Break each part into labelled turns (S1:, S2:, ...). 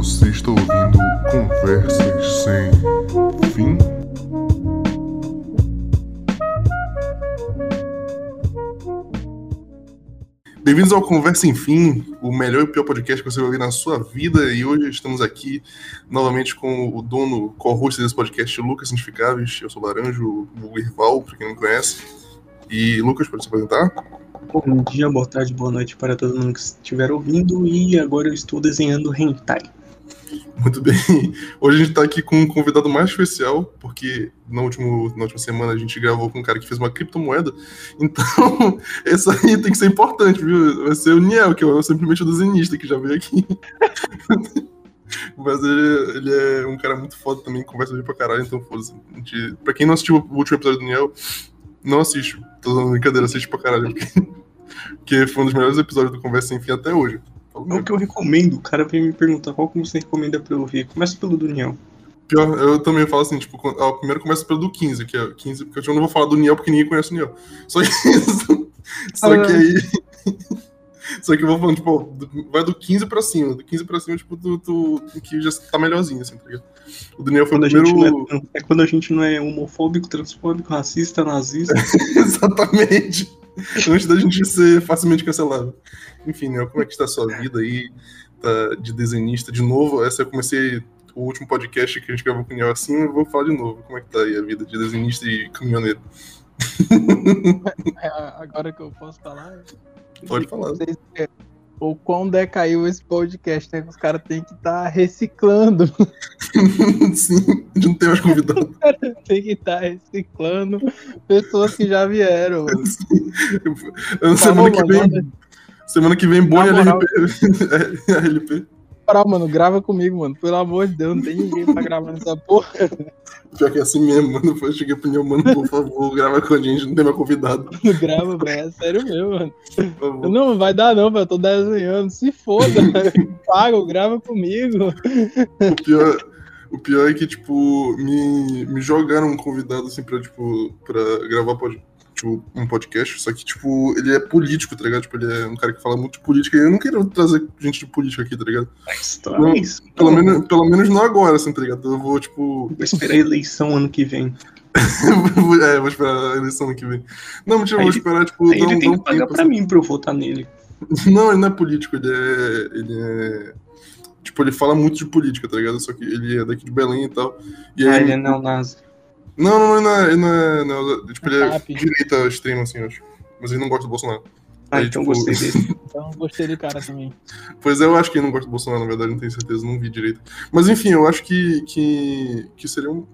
S1: Você está ouvindo Conversas Sem Fim? Bem-vindos ao Conversa Enfim, o melhor e pior podcast que você vai ouvir na sua vida. E hoje estamos aqui novamente com o dono, co-host desse podcast, Lucas Santificáveis. Eu sou Laranjo, o rival, para quem não conhece. E Lucas, pode se apresentar?
S2: Bom dia, boa tarde, boa noite para todo mundo que estiver ouvindo. E agora eu estou desenhando hentai.
S1: Muito bem. Hoje a gente está aqui com um convidado mais especial, porque no último, na última semana a gente gravou com um cara que fez uma criptomoeda. Então, essa aí tem que ser importante, viu? Vai ser o Niel, que é simplesmente o desenhista que já veio aqui. Mas ele, ele, é um cara muito foda também, conversa bem pra caralho, então foda-se. Pra quem não assistiu o último episódio do Niel, não assiste. Tô dando brincadeira, assiste pra caralho. Porque, porque foi um dos melhores episódios do Conversa Sem Fim até hoje.
S2: É o que eu recomendo. O cara vem me perguntar qual que você recomenda pra eu ouvir. Começa pelo do Niel.
S1: Pior, eu também falo assim, tipo, ó, primeiro começa pelo do 15, que é 15, porque eu não vou falar do Niel porque ninguém conhece o Niel. Só que isso. Só ah, que aí. Só que eu vou falando, tipo, vai do 15 pra cima. Do 15 pra cima, tipo, do, do, que já tá melhorzinho, assim, tá ligado? O Daniel foi quando o primeiro.
S2: É, é, quando a gente não é homofóbico, transfóbico, racista, nazista.
S1: Exatamente. Antes da gente ser facilmente cancelado. Enfim, né? Como é que está a sua vida aí tá, de desenhista? De novo, essa eu comecei o último podcast que a gente gravou com o assim, eu vou falar de novo. Como é que tá aí a vida de desenhista e caminhoneiro?
S3: É, agora que eu posso falar.
S1: Pode falar.
S3: O quão decaiu esse podcast, né? Os caras têm que estar tá reciclando.
S1: Sim, não tem mais convidado.
S3: tem que estar tá reciclando pessoas que já vieram.
S1: Sim. Semana que vem. Semana que vem, boa LP. LP.
S3: Moral, mano, grava comigo, mano. Pelo amor de Deus, não tem ninguém pra gravar nessa porra.
S1: Pior que é assim mesmo, mano. Eu cheguei pro meu mano, por favor, grava com a gente, não tem mais convidado.
S3: grava, velho. É sério mesmo, mano. Não, vai dar não, velho. Eu tô desenhando. Se foda, paga, grava comigo.
S1: O pior, o pior é que, tipo, me, me jogaram um convidado, assim, pra, tipo, pra gravar podcast tipo, um podcast, só que, tipo, ele é político, tá ligado? Tipo, ele é um cara que fala muito de política, e eu não quero trazer gente de política aqui, tá ligado? Não, pelo, menos, pelo menos não agora, assim, tá ligado? Eu vou, tipo...
S2: Vou esperar a eleição ano que vem.
S1: é, vou esperar a eleição ano que vem. Não, mentira, eu vou esperar, tipo,
S2: aí ele tem que pagar tempo, pra assim. mim pra eu votar nele.
S1: Não, ele não é político, ele é... Ele é... Tipo, ele fala muito de política, tá ligado? Só que ele é daqui de Belém e tal. E
S2: aí, ah, ele é neonazi.
S1: Não, não, não, é, não é, não é, tipo, ele é direita extrema, assim, eu acho. Mas ele não gosta do Bolsonaro.
S2: Ah, Aí, então tipo... gostei dele.
S3: então gostei do cara também.
S1: Pois é, eu acho que ele não gosta do Bolsonaro, na verdade, não tenho certeza, não vi direito. Mas enfim, eu acho que, que, que seria um,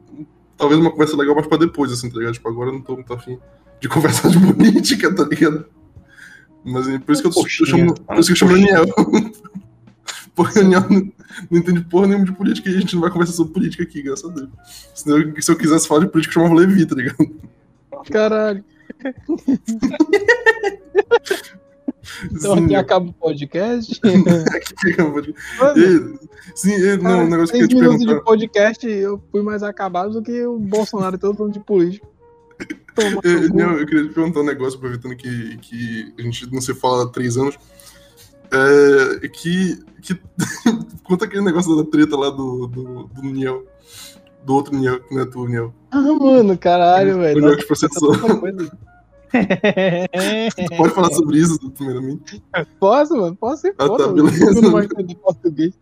S1: talvez uma conversa legal, mas pra depois, assim, tá ligado? Tipo, agora eu não tô muito afim de conversar de política, tá ligado? Mas por isso que eu, tô, eu chamo, por isso que eu chamo Daniel. Daniel não, não entende porra nenhuma de política e a gente não vai conversar sobre política aqui, graças a Deus. Se eu, se eu quisesse falar de política, eu chamava Levi, tá ligado?
S3: Caralho. Então aqui acaba o podcast. aqui acaba o podcast.
S1: sim, e, não, um negócio que eu te
S3: minutos de podcast eu fui mais acabado do que o Bolsonaro todo mundo de política.
S1: Eu, não, eu queria te perguntar um negócio, aproveitando que, que a gente não se fala há três anos. É, que, que conta aquele negócio da treta lá do, do, do Niel. Do outro Niel, que não é tu, Niel.
S3: Ah, mano, caralho, velho.
S1: O Niel que processou. pode falar sobre isso, primeiramente?
S3: Posso, mano? Posso ser
S1: ah, tá, beleza. não vai
S2: entender português.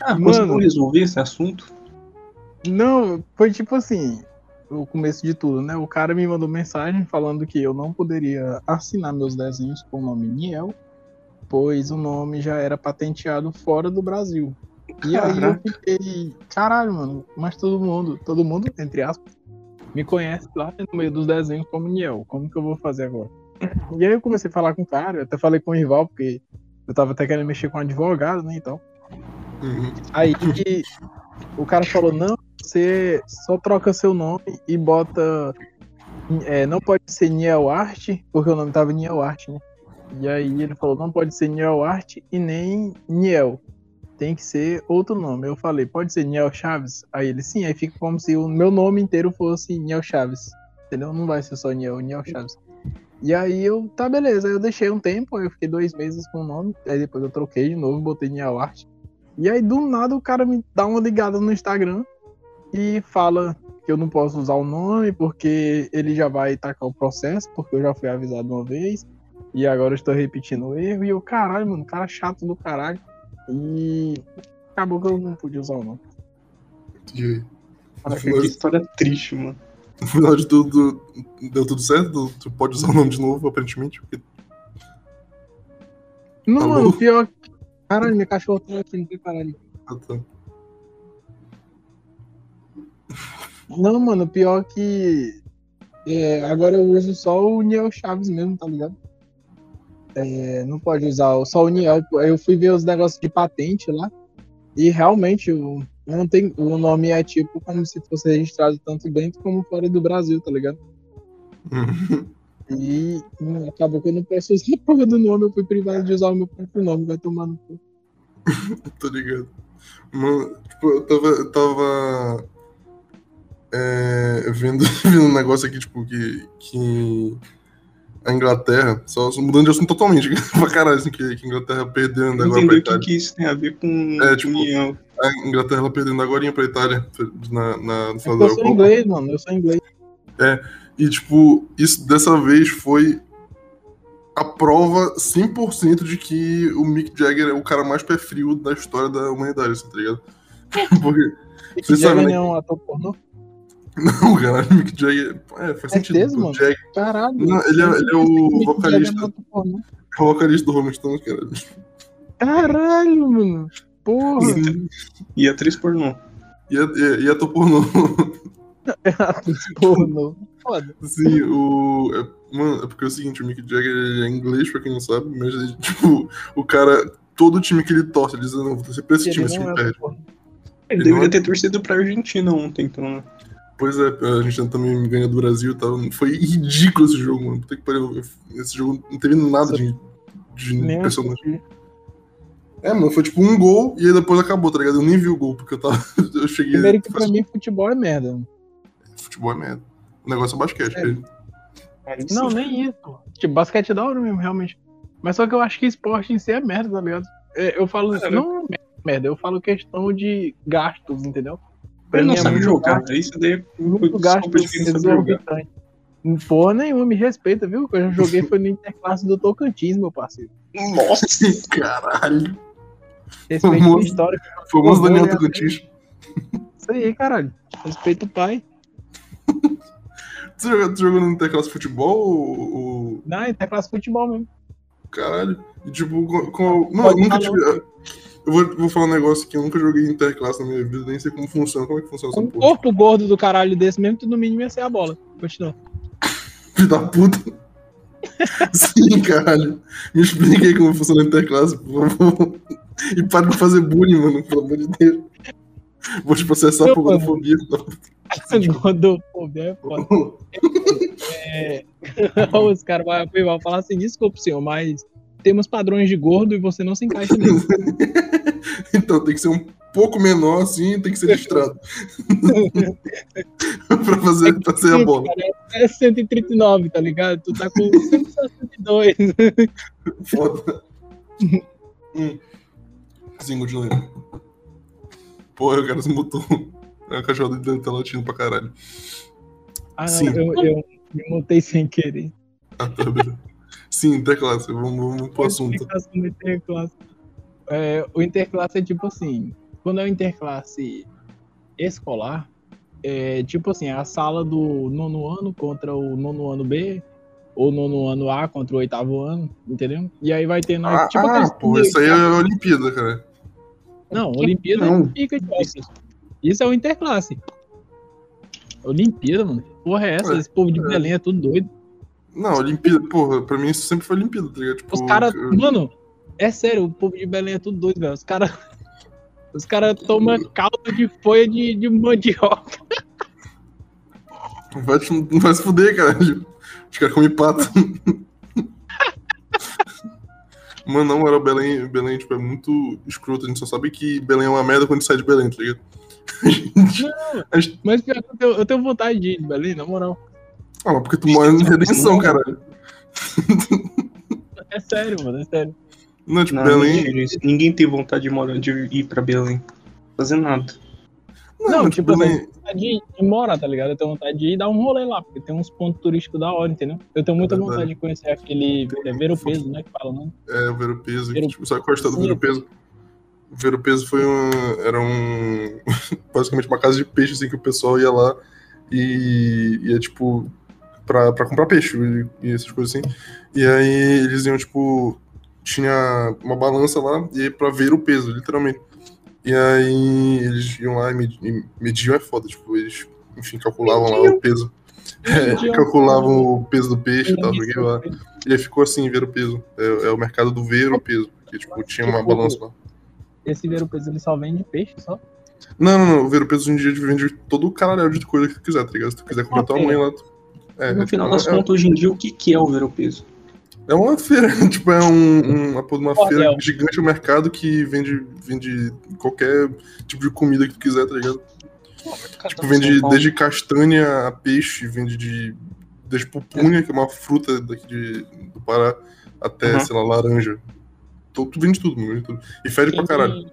S2: Ah, mano, resolver esse assunto?
S3: Não, foi tipo assim, o começo de tudo, né? O cara me mandou mensagem falando que eu não poderia assinar meus desenhos com o nome Niel, pois o nome já era patenteado fora do Brasil. E aí eu fiquei, caralho, mano, mas todo mundo, todo mundo, entre aspas, me conhece lá no meio dos desenhos como Niel. Como que eu vou fazer agora? E aí eu comecei a falar com o cara, eu até falei com o rival, porque eu tava até querendo mexer com um advogado, né, então. Uhum. Aí o cara falou, não, você só troca seu nome e bota. É, não pode ser Niel Art, porque o nome tava Niel Art, né? E aí ele falou, não pode ser Niel Art e nem Niel. Tem que ser outro nome. Eu falei, pode ser Niel Chaves? Aí ele, sim, aí fica como se o meu nome inteiro fosse Niel Chaves. Entendeu? Não vai ser só Niel, Niel Chaves. E aí eu, tá beleza, eu deixei um tempo, eu fiquei dois meses com o nome, aí depois eu troquei de novo, botei Niel Art. E aí, do nada, o cara me dá uma ligada no Instagram e fala que eu não posso usar o nome porque ele já vai tacar o processo, porque eu já fui avisado uma vez. E agora eu estou repetindo o erro. E eu, caralho, mano, cara chato do caralho. E acabou que eu não podia usar o nome.
S1: E aí?
S2: Caraca, que história triste, mano.
S1: No final de tudo, deu tudo certo? Tu pode usar o nome de novo, aparentemente? Porque...
S3: Não,
S1: Alô?
S3: mano, pior. Caralho, minha cachorra tá aqui, não tem caralho.
S1: Ah, tá.
S3: Não, mano, pior que. é, agora eu uso só o Niel Chaves mesmo, tá ligado? É, não pode usar só o Niel. Eu fui ver os negócios de patente lá. E realmente o, não tem, o nome é tipo como se fosse registrado tanto dentro como fora do Brasil, tá ligado? E hum, acabou que eu não posso usar a porra do nome, eu fui privado de usar o meu próprio nome, vai tomar no cu.
S1: Tô ligado. Mano, tipo, eu tava. Eu tava é, vendo, vendo um negócio aqui, tipo, que. que a Inglaterra, só, mudando de assunto totalmente, pra caralho, assim, que, que a Inglaterra perdendo agora pra
S2: o que,
S1: Itália.
S2: que isso tem a ver com
S1: É, tipo,
S2: união.
S1: A Inglaterra ela perdendo agora pra Itália na, na, no
S3: É
S1: final
S3: que
S1: da
S3: eu sou
S1: Copa.
S3: inglês, mano, eu sou inglês.
S1: E, tipo, isso dessa vez foi a prova 100% de que o Mick Jagger é o cara mais pé frio da história da humanidade, assim, tá ligado? Porque,
S3: Mick
S1: Você sabe,
S3: Jagger
S1: né?
S3: é um ator pornô?
S1: Não, cara, o Mick Jagger. É, faz sentido.
S3: Certeza, mano.
S1: Jagger
S3: Caralho.
S1: Não, ele é- ele é o vocalista.
S3: É pornô.
S1: é o vocalista do Rolling Stones, cara.
S3: Caralho, mano. Porra.
S2: E atriz pornô.
S1: E, e, e ator pornô.
S3: pornô. Foda.
S1: Sim, o. É, mano, é porque é o seguinte, o Mick Jagger ele é inglês, pra quem não sabe, mas ele, tipo, o cara. Todo time que ele torce, ele diz, não, vou torcer pra esse time,
S3: Ele
S1: esse
S3: não
S1: time
S3: é
S1: perde.
S2: Ele
S1: Ele
S2: deveria
S1: é-
S2: ter torcido pra Argentina ontem, então. né?
S1: Pois é, a gente também ganha do Brasil e tal. Foi ridículo esse jogo, mano. Puta que pariu. Esse jogo não teve nada de, de
S3: Nem assisti.
S1: É, mano, foi tipo um gol e aí depois acabou, tá ligado? Eu nem vi o gol, porque eu tava. Eu cheguei.
S3: Primeiro que pra mim futebol é merda. mano.
S1: Futebol é merda. O negócio é basquete.
S3: É.
S1: ele-
S3: Não, nem isso. Tipo, basquete é da hora mesmo, realmente. Mas só que eu acho que esporte em si é merda, tá ligado? É, Eu falo,
S2: Cara.
S3: não é merda, eu falo questão de gastos, entendeu? Pra
S2: Ele não
S3: é
S2: sabe jogar.
S3: gasto,
S2: Isso daí é
S3: Muito gasto
S2: jogar.
S3: exorbitante. Porra nenhuma, me respeita, viu? Eu já joguei foi no Interclasse do Tocantins, meu parceiro.
S2: Nossa!
S1: Caralho.
S3: Respeita a história.
S1: Famoso Daniel Tocantins.
S3: Isso aí, caralho. Respeita o pai.
S1: Tu jogou, tu jogou no Interclasse Futebol ou, ou-
S3: Não, Interclasse futebol mesmo.
S1: Caralho. E tipo, com. com- não, nunca tive. Eu vou, vou falar um negócio que eu nunca joguei Interclasse na minha vida, nem sei como funciona. Como é que funciona essa
S3: Um
S1: porra?
S3: corpo gordo do caralho desse mesmo, tu no mínimo ia ser a bola. Continua.
S1: Filho da puta. Sim, caralho. Me explica aí como funciona a Interclasse, por favor. E para de fazer bullying, mano, pelo amor de Deus. Vou te processar por gordofobia.
S3: Gordofobia é foda. É... Os caras vão falar assim, desculpa, senhor, mas temos padrões de gordo e você não se encaixa nisso.
S1: Então tem que ser um pouco menor assim, tem que ser listrado. pra fazer, pra ser a bola.
S3: Cara, é 139, tá ligado? Tu tá com 162.
S1: Foda. hum. Sim, continua aí. Porra, o cara se mutou. É o cachorro dele tá latindo pra caralho.
S3: Ah,
S1: Sim.
S3: eu, eu me montei sem querer.
S1: Ah, tá, beleza. Sim, Interclasse, vamos, vamos pro assunto.
S3: Interclasse. É, o interclasse é tipo assim, quando é o interclasse escolar, é tipo assim, a sala do nono ano contra o nono ano B, ou nono ano A contra o oitavo ano, entendeu? E aí vai ter
S1: Ah,
S3: tipo
S1: ah pô, isso aí é a Olimpíada, cara.
S3: Não, Olimpíada
S2: Não.
S3: fica de. Isso é o interclasse. Olimpíada, mano. Que Porra, é essa?
S1: É,
S3: Esse povo de
S1: é.
S3: Belém é tudo doido.
S1: Não, Olimpíada, porra, pra mim isso sempre foi Olimpíada, tá ligado? Tipo,
S3: Os caras,
S1: eu-
S3: mano, é sério, o povo de Belém é tudo doido, velho. Os caras os cara tomam caldo de folha de, de mandioca.
S1: vai, te- não vai se fuder, caralho. Os caras comem pato. Mano, não, era Belém, Belém, tipo, é muito escroto. A gente só sabe que Belém é uma merda quando sai de Belém, tá ligado? A gente-
S3: Mas pior eu tenho, eu tenho vontade de ir de Belém, na moral.
S1: Ah, porque tu mora em redenção, caralho.
S3: É sério, mano, é sério.
S1: Não, tipo,
S2: Não,
S1: Belém.
S2: isso. Ninguém tem vontade de, morar, de ir pra Belém. Fazer nada.
S3: Não, tipo, eu
S1: Belém.
S3: tenho vontade de, de morar, tá ligado? Eu tenho vontade de ir dar um rolê lá, porque tem uns pontos turísticos da hora, entendeu? Eu tenho muita
S1: É
S3: vontade de conhecer aquele é, Ver o Peso, né? Que fala, né?
S1: É, o Ver o Peso.
S3: Ver o-
S1: Tipo, sabe qual é a história do Ver o Peso? O Ver o Peso foi um. Era um. basicamente uma casa de peixe, assim, que o pessoal ia lá e ia, tipo, pra, pra comprar peixe e, essas coisas assim. E aí eles iam, tipo. Tinha uma balança lá e pra ver o peso, literalmente. E aí eles iam lá e med- e mediam, é foda, tipo, eles, enfim, calculavam lá o peso. É, calculavam o peso do peixe e tal, joguei lá. E aí ficou assim, ver o peso. É, é o mercado do ver o peso. Que, tipo, tinha uma balança lá.
S3: Esse Ver o Peso ele só vende peixe, só.
S1: Não, não, não. O ver o peso hoje em dia vende todo o caralho de coisa que tu quiser, tá ligado? Se tu quiser comer
S3: Uma
S1: tua mãe lá. Tu... É,
S2: no
S1: é,
S2: final
S1: tipo,
S2: das
S1: é,
S2: contas, hoje em dia, o que, que é o ver o peso?
S1: é uma feira, tipo, é um, um- uma,
S3: Bordel.
S1: feira gigante no mercado que vende, vende qualquer tipo de comida que tu quiser, tá ligado? Tipo, vende desde castanha a peixe, vende de. Desde pupunha, que é uma fruta daqui de, do Pará, até,
S2: Uhum.
S1: sei lá, laranja. Tu, tu vende tudo, mano, vende tudo. E fede pra caralho.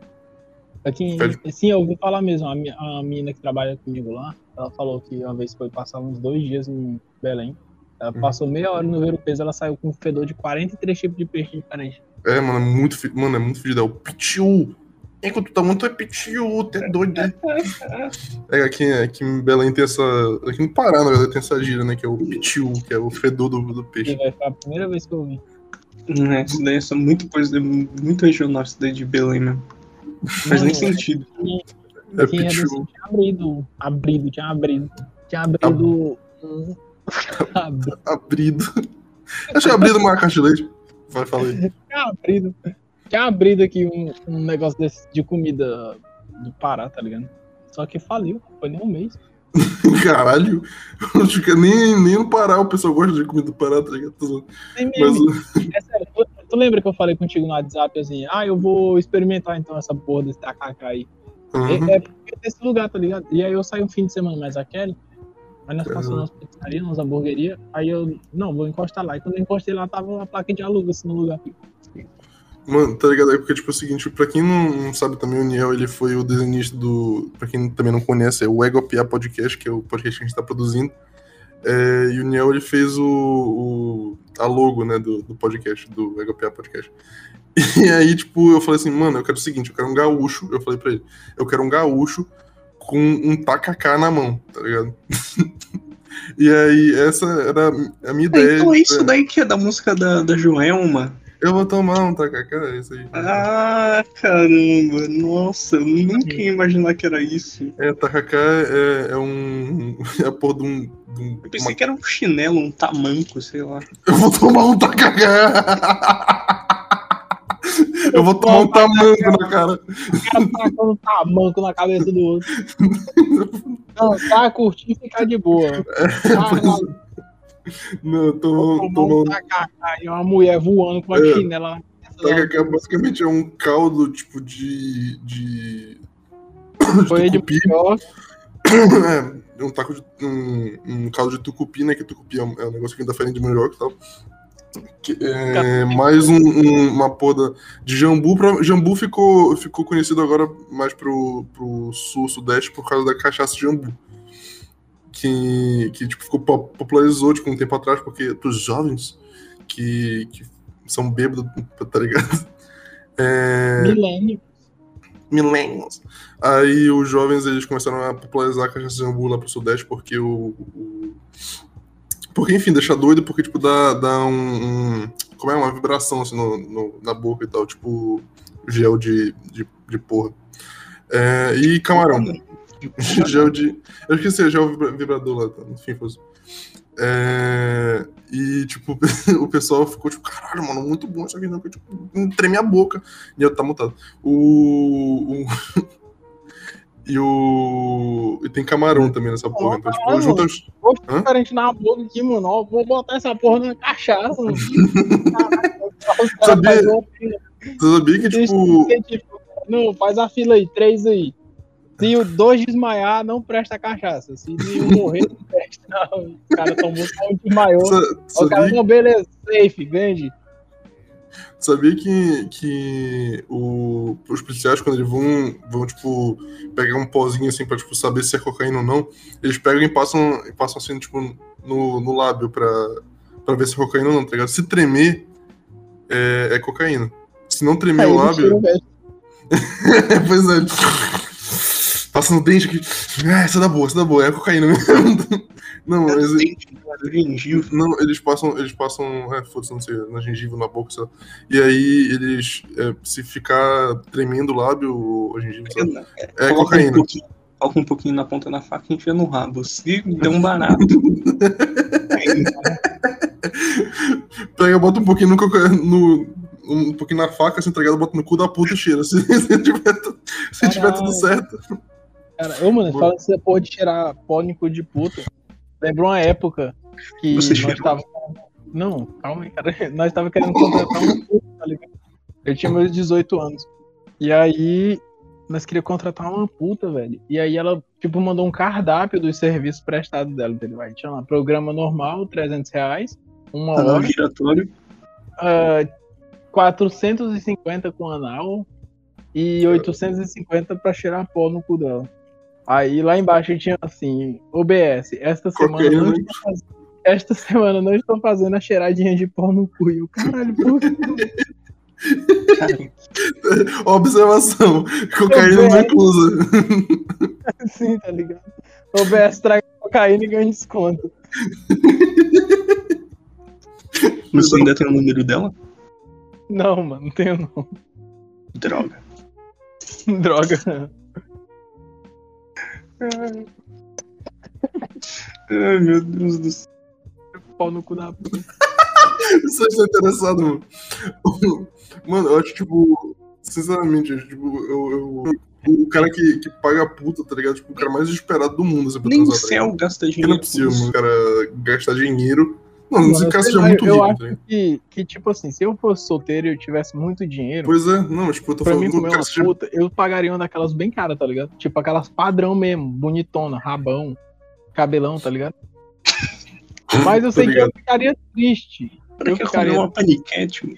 S3: Aqui,
S1: Fede.
S3: sim, eu ouvi falar mesmo. A, a menina que trabalha comigo lá, ela falou que uma vez foi passar uns dois dias em Belém. Ela
S1: Uhum.
S3: passou meia hora no ver o peso, ela saiu com um fedor de 43 tipos de peixe diferentes.
S1: É, mano, é muito, fi- mano, é muito fedido. É o pitiu. Enquanto tu tá muito é pitiu, tu é doido. né? É, aqui, aqui em Belém tem essa. Aqui no Pará, na verdade, tem essa gíria, né? Que é o pitiu, que é o fedor do, do peixe.
S3: vai ficar a primeira vez que eu vi.
S2: É, isso daí é muito coisa, muito regional, isso daí de Belém mesmo. Faz nem sentido.
S1: É
S3: Quem é desse
S1: pitiu.
S3: tinha abrido. Abrido, tinha abrido. Tinha abrido. um- Abri-
S1: Abrido. Acho que é abrido uma caixa de leite. Vai, fala aí.
S3: Tinha abrido. Tinha abrido aqui um, um negócio desse de comida do Pará, tá ligado? Só que faliu, foi nem um mês.
S1: Caralho. Acho que nem, nem no Pará o pessoal gosta de comida do Pará, tá ligado?
S3: Nem
S1: Mas.
S3: É sério, tu, tu lembra que eu falei contigo no WhatsApp assim, ah, eu vou experimentar então essa porra desse tacacá aí.
S1: Uhum.
S3: É, é desse lugar, tá ligado? E aí eu saí um fim de semana mais a Kelly, aí nós passamos
S1: Uhum.
S3: nas pizzarias, nas hamburguerias, aí eu, não, vou encostar lá. E quando eu encostei lá, tava uma placa de aluga assim no lugar.
S1: Mano, tá ligado? É porque, tipo, é o seguinte, pra quem não, sabe também, o Niel, ele foi o desenhista do. Pra quem também não conhece, é o Egopia Podcast, que é o podcast que a gente tá produzindo. É, e o Niel, ele fez o, o- a logo, né, do, do podcast, do Egopia Podcast. E aí, tipo, eu falei assim, mano, eu quero o seguinte, eu quero um gaúcho, eu falei pra ele, eu quero um gaúcho com um tacacá na mão, tá ligado? e aí, essa era a minha ideia.
S2: então é isso daí que é da música da, da Joelma.
S1: Eu vou tomar um tacacá, é isso aí.
S2: Ah, caramba. Nossa, eu nunca ia imaginar que era isso.
S1: É, tacacá é, é um. É a porra de um. de um-
S2: Eu pensei
S1: uma-
S2: que era um chinelo, um tamanco, sei lá.
S1: Eu vou tomar um tacacá! Eu vou tomar um tamanco na cara.
S3: Tacando um tamanco na cabeça do outro. Não, tá curtir e ficar de boa. Tá,
S1: Não, eu tô
S3: um
S1: tomando.
S3: tacacá e uma mulher voando com uma
S1: É.
S3: chinela na.
S1: Tacacá basicamente é um caldo tipo de. de.
S3: Foi de
S1: tucupi.
S3: pior.
S1: É, um taco de. Um, um caldo de tucupi, né? Que tucupi é um, é um negócio que farinha de mandioca e tal. É, mais um, um- uma poda de jambu. Pra, jambu ficou, ficou conhecido agora mais pro, pro sul, sudeste, por causa da cachaça de jambu. Que, que tipo, ficou po- popularizou tipo, um tempo atrás, porque pros jovens que, que são bêbados, tá ligado? É,
S3: Milênio.
S1: millennials. Aí os jovens eles começaram a popularizar a cachaça de jambu lá pro sudeste porque o, o- porque enfim deixa doido porque tipo dá, dá um, um- como é uma vibração assim no, no- na boca e tal tipo gel de, de, de porra É, e camarão gel de eu esqueci gel vibra- vibrador lá tá? enfim foi. É, e, tipo, o pessoal ficou tipo, caralho, mano, muito bom isso aqui, não, tipo, treme a boca. E eu tá mutado. O. o- e o. E tem camarão também nessa porra. Então, tipo,
S3: Caralho.
S1: junta os.
S3: Vou diferente na boca aqui, mano. Ó, vou botar essa porra na cachaça. Mano.
S1: Sabia-. Você sabia que, tipo.
S3: Não, faz a fila aí, três aí. Se o dois desmaiar, não presta cachaça. Se nenhum morrer, não presta. Não, o cara tomou só um desmaiou.
S1: sa-
S3: O cara, não, beleza, safe, vende.
S1: Sabia que, que o, os policiais, quando eles vão, vão, tipo, pegar um pozinho assim pra tipo, saber se é cocaína ou não, eles pegam e passam, e passam assim, tipo, no, no lábio pra, pra ver se é cocaína ou não, tá ligado? Se tremer, é, é cocaína. Se não tremer
S3: Aí
S1: o lábio.
S3: tira o resto.
S1: pois é. Passa no dente aqui. Ah, essa dá boa, essa dá boa, é cocaína mesmo. Não, mas.
S2: gengiva.
S1: Não, eles passam, eles passam, é, foda-se, não sei, na gengiva, na boca, sei lá. E aí eles, é, se ficar tremendo o lábio, a gengiva, sabe? É
S2: Coloca
S1: cocaína.
S2: Um coloca um pouquinho na ponta da faca e enfia no rabo. Se deu um barato. Aí,
S1: Pega, bota um pouquinho no, coca- no um pouquinho na faca, assim, entregado, bota no cu da puta e cheira. Se, se tiver, se tiver tudo certo.
S3: Cara, ô, mano, fala essa porra de cheirar cu de puta. Lembrou uma época que
S2: Você
S3: nós tava. Não, calma aí, cara. Nós tava querendo contratar uma puta, tá ligado? Eu tinha meus 18 anos. E aí, nós queríamos contratar uma puta, velho. E aí ela, tipo, mandou um cardápio dos serviços prestados dela, entendeu? Aí tinha lá, programa normal, 300 reais, uma
S2: Anal
S3: hora,
S2: giratório.
S3: ah, 450 com anal e 850 pra cheirar pó no cu dela. Aí lá embaixo tinha assim, OBS, esta semana não estou fazendo, esta semana não estou fazendo a cheiradinha de pó no cu. E o caralho, por?
S2: Cara,
S1: Observação: cocaína não é inclusa.
S3: assim, tá ligado? OBS traz cocaína e ganha desconto.
S2: você ainda tem o número dela?
S3: Não, mano, não tenho não.
S2: Droga.
S3: Droga.
S2: Ai, meu Deus do céu.
S3: Pó no cu da puta.
S1: Você está interessado, mano? Mano, eu acho, tipo, sinceramente, eu, tipo, eu, eu- o cara que, que paga a puta, tá ligado? Tipo, o cara mais esperado do mundo, pra
S2: Nem o céu gasta
S1: Porque
S2: dinheiro.
S1: não é possível, mano, o cara gastar dinheiro. Não,
S3: Mano,
S1: esse cara
S3: sei
S1: seja
S3: lá,
S1: muito
S3: eu
S1: rico,
S3: acho
S1: tá ligado?
S3: que, que, tipo assim, se eu fosse solteiro e eu tivesse muito dinheiro,
S1: Pois é, não, mas, tipo, eu tô
S3: pra
S1: falando
S3: mim comer
S1: cara
S3: uma
S1: seja.
S3: puta, eu pagaria uma daquelas bem caras, tá ligado? Tipo aquelas padrão mesmo, bonitona, rabão, cabelão, tá ligado? Mas eu sei que eu ficaria triste.
S2: Pra
S3: Eu
S2: que comer
S3: ficaria...
S2: uma paniquete? mano?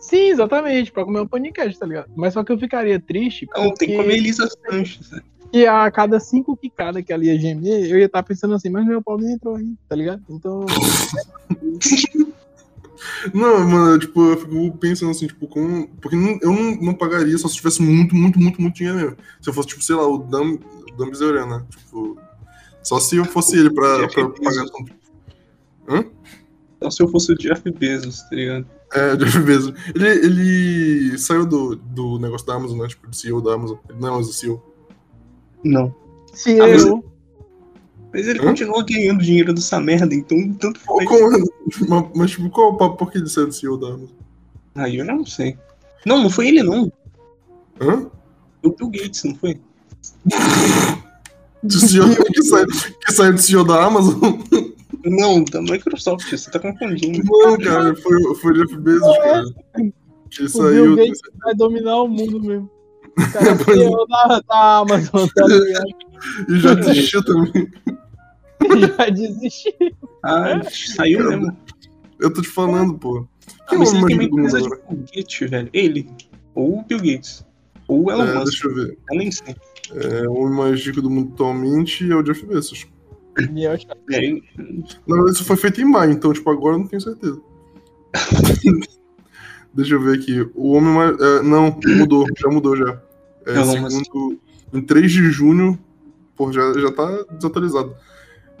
S3: Sim, exatamente, pra comer um paniquete, tá ligado? Mas só que eu ficaria triste
S2: Não, tem que
S3: porque
S2: comer Elisa Sanches. né?
S3: Que a cada cinco quicadas que ela ia gemer, eu ia estar pensando assim, mas meu pau nem entrou aí, tá ligado? Então,
S1: Não, mano, tipo, eu fico pensando assim, tipo, como. Porque não- eu não, não pagaria só se tivesse muito, muito, muito, muito dinheiro mesmo. Se eu fosse, tipo, sei lá, o Dan, o Dan Bezerra, né? Tipo. Só se eu fosse ele pra, pra pagar tudo.
S2: Então, se eu fosse o Jeff Bezos, tá ligado?
S1: É, Jeff Bezos. Ele, ele saiu do, do negócio da Amazon, né? Tipo, do CEO da Amazon. Ele não é mais o CEO.
S2: Não.
S3: se
S2: Ah, mas-
S3: eu.
S2: Mas ele
S1: Hã?
S2: continua ganhando dinheiro dessa merda, então tanto faz.
S1: qual- mas, mas, tipo, qual é o papo por que ele saiu do CEO da Amazon?
S2: Aí eu não sei. Não, não foi ele não.
S1: Hã?
S2: Foi o Bill Gates, não foi?
S1: Do CEO que, saiu, que saiu do CEO da Amazon?
S2: Não, da Microsoft, você tá confundindo.
S1: Não, cara, foi, foi o Jeff Bezos, cara. Que
S3: O
S1: saiu.
S3: Bill Gates vai dominar o mundo mesmo. O cara CEO da, da Amazon, tá?
S1: E já desistiu também.
S3: Já desisti.
S2: Ah, saiu mesmo.
S1: Eu tô te falando, pô.
S2: Ah, mas ele tem uma empresa de foguete, velho. Ele. Ou o Bill Gates. Ou o Elon
S1: É,
S2: Musk.
S1: deixa eu ver.
S2: Eu nem sei.
S1: É, o homem mais rico do mundo atualmente é o Jeff Bezos.
S3: Eu acho
S2: É, ele-
S1: Não, isso foi feito em maio, então, tipo, agora eu não tenho certeza. Deixa eu ver aqui. O homem mais. é, não, mudou, já mudou já. É, segundo, em 3 de junho. Pô, já, já tá desatualizado.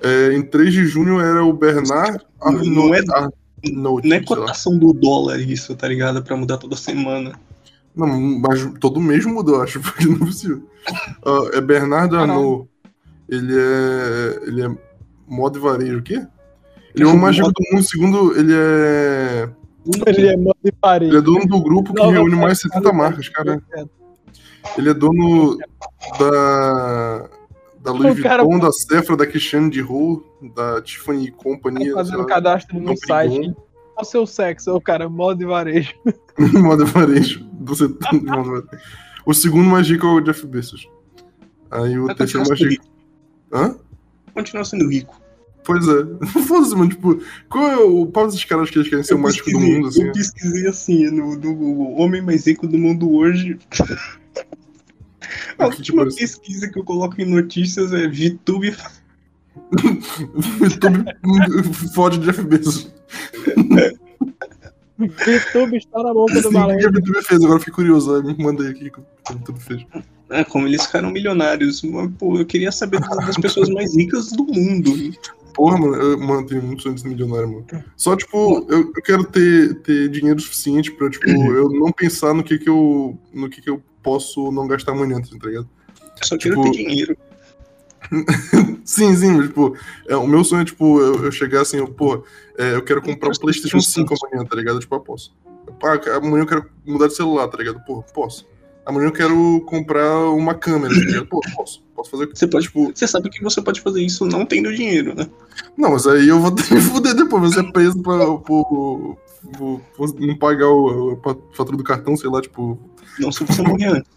S1: É, em 3 de junho era o Bernard Arnault.
S2: Não é-
S1: Arnault,
S2: Não é cotação do dólar isso, tá ligado? Pra mudar toda semana.
S1: Não, mas todo mês mudou, acho, porque não é possível. Ó, é Bernardo. Arnault. Ele é. Ele é moda e varejo, o quê? Ele é o mais rico do mundo, segundo. Ele é.
S3: Ele é modo de parede.
S1: Ele é dono do grupo que
S3: Não,
S1: reúne
S3: não,
S1: mais de 70 marcas, cara. Ele é dono da. Da Louis
S3: O cara-
S1: Vuitton, da Sephora, da Christiane Dior, da Tiffany Company. sei
S3: fazendo
S1: lá,
S3: cadastro no site. Qual o seu sexo? O cara, modo de varejo.
S1: moda e varejo. Do setor de e varejo. O segundo mais rico é o Jeff Bezos. Aí o
S2: Vai
S1: terceiro mais rico. Hã?
S2: Continua sendo rico.
S1: Pois é. Foda-se, mano, tipo, qual é o pau desses caras que eles querem ser o mais rico do mundo, assim?
S2: Eu pesquisei assim, no, Google, homem mais rico do mundo hoje. A
S1: Que
S2: última pesquisa que eu coloco em notícias é VTube.
S1: YouTube fode de Jeff Bezos.
S3: YouTube está na boca do
S1: Sim, o que a YouTube fez? Agora eu fiquei curioso. aí Me mandei aqui o que a YouTube fez.
S2: É, como eles ficaram milionários. Mas, pô, eu queria saber das pessoas mais ricas do mundo.
S1: Porra, mano, eu, mano, tenho muito sonho de ser milionário, mano. Só, tipo, eu, eu quero ter, ter dinheiro suficiente pra, tipo, eu não pensar no que que eu, no que que eu posso não gastar amanhã, tá ligado?
S2: Eu só quero
S1: Tipo,
S2: ter dinheiro.
S1: Sim, sim, mas, tipo, é, o meu sonho é, tipo, eu, eu chegar assim, eu, pô, é, eu quero comprar o PlayStation 5 amanhã, tá ligado? Tipo, eu posso. Ah, amanhã eu quero mudar de celular, tá ligado? Porra, posso. Amanhã eu quero comprar uma câmera, tá ligado? Pô, posso. Posso fazer.
S2: Você pode,
S1: tipo,
S2: você sabe que você pode fazer isso não tendo dinheiro, né?
S1: Não, mas aí eu vou ter que fuder depois, vou ser preso pra, por, por- por não pagar o, a fatura do cartão, sei lá, tipo.
S2: Não se você morrer antes.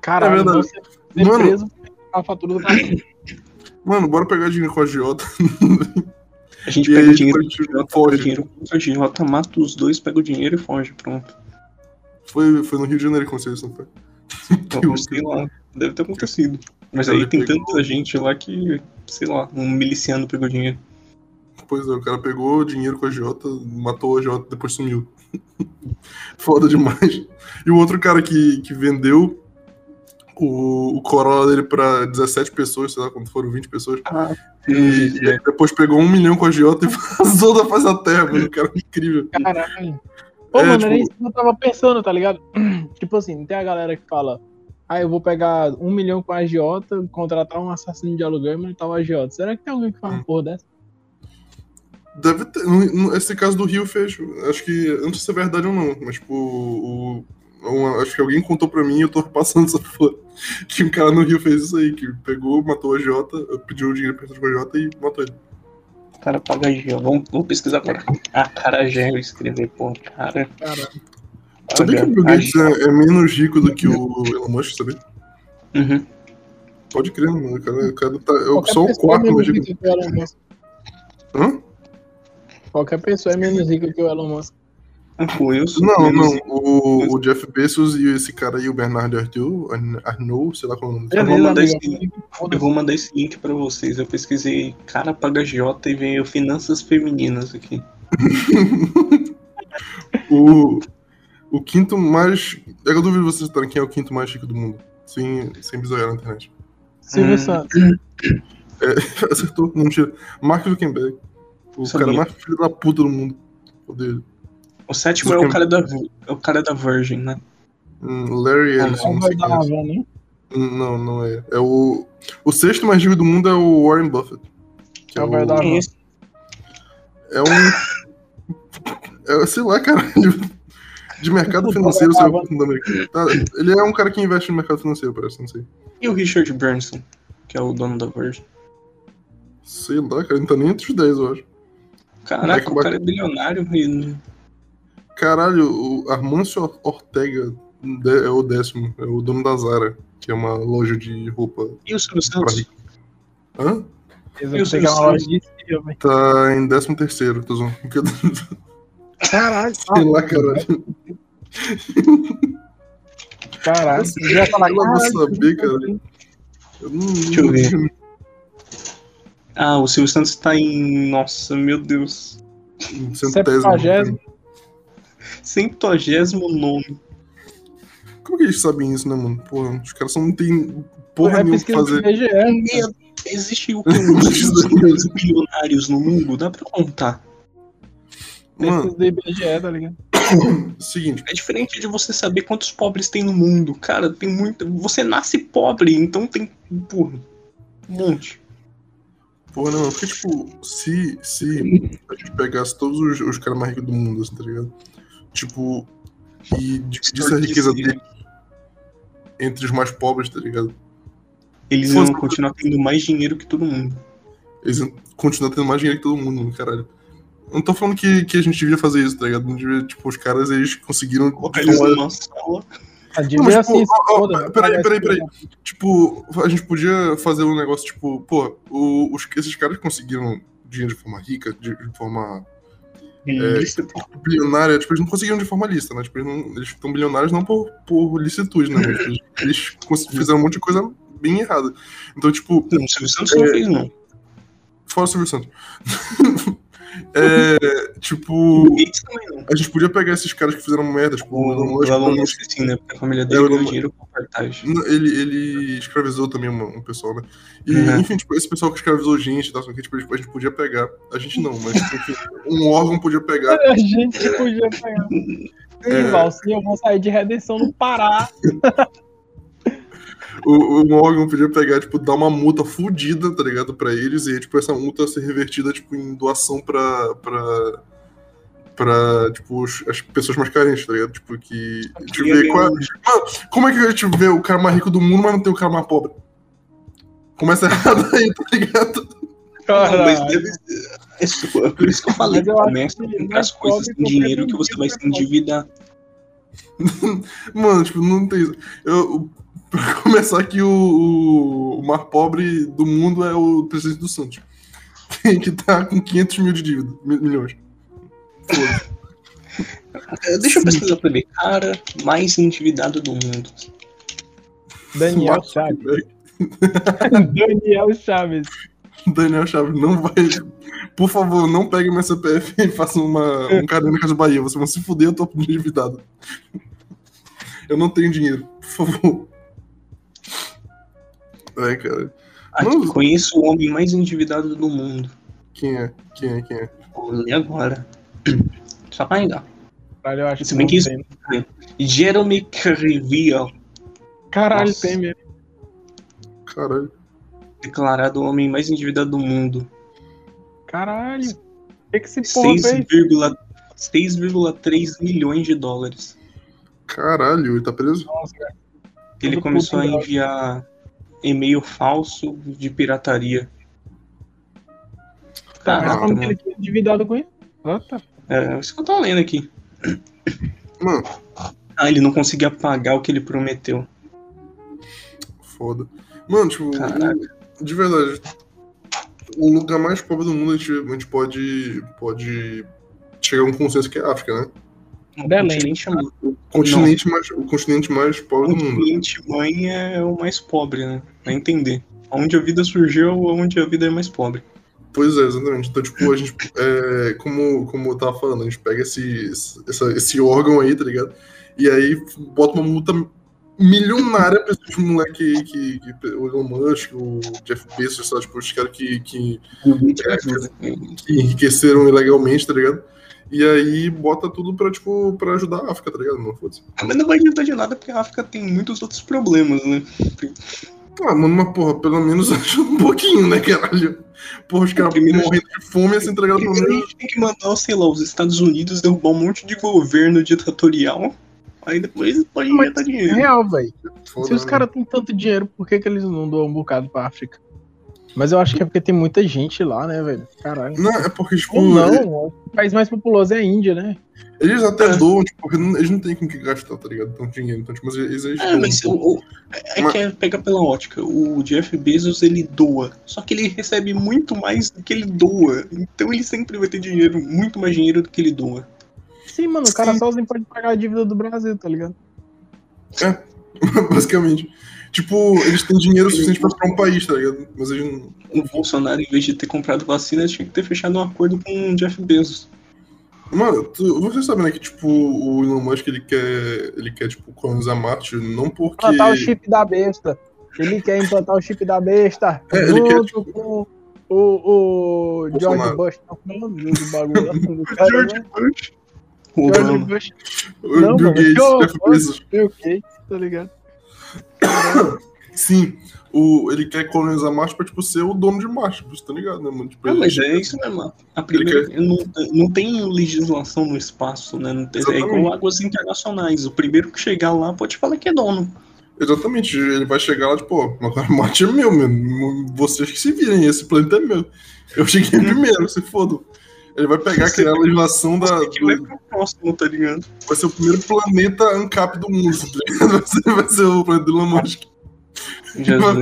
S3: Caralho,
S1: É
S3: você ser
S1: Mano.
S3: preso a fatura do cartão.
S1: Mano, bora pegar dinheiro com a Giota.
S2: A gente
S1: E
S2: pega
S1: aí,
S2: o dinheiro, pega o
S1: foge.
S2: dinheiro com a Giota, mata os dois, pega o dinheiro e foge. Pronto.
S1: Foi, foi no Rio de Janeiro que aconteceu isso, não foi?
S2: Sei lá, deve ter acontecido. Mas aí tem
S1: pegou-
S2: tanta gente lá que, sei lá, um miliciano pegou dinheiro.
S1: Pois é, o cara pegou dinheiro com a Jota, matou a Jota, depois sumiu. Foda demais. E o outro cara que, que vendeu o, o Corolla dele pra 17 pessoas, sei lá quando foram 20 pessoas.
S2: Ah,
S1: E, e aí depois pegou um milhão com a Jota e vazou da face da terra, mano. O cara é incrível.
S3: Caralho. Pô,
S1: É,
S3: mano,
S1: tipo-
S3: era isso que eu tava pensando, tá ligado? tipo assim, tem a galera que fala, ah, eu vou pegar um milhão com a agiota, contratar um assassino de aluguel e matar o agiota. Será que tem alguém que fala uma porra dessa?
S1: Deve ter. Esse caso do Rio fez. Acho que. Eu não sei se é verdade ou não, mas, tipo, o. uma- acho que alguém contou pra mim e eu tô passando essa porra. Que um cara no Rio fez isso aí, que pegou, matou a Jota, pediu o dinheiro pra a Jota e matou ele.
S2: Cara paga Gel. Vamos, vamos pesquisar agora. Ah, cara Gel, escrever, pô, cara.
S3: Caralho.
S1: Sabia que o Bill Gates é, é menos rico do que o Elon Musk, sabia?
S2: Uhum.
S1: Pode crer, mano. O cara, o cara tá. Eu
S3: Qualquer
S1: sou o
S3: pessoa é
S1: quarto
S3: menos
S1: mais rico.
S3: rica que o Elon Musk.
S1: Hã?
S3: Qualquer pessoa é menos rica que o Elon Musk.
S2: Eu
S1: Não, não. O, o Jeff Bezos e esse cara aí, o Bernardo Arthur, Arnaud, sei lá qual é o nome dele.
S2: Eu vou mandar esse- Eu
S3: Foda-se.
S2: vou mandar esse link pra vocês. Eu pesquisei cara paga Jota e veio finanças femininas aqui.
S1: O, o quinto mais. Eu duvido vocês estarem quem é o quinto mais rico do mundo. Sem, sem bisoiar na internet.
S3: Silvio
S2: Hum.
S3: Santos.
S1: Acertou, não mentira. Mark Zuckerberg. O
S2: Sabia.
S1: cara mais filho da puta do mundo. Odeio ele.
S2: O sétimo é o cara da é o cara da Virgin, né?
S1: Hum, Larry
S2: Ah,
S1: Ellison,
S3: Não
S1: não sei quem é.
S3: né?
S1: Hum, Não, não é. É o. O sexto mais rico do mundo é o Warren Buffett. Que é,
S3: Não vai
S1: o,
S2: Quem é
S1: é um. É, sei lá, cara. De mercado
S3: Não
S1: financeiro, sei lá, fundo americano. Tá, Ele é um cara que investe no mercado financeiro, parece, não sei.
S2: E o Richard Branson, que é o dono da Virgin.
S1: Sei lá, cara, não tá nem entre os 10, eu acho.
S2: Caraca, o cara é bilionário e
S1: Caralho, o Armâncio Ortega é o décimo, é o dono da Zara, que é uma loja de roupa.
S2: E o Silvio Santos?
S1: Hã?
S2: E
S3: vão
S2: o
S3: pegar
S2: Silvio
S3: uma loja de filme.
S1: Tá em décimo terceiro, tô zoando.
S3: Caralho.
S1: Sei lá, caralho.
S3: Caralho. Eu ia falar,
S1: eu não vou
S3: caralho,
S1: saber, cara. Eu não,
S2: Deixa eu ver. Ah, o Silvio Santos tá em. Nossa, meu Deus.
S1: Centésimo.
S2: Centogésimo nome.
S1: Como que eles sabem isso, né, mano? Porra, os caras não tem porra
S3: é
S1: nenhuma pra fazer.
S3: IBGE.
S2: Existe o que? Uns bilionários no mundo? Dá pra contar.
S1: Mano,
S3: do IBGE, tá ligado?
S1: seguinte,
S2: É diferente de você saber quantos pobres tem no mundo. Cara, tem muito. Você nasce pobre, então tem. Porra. Um monte.
S1: porra, não, porque, tipo, se, se a gente pegasse todos os, os caras mais ricos do mundo, assim, tá ligado? Tipo, e dividisse a riqueza dele entre os mais pobres, tá ligado?
S2: Eles iam continuar tendo mais dinheiro que todo mundo.
S1: Eles iam continuar tendo mais dinheiro que todo mundo, caralho. Eu não tô falando que, que a gente devia fazer isso, tá ligado? Não devia, tipo, os caras, eles conseguiram...
S2: Colocar eles numa sala.
S3: A
S1: Não,
S3: dívida
S1: mas,
S3: é assim,
S1: ó, ó, peraí, peraí, peraí. Tipo, a gente podia fazer um negócio, tipo, pô, o- os, esses caras conseguiram dinheiro de forma rica, de, de forma
S2: Ilícito.
S1: bilionária, tipo, eles não conseguiram de forma lícita, né? Tipo, eles, não, eles estão bilionários não por, por licitude, né? Eles, eles fizeram um monte de coisa bem errada. Então, tipo,
S2: Não, o Silvio Santos não
S1: É.
S2: fez, não.
S1: fora o Silvio Santos. é, tipo,
S2: O
S1: a gente podia pegar esses caras que fizeram merda, tipo, o Elon
S2: O
S1: Musk,
S2: Elon
S1: Elon
S2: Musk, sim, né? Porque a família
S1: É,
S2: dele
S1: o
S2: ganhou dinheiro com reportagem.
S1: Não, Ele, ele escravizou também uma- um pessoal, né? E,
S2: Uhum.
S1: enfim, tipo, esse pessoal que escravizou gente e tal, só que, tipo, a gente podia pegar. A gente não, mas enfim, um órgão podia pegar.
S3: A gente podia pegar. Sim, Val, sim, eu vou sair de redenção no Pará.
S1: O, um órgão podia pegar, tipo, dar uma multa fodida, tá ligado? Pra eles, e tipo, essa multa ser revertida, tipo, em doação pra. pra pra, tipo, as pessoas mais carentes, tá ligado? Tipo, que. Eu ver qual é- Mano, como é que a gente vê o cara mais rico do mundo, mas não tem o cara mais pobre? Começa errado aí, tá ligado?
S2: Não, mas deve ser. É. Por isso que eu falei,
S3: eu
S2: começa a comprar as coisas com dinheiro que você vai
S3: vive
S2: se endividar.
S1: Mano, tipo, não tem isso. Eu, o- pra começar aqui, o, o, o mais pobre do mundo é o presidente do Santos. Que tá com 500 mil de dívida, mi- milhões.
S2: Deixa eu pesquisar pra ver. Cara mais endividado do mundo.
S3: Daniel Chaves.
S1: Zuckerberg.
S3: Daniel Chaves.
S1: Daniel Chaves não vai. Por favor, não pegue meu CPF e faça uma, um caderno na Casa Bahia. Vocês vão se fuder, eu tô endividado. Eu não tenho dinheiro, por favor. É, cara. Não.
S2: conheço o homem mais endividado do mundo.
S1: Quem é? Quem é? Quem é?
S2: Vou ler agora. Só pra ainda.
S3: Caralho, eu acho
S2: Se
S3: que
S2: bem
S3: não
S2: que isso-
S3: tem.
S2: Jeremy Carrivial,
S3: Caralho,
S2: Nossa.
S3: tem mesmo.
S1: Caralho.
S2: declarado o homem mais endividado do mundo.
S3: Caralho. O que, que esse porra fez?
S2: 6,3 6,3 milhões de dólares.
S1: Caralho, ele tá preso?
S3: Nossa, cara.
S2: Ele
S3: Tudo
S2: começou a enviar e-mail falso de pirataria.
S3: Tá,
S2: Caraca,
S3: como que
S2: mano.
S3: ele tinha endividado com isso? Ah, tá.
S2: É isso que eu tô lendo aqui.
S1: Mano,
S2: Ah, ele não conseguia pagar o que ele prometeu.
S1: foda. Mano, tipo,
S2: Caraca.
S1: de verdade, o lugar mais pobre do mundo a gente, a gente pode, pode chegar a um consenso que é a África, né?
S3: Belém.
S2: continente, é-
S1: O continente, mais, o continente mais pobre
S2: o
S1: do mundo.
S2: continente mãe é o mais pobre, né? Pra entender. Onde a vida surgiu, onde a vida é mais pobre.
S1: Pois é, exatamente. Então, tipo, a gente, é, como, como eu tava falando, a gente pega esse, esse, esse órgão aí, tá ligado? E aí bota uma multa milionária pra esses moleque que, que, o Elon Musk, o Jeff Bezos, sabe? Tipo, os caras que, que,
S2: o ajuda.
S1: que enriqueceram ilegalmente, tá ligado? E aí bota tudo pra, tipo, pra ajudar a África, tá ligado? Não foda-se.
S2: Mas não vai adiantar de nada porque a África tem muitos outros problemas, né?
S1: Ah, mano, mas porra, pelo menos ajuda um pouquinho, né, caralho? Porra, os caras morrendo de fome assim, tá ligado? Pelo
S2: Primeiro a
S1: menos.
S2: gente tem que mandar, sei lá, os Estados Unidos derrubar um monte de governo ditatorial. Aí depois pode injetar
S3: É
S2: dinheiro.
S3: real, velho. Se os
S1: né?
S3: caras têm tanto dinheiro, por que, que eles não doam um bocado pra África? Mas eu acho que é porque tem muita gente lá, né, velho? Caralho.
S1: Não, é porque, tipo,
S3: Ou não, o país mais populoso é a Índia, né?
S1: Eles até
S2: É.
S1: doam, tipo, porque eles não têm com que gastar, tá ligado? Tanto dinheiro. Então, tipo, mas eles, eles
S2: É,
S1: doam.
S2: mas o, o- é
S1: Mas-
S2: que é, pega pela ótica. O Jeff Bezos ele doa. Só que ele recebe muito mais do que ele doa. Então ele sempre vai ter dinheiro, muito mais dinheiro do que ele doa.
S3: Sim, mano, o cara
S1: Sim.
S3: sozinho pode pagar a dívida do Brasil, tá ligado?
S1: Basicamente. Tipo, eles têm dinheiro suficiente pra comprar um país, tá ligado? Mas eles não.
S2: O Bolsonaro, em vez de ter comprado vacina, tinha que ter fechado um acordo com o Jeff Bezos.
S1: Mano, tu, você sabe, né, que, tipo, o Elon Musk, ele quer, ele quer, tipo, colonizar Marte, não porque...
S3: Implantar o chip da besta. Ele quer implantar o chip da besta.
S1: É, ele quer,
S3: junto com o, o George. Bush. Não, não, do bagulho cara,
S2: George
S3: né?
S2: Bush. O
S3: George. Bush.
S1: O Bill Gates,
S3: George
S1: Jeff Bezos.
S3: Bill Gates, tá ligado?
S1: Sim, o, ele quer colonizar Marte pra, tipo, ser o dono de Marte, tá ligado, né, mano? Tipo,
S2: Não,
S1: ele-
S2: mas é isso mesmo. A primeira, não, não tem legislação no espaço, né? Não tem- é igual águas internacionais. O primeiro que chegar lá pode falar que é dono.
S1: Exatamente, ele vai chegar lá, tipo, agora Marte é meu, mano. Vocês que se virem, esse planeta é meu. Eu cheguei primeiro, se foda. Ele vai pegar,
S2: Você-
S1: criar a legislação da.
S2: Que vai
S1: do-
S2: pro próximo, tá ligado?
S1: vai ser o primeiro planeta ANCAP do mundo, tá ligado? Vai ser, vai ser o planeta do Elon Musk.
S2: Jesus.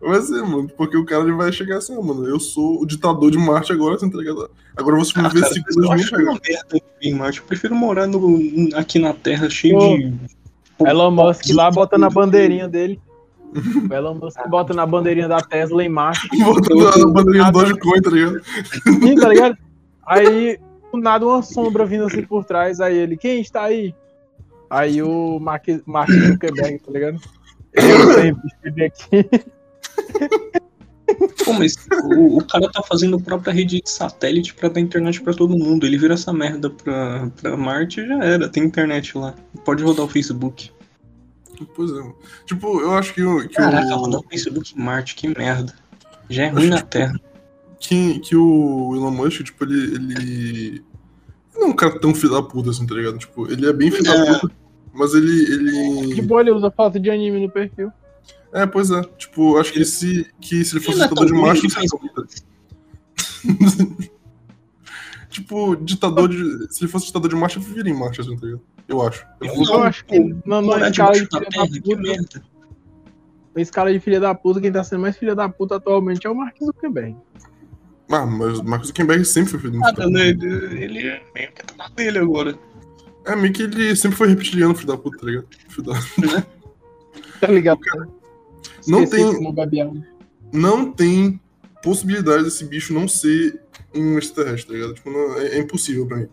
S1: Vai ser, mano, porque o cara ele vai chegar assim, ó, mano, eu sou o ditador de Marte agora, tá ligado? Agora você vai
S2: Ah,
S1: ver
S2: cara, mas eu
S1: anos
S2: acho
S1: de
S2: uma merda viver em Marte. Eu prefiro morar no, aqui na Terra cheio
S3: Pô,
S2: de.
S3: Elon Musk lá botando a bandeirinha dele. O Elon Musk bota na bandeirinha da Tesla em marcha.
S1: Botando a bandeirinha do Dogecoin, tá ligado?
S3: Sim, tá ligado? Aí, do nada, uma sombra vindo assim por trás. Aí ele, quem está aí? Aí o Mark, Mark Zuckerberg, tá ligado? Eu sempre estive aqui.
S2: Pô, mas o, o cara tá fazendo a própria rede de satélite pra dar internet pra todo mundo. Ele vira essa merda pra, pra Marte e já era. Tem internet lá. Pode rodar o Facebook.
S1: Pois é, mano. Tipo, eu acho que, o- que
S2: Caraca,
S1: o.
S2: rodar o Facebook em Marte, que merda. Já é ruim na Terra.
S1: que, que o Elon Musk, tipo, ele, ele. Não é um cara tão filho da puta assim, tá ligado? Tipo, ele é bem filho da
S2: É.
S1: puta, mas ele. ele...
S3: Que boa, ele usa foto de anime no perfil.
S1: É, pois é. Tipo, acho que se, que se ele fosse
S2: Ele não é
S1: de macho, não seria. Tipo, ditador de. Se ele fosse ditador de macho, eu viveria em macho, assim, tá ligado? Eu acho. Eu
S2: Eu
S3: Eu acho que na, na
S2: Morar
S3: escala de
S2: debaixo da
S3: filha da puta, na escala de filha da puta, quem tá sendo mais filha da puta atualmente é o Mark Zuckerberg.
S1: Ah, mas o Marcos Zuckerberg sempre foi filho de
S2: Nada,
S1: ditador.
S2: né? Ele é meio que tá na dele agora.
S1: É, meio que ele sempre foi reptiliano, filho da puta, tá ligado? Filho da-
S3: Tá ligado?
S1: Não
S3: Esqueci
S1: tem- não tem possibilidade desse bicho não ser um extraterrestre, tá ligado? Tipo, não- é, é impossível pra mim.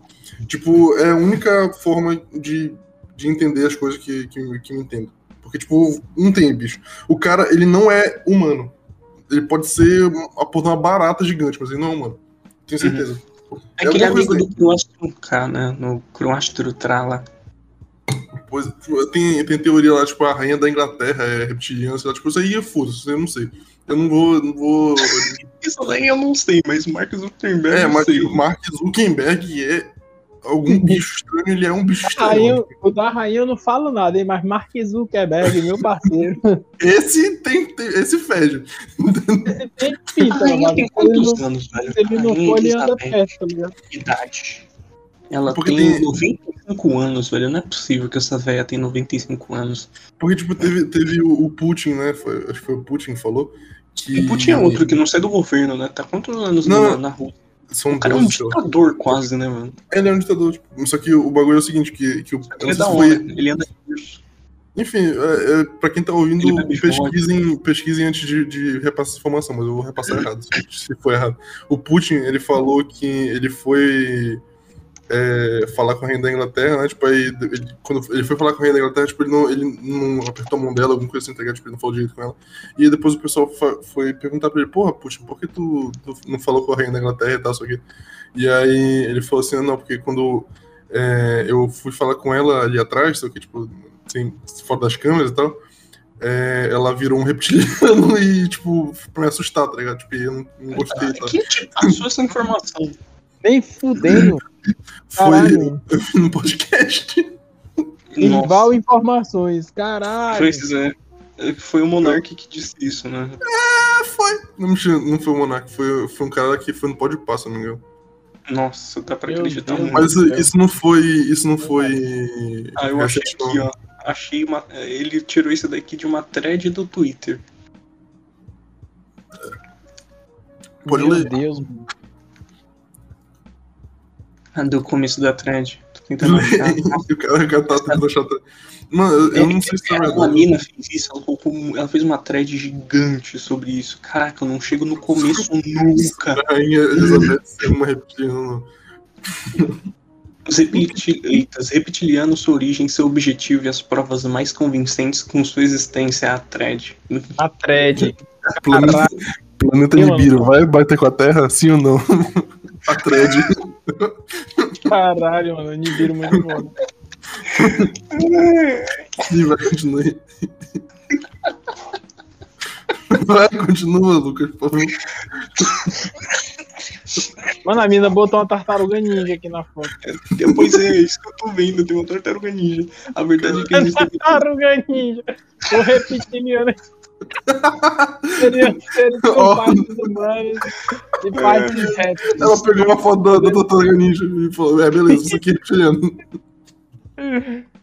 S1: Tipo, é a única forma de, de entender as coisas que, que, que me entendo. Porque, tipo, não tem bicho. O cara, ele não é humano. Ele pode ser a porra uma barata gigante, mas ele não é humano. Tenho certeza.
S2: É aquele
S1: alguma
S2: amigo
S1: coisa
S2: do Croastro K, né? No Croastro Trala.
S1: Pois, tipo, tem, tem teoria lá, tipo, a rainha da Inglaterra é reptiliana, sei lá, tipo, isso aí é foda-se, eu não sei. Eu não vou. Não vou...
S2: Isso daí eu não sei, mas Mark Zuckerberg
S1: É, mas
S2: sei.
S1: o Mark Zuckerberg é algum bicho estranho, ele é um bicho
S3: A
S1: estranho.
S3: o da rainha eu não falo nada, hein? Mas Mark Zuckerberg, meu parceiro.
S1: Esse tem, tem- esse fede.
S3: Ele tem
S2: A
S3: pinta,
S2: rainha
S3: mano.
S2: tem quantos anos, velho?
S3: se ele não for, ele anda perto, tá ligado?
S2: idade. Ela
S1: Porque
S2: tem
S1: tem-
S2: 95 anos, velho. Não é possível que essa velha tem 95 anos.
S1: Porque, tipo, teve, teve o, o Putin, né? Foi- acho que foi o Putin que falou. Que...
S2: O Putin é outro que não sai do governo, né? Tá quantos anos
S1: Não.
S2: na, na rua?
S1: São
S2: O cara é um
S1: 12, sei lá.
S2: ditador quase, né, mano?
S1: Ele é um ditador. Tipo, só que o bagulho é o seguinte, que, que o,
S2: Ele é da hora.
S1: foi-
S2: Ele anda.
S1: Enfim, é, é, pra quem tá ouvindo, pesquisem, pesquisem antes de, de repassar essa informação, mas eu vou repassar errado, se, se for errado. O Putin, ele falou que ele foi é, falar com a rainha da Inglaterra, né? Tipo, aí, ele, quando ele foi falar com a rainha da Inglaterra, tipo, ele não, ele não apertou a mão dela, alguma coisa assim, tá ligado? Tipo, ele não falou direito com ela. E aí depois o pessoal foi perguntar pra ele, porra, Putin, por que tu, tu não falou com a rainha da Inglaterra e tal, isso aqui? E aí ele falou assim, não, porque quando é, eu fui falar com ela ali atrás, só que, tipo, assim, fora das câmeras e tal, é, ela virou um reptiliano e, tipo, pra me assustar, tá ligado? Tipo, eu não, não gostei, tá?
S2: Quem te passou essa informação?
S3: Nem fudendo.
S1: Foi no podcast.
S3: Igual informações. Caralho.
S2: Pois é. Foi o Monark que disse isso, né?
S1: Ah, foi. Não, não foi o Monark, foi, foi um cara que foi no pode passo, se não me engano.
S2: Nossa, dá pra
S3: Meu
S2: acreditar
S3: Deus.
S2: muito.
S1: Mas isso,
S3: Deus.
S1: isso não foi. Isso não foi.
S2: Ah, eu achei
S1: recente, não.
S2: aqui, ó. Achei uma. Ele tirou isso daqui de uma thread do Twitter.
S1: Pode
S3: Meu
S1: ler.
S3: Deus, mano.
S2: Ah, do começo da thread. Tô tentando achar.
S1: o cara, tá tentando achar. Mano, eu, eu não sei se é verdade.
S2: mina fez isso, ela, colocou, ela fez uma thread gigante sobre isso. Caraca, eu não chego no começo nunca.
S1: A rainha Elizabeth ser uma reptiliana.
S2: Os, reptilianos, sua origem, seu objetivo e as provas mais convincentes com sua existência é a thread.
S3: A thread.
S1: Planeta, planeta
S3: Eu
S1: Nibiru, vai bater com a Terra? Sim ou não? a thread.
S3: Caralho, mano. Nibiru muito bom.
S1: Sim, vai, continua aí. Vai, continua, Lucas, por favor.
S3: Mano, a mina botou uma tartaruga ninja aqui na foto.
S2: Depois é isso que eu tô vendo, tem uma tartaruga ninja. A verdade é que existe.
S3: Tartaruga ninja. O reptiliano. Seria seres com partes humanas e partes répteis.
S1: Ela pegou uma foto da, da Tartaruga Ninja e falou: É, beleza, isso aqui é reptiliano.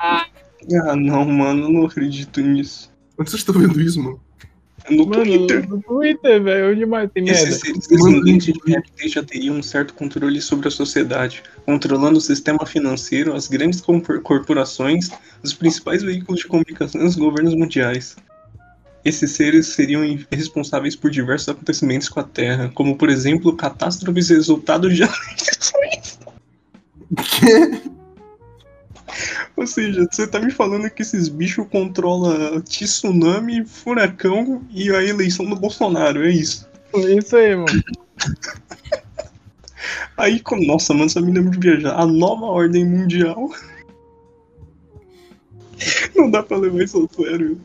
S2: Ah, não, mano, eu não acredito nisso.
S1: Onde vocês estão vendo isso, mano?
S2: No
S3: Mano,
S2: Twitter.
S3: no Twitter, velho. Onde mais tem merda?
S2: Esses seres descendentes de répteis já teriam um certo controle sobre a sociedade, controlando o sistema financeiro, as grandes corporações, os principais veículos de comunicação e os governos mundiais. Esses seres seriam responsáveis por diversos acontecimentos com a Terra, como por exemplo catástrofes resultados de? Ou seja, você tá me falando que esses bichos controlam tsunami, furacão e a eleição do Bolsonaro, é isso.
S3: Isso aí, mano.
S2: Aí, nossa, mano, essa me lembra de viajar. A nova ordem mundial. Não dá pra levar isso a sério.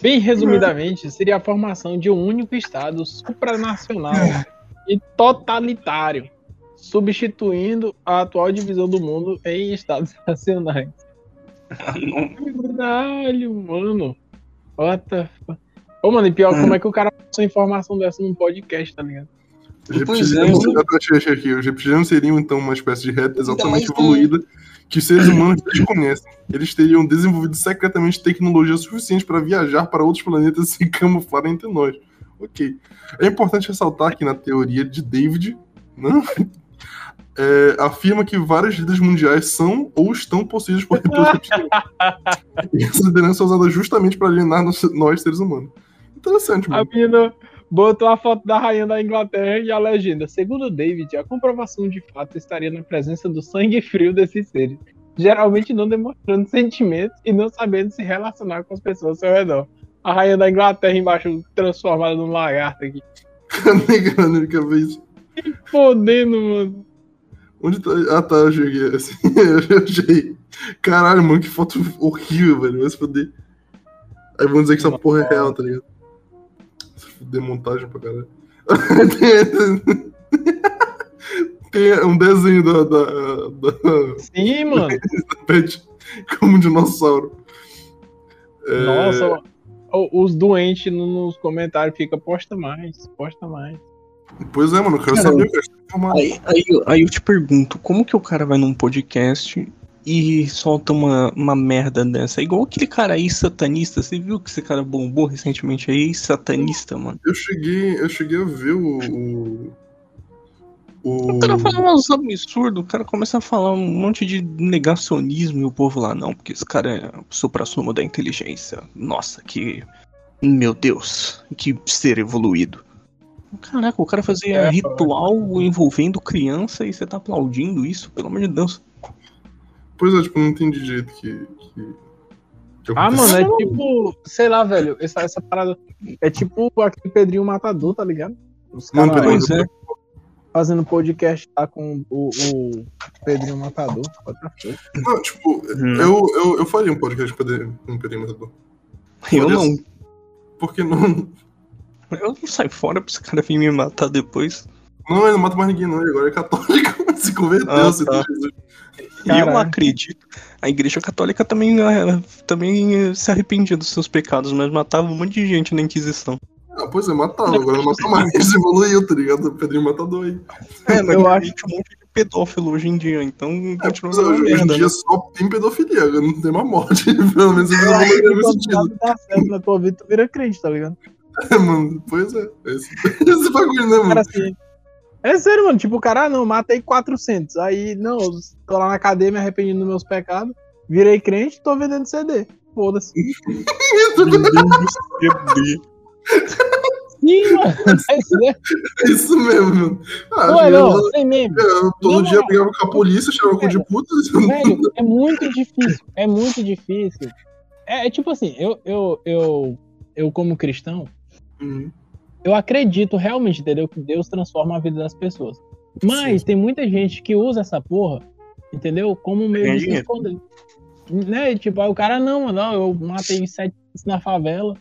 S3: Bem resumidamente, seria a formação de um único Estado supranacional e totalitário, substituindo a atual divisão do mundo em Estados nacionais.
S2: Não.
S3: Caralho, mano. What the fuck? Ô, mano, e pior, como é que o cara passou informação dessa num podcast, tá ligado?
S1: Os
S2: Pois é,
S1: reptilianos, eu aqui, os reptilianos seriam então uma espécie de
S2: Ainda
S1: altamente
S2: mais com-
S1: evoluída que os seres humanos desconhecem. Eles teriam desenvolvido secretamente tecnologia suficiente para viajar para outros planetas e se camuflar entre nós. Ok. É importante ressaltar que na teoria de David, né, é, afirma que várias líderes mundiais são ou estão possuídas por reptilianos. E essa liderança é usada justamente para alienar nós, nós, seres humanos. Interessante,
S3: A
S1: mano.
S3: mina botou a foto da rainha da Inglaterra e a legenda. Segundo David, a comprovação de fato estaria na presença do sangue frio desses seres, geralmente não demonstrando sentimentos e não sabendo se relacionar com as pessoas ao seu redor. A rainha da Inglaterra embaixo transformada num lagarto aqui.
S1: Negando, quer ver isso.
S3: Fodendo, mano.
S1: Onde tá? Ah, tá, eu cheguei assim. eu achei. Caralho, mano, que foto horrível, velho. Vai se foder. Aí vão dizer que essa porra é real, tá ligado? Se fuder montagem pra caralho. tem, um desenho da, da, da
S3: Sim, mano.
S1: Pet como um dinossauro. É,
S3: Nossa, o- os doentes no- nos comentários ficam, posta mais, posta mais.
S1: Pois é, mano, eu quero
S2: Cara,
S1: saber, eu quero.
S2: Aí, aí, aí eu te pergunto, como que o cara vai num podcast e solta uma, uma merda dessa? É igual aquele cara aí satanista, você viu que esse cara bombou recentemente aí, satanista, mano?
S1: Eu cheguei, eu cheguei a ver o. O, o...
S2: O cara fala uns absurdos, o cara começa a falar um monte de negacionismo e o povo lá, não, porque esse cara é o supra-sumo da inteligência. Nossa, que. Meu Deus, que ser evoluído. Caraca, o cara fazia
S3: É,
S2: ritual envolvendo criança e você tá aplaudindo isso, pelo amor de Deus.
S1: Pois é, tipo, não entendi direito que. que, que
S3: Ah, mano, é tipo, sei lá, velho, essa, essa parada é tipo aquele Pedrinho Matador, tá ligado? Os caras
S2: é.
S3: fazendo podcast lá com o, o Pedrinho Matador.
S1: Não, tipo,
S2: Não.
S1: eu, eu, eu faria um podcast com o Pedrinho- com o Pedrinho Matador.
S2: Eu
S1: Olha
S2: não.
S1: Por que não?
S2: Eu não saio fora pra esse cara vir me matar depois.
S1: Não, ele não mata mais ninguém, não. Ele agora é católico. Se converteu,
S2: Ah,
S1: se
S2: tá. E eu
S3: Caralho.
S2: acredito. A igreja católica também, eh, também se arrependia dos seus pecados, mas matava um monte de gente na Inquisição.
S1: Ah, pois é, matava. Agora não mata mais. Evoluiu, tá ligado? O Pedrinho Matador aí.
S2: É, mas
S3: Eu acho-
S2: acho um monte de pedófilo hoje em dia, então
S1: É,
S2: continua
S1: é,
S2: sendo uma
S1: hoje, em dia
S2: né?
S1: só tem pedofilia, não tem mais morte. Pelo menos
S3: Eu que
S1: evoluíram nesse sentido.
S3: dá certo na tua vida, tu vira crente, tá ligado?
S1: É, mano, pois é. Esse, esse bagulho, né,
S3: O cara
S1: mano?
S3: assim. É sério, mano. Tipo, o cara, ah, não, matei 400. Aí, não, eu tô lá na cadeia me arrependendo dos meus pecados. Virei crente tô vendendo CD. Foda-se. Sim, mano. É.
S1: É isso mesmo, mano. Ah,
S3: Não é,
S1: eu-
S3: não. Sem meme.
S1: eu todo
S3: Não,
S1: dia
S3: não.
S1: brigava com a polícia, tirava cu de puta.
S3: Velho, é muito difícil. É muito difícil. É, é tipo assim, eu, eu, eu, eu como cristão,
S1: Hum,
S3: eu acredito realmente, entendeu? Que Deus transforma a vida das pessoas. Mas tem muita gente que usa essa porra, entendeu? Como meio de esconder. Né? Tipo, aí o cara, não, mano, não, eu matei sete na favela,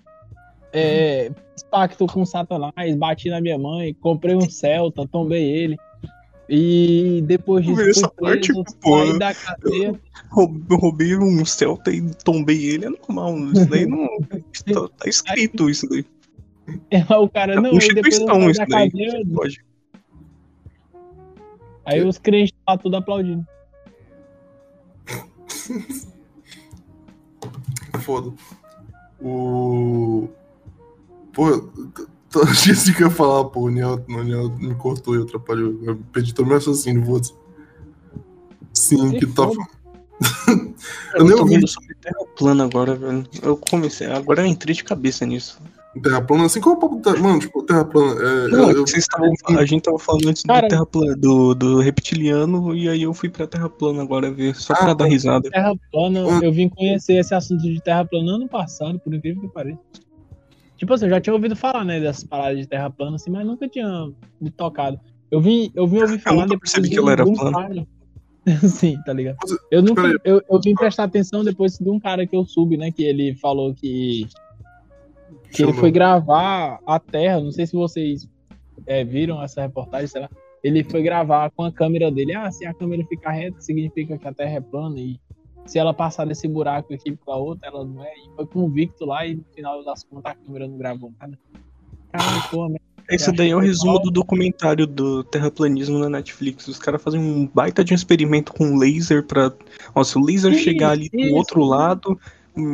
S3: é, fiz pacto com Satanás, bati na minha mãe, comprei um Celta, tombei ele. E depois disso,
S2: Essa parte,
S3: preso,
S2: pô,
S3: saí da cadeia.
S2: Eu roubei um Celta e tombei ele, é normal. Isso daí não. Tá, tá escrito isso daí.
S3: O cara, não,
S2: É
S3: aí depois eu da.
S2: Pode.
S3: Aí os crentes lá tudo aplaudindo.
S1: Foda. O. Pô, t- t- esqueci que eu ia falar, pô. O Niel, o Niel me cortou e atrapalhou. Eu perdi todo o meu raciocínio, vou. Sim, que tá.
S3: foda.
S1: Eu
S2: Eu,
S1: nem
S2: tô
S1: ouvi.
S2: vendo sobre terra plana agora, velho. Eu comecei, agora eu entrei de cabeça nisso.
S1: Terra plana, assim, é o papo da. Mano, tipo, terra plana. É,
S2: Não, é
S1: eu,
S2: que vocês estavam, a gente tava falando antes
S3: Cara-
S2: do terra plana, do, do reptiliano, e aí eu fui pra terra plana agora ver, só
S1: Ah,
S2: pra dar risada.
S3: Terra plana,
S1: Hum.
S3: eu vim conhecer esse assunto de terra plana ano passado, por incrível que pareça. Tipo assim, eu já tinha ouvido falar, né, dessas paradas de terra plana, assim, mas nunca tinha me tocado. Eu vim, eu vim ouvir falar
S2: nunca
S3: depois
S2: percebi
S3: de
S2: que
S3: um-
S2: ela era plana.
S3: cara. Sim, tá ligado? Eu nunca, eu, eu vim prestar atenção depois de um cara que eu subi, né, que ele falou que que ele foi gravar a Terra, não sei se vocês é, viram essa reportagem, sei lá. Ele foi gravar com a câmera dele. Ah, se a câmera ficar reta, significa que a Terra é plana e se ela passar desse buraco aqui pra outra, ela não é. E foi convicto lá e no final das contas a câmera não gravou nada. Caralho, pô, merda.
S2: Esse daí é o resumo do documentário do terraplanismo na Netflix. Os caras fazem um baita de um experimento com laser pra. Ó, se o laser
S3: Isso,
S2: chegar ali do
S3: isso.
S2: outro lado,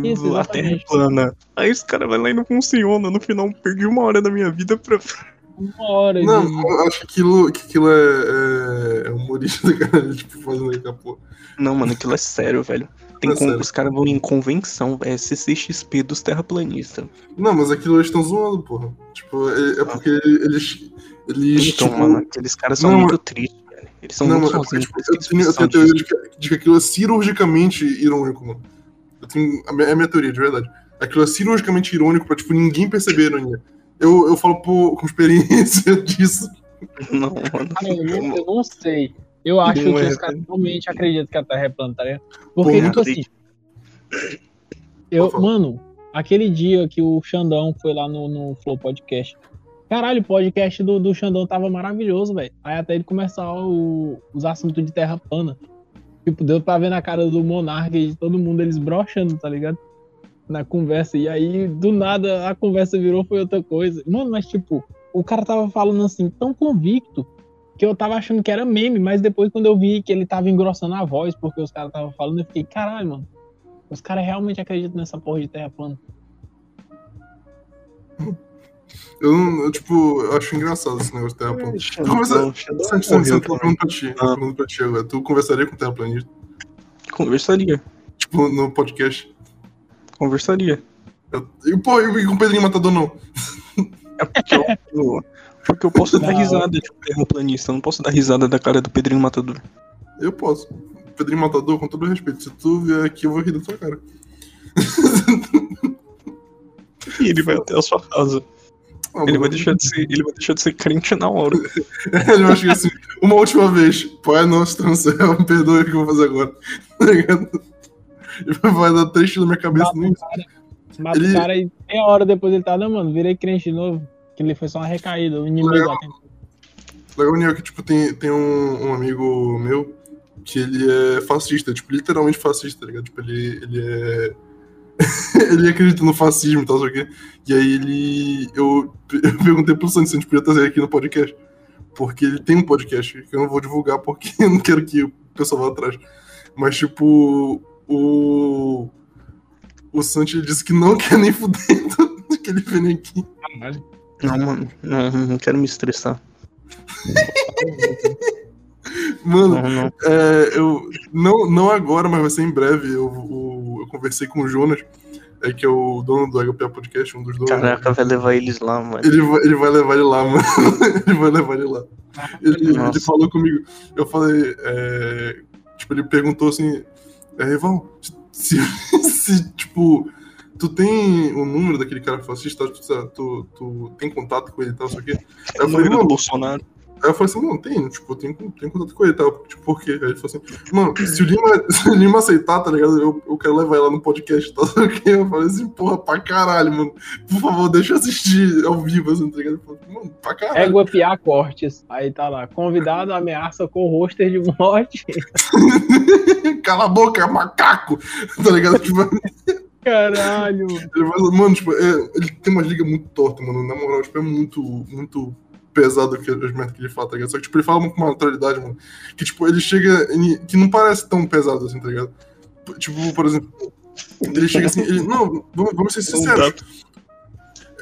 S3: Isso,
S2: a Terra é plana. Aí os caras vão lá e não funciona. No final, perdi uma hora da minha vida pra.
S3: Uma hora
S1: Não, eu acho que aquilo, que aquilo é, é, é humorista, cara. Tipo, fazendo aí, capô.
S2: Não, mano, aquilo é sério, velho. Tem
S1: É
S2: con-
S1: sério.
S2: Os caras vão em convenção, é CCXP dos terraplanistas.
S1: Não, mas aquilo eles estão zoando, porra. Tipo, é, é porque eles. Eles.
S2: Então,
S1: tipo,
S2: mano, aqueles caras são
S1: não,
S2: muito tristes, velho. Eles são
S1: não,
S2: muito
S1: mas é porque,
S2: sozinhos.
S1: tipo,
S2: por isso
S1: eu tenho,
S2: eles
S1: eu tenho a teoria de que, de que aquilo é cirurgicamente irônico, mano. Eu tenho, a minha- é a minha teoria, de verdade. Aquilo é cirurgicamente irônico pra, tipo, ninguém perceber a ironia. Eu, eu falo por, com experiência disso.
S2: Não, mano.
S3: Eu, não, eu não sei. Eu acho
S2: Não
S3: que
S2: é,
S3: os caras realmente acreditam que a Terra é plana, tá ligado? Porque, tipo assim. Eu, mano, aquele dia que o Xandão foi lá no, no Flow Podcast. Caralho, o podcast do, do Xandão tava maravilhoso, velho. Aí até ele começar o- os assuntos de terra plana. Tipo, deu pra ver na cara do Monarca e de todo mundo eles brochando, tá ligado? Na conversa. E aí, do nada, a conversa virou foi outra coisa. Mano, mas tipo, o cara tava falando assim, tão convicto, que eu tava achando que era meme, mas depois quando eu vi que ele tava engrossando a voz, porque os caras estavam falando, eu fiquei, caralho, mano. Os caras realmente acreditam nessa porra de terra plana.
S1: Eu, não- eu, tipo, eu acho engraçado esse negócio de terraplanista. Conversa- Santos,
S2: morreu,
S1: Santos, eu tô
S2: cara.
S1: perguntando pra ti. eu tô
S2: Ah.
S1: pra ti agora. Tu conversaria com terraplanista?
S2: Conversaria.
S1: Tipo, no podcast?
S2: Conversaria.
S1: Eu, e, pô, e com o Pedrinho Matador não.
S2: É porque eu, porque eu posso dar
S3: Não.
S2: risada de um terraplanista, eu não posso dar risada da cara do Pedrinho Matador.
S1: Eu posso. Pedrinho Matador, com todo respeito. Se tu vier aqui, eu vou rir da tua cara.
S2: E ele vai até a sua casa. Ele vai deixar de ser, ele vai deixar de ser crente na hora.
S1: Ele vai chegar assim, uma última vez. Pai nosso, tá no céu, me perdoe o que eu vou fazer agora. Tá ligado? Ele vai dar três tiros na minha cabeça.
S3: Mata cara, mata
S1: Ele-
S3: o cara e meia hora depois ele tá, não, mano, virei crente de novo. Que ele foi só uma recaída, o inimigo
S1: Legal. Legal, Niel, que tipo, tem, tem um, um amigo meu que ele é fascista, tipo, literalmente fascista, tá ligado? Tipo, ele, ele é. ele acredita no fascismo e tal, sei o quê. E aí ele. Eu, eu perguntei pro Santos se a gente podia trazer ele aqui no podcast. Porque ele tem um podcast que eu não vou divulgar porque eu não quero que o pessoal vá atrás. Mas, tipo, o. O Santos disse que não quer nem fudendo que ele venha aqui.
S2: Não, mano, não, não quero me estressar.
S1: Mano,
S2: Não, não.
S1: É, eu não, não agora, mas vai ser em breve. Eu, o- eu conversei com o Jonas, é, que é o dono do HPA Podcast, um dos donos.
S2: Caraca, vai levar eles lá, mano.
S1: Ele vai, ele vai levar ele lá, mano. ele vai levar ele lá. Ele, ele falou comigo. Eu falei. é, tipo, ele perguntou assim: é, Rival, se, se, tipo, tu tem o número daquele cara fascista, tu, tu, tu tem contato com ele e tal, isso aqui? Eu falei,
S2: do
S1: mano,
S2: Bolsonaro.
S1: Aí eu falei assim, mano, tem, tipo, tenho, tenho contato com ele e tal. Tipo, por quê? Aí ele falou assim, mano, se o Lima, se o Lima aceitar, tá ligado? Eu, eu quero levar lá no podcast e tal. sei o quê. Eu falei assim, porra, pra caralho, mano. Por favor, deixa eu assistir ao vivo, assim, tá ligado? Falei, mano, pra caralho.
S3: Égua Piá Cortes. Aí tá lá. Convidado ameaça com roster de morte.
S1: Cala a boca, macaco! Tá ligado? Tipo,
S3: Caralho.
S1: ele mano, tipo, é, ele tem umas ligas muito tortas, mano. Na moral, tipo, é muito, muito pesado que as merdas que ele fala, tá ligado? Só que, tipo, ele fala com uma naturalidade, mano. Que, tipo, ele chega. que não parece tão pesado assim, tá ligado? Tipo, por exemplo, ele chega assim, ele, não, vamos, vamos ser sinceros.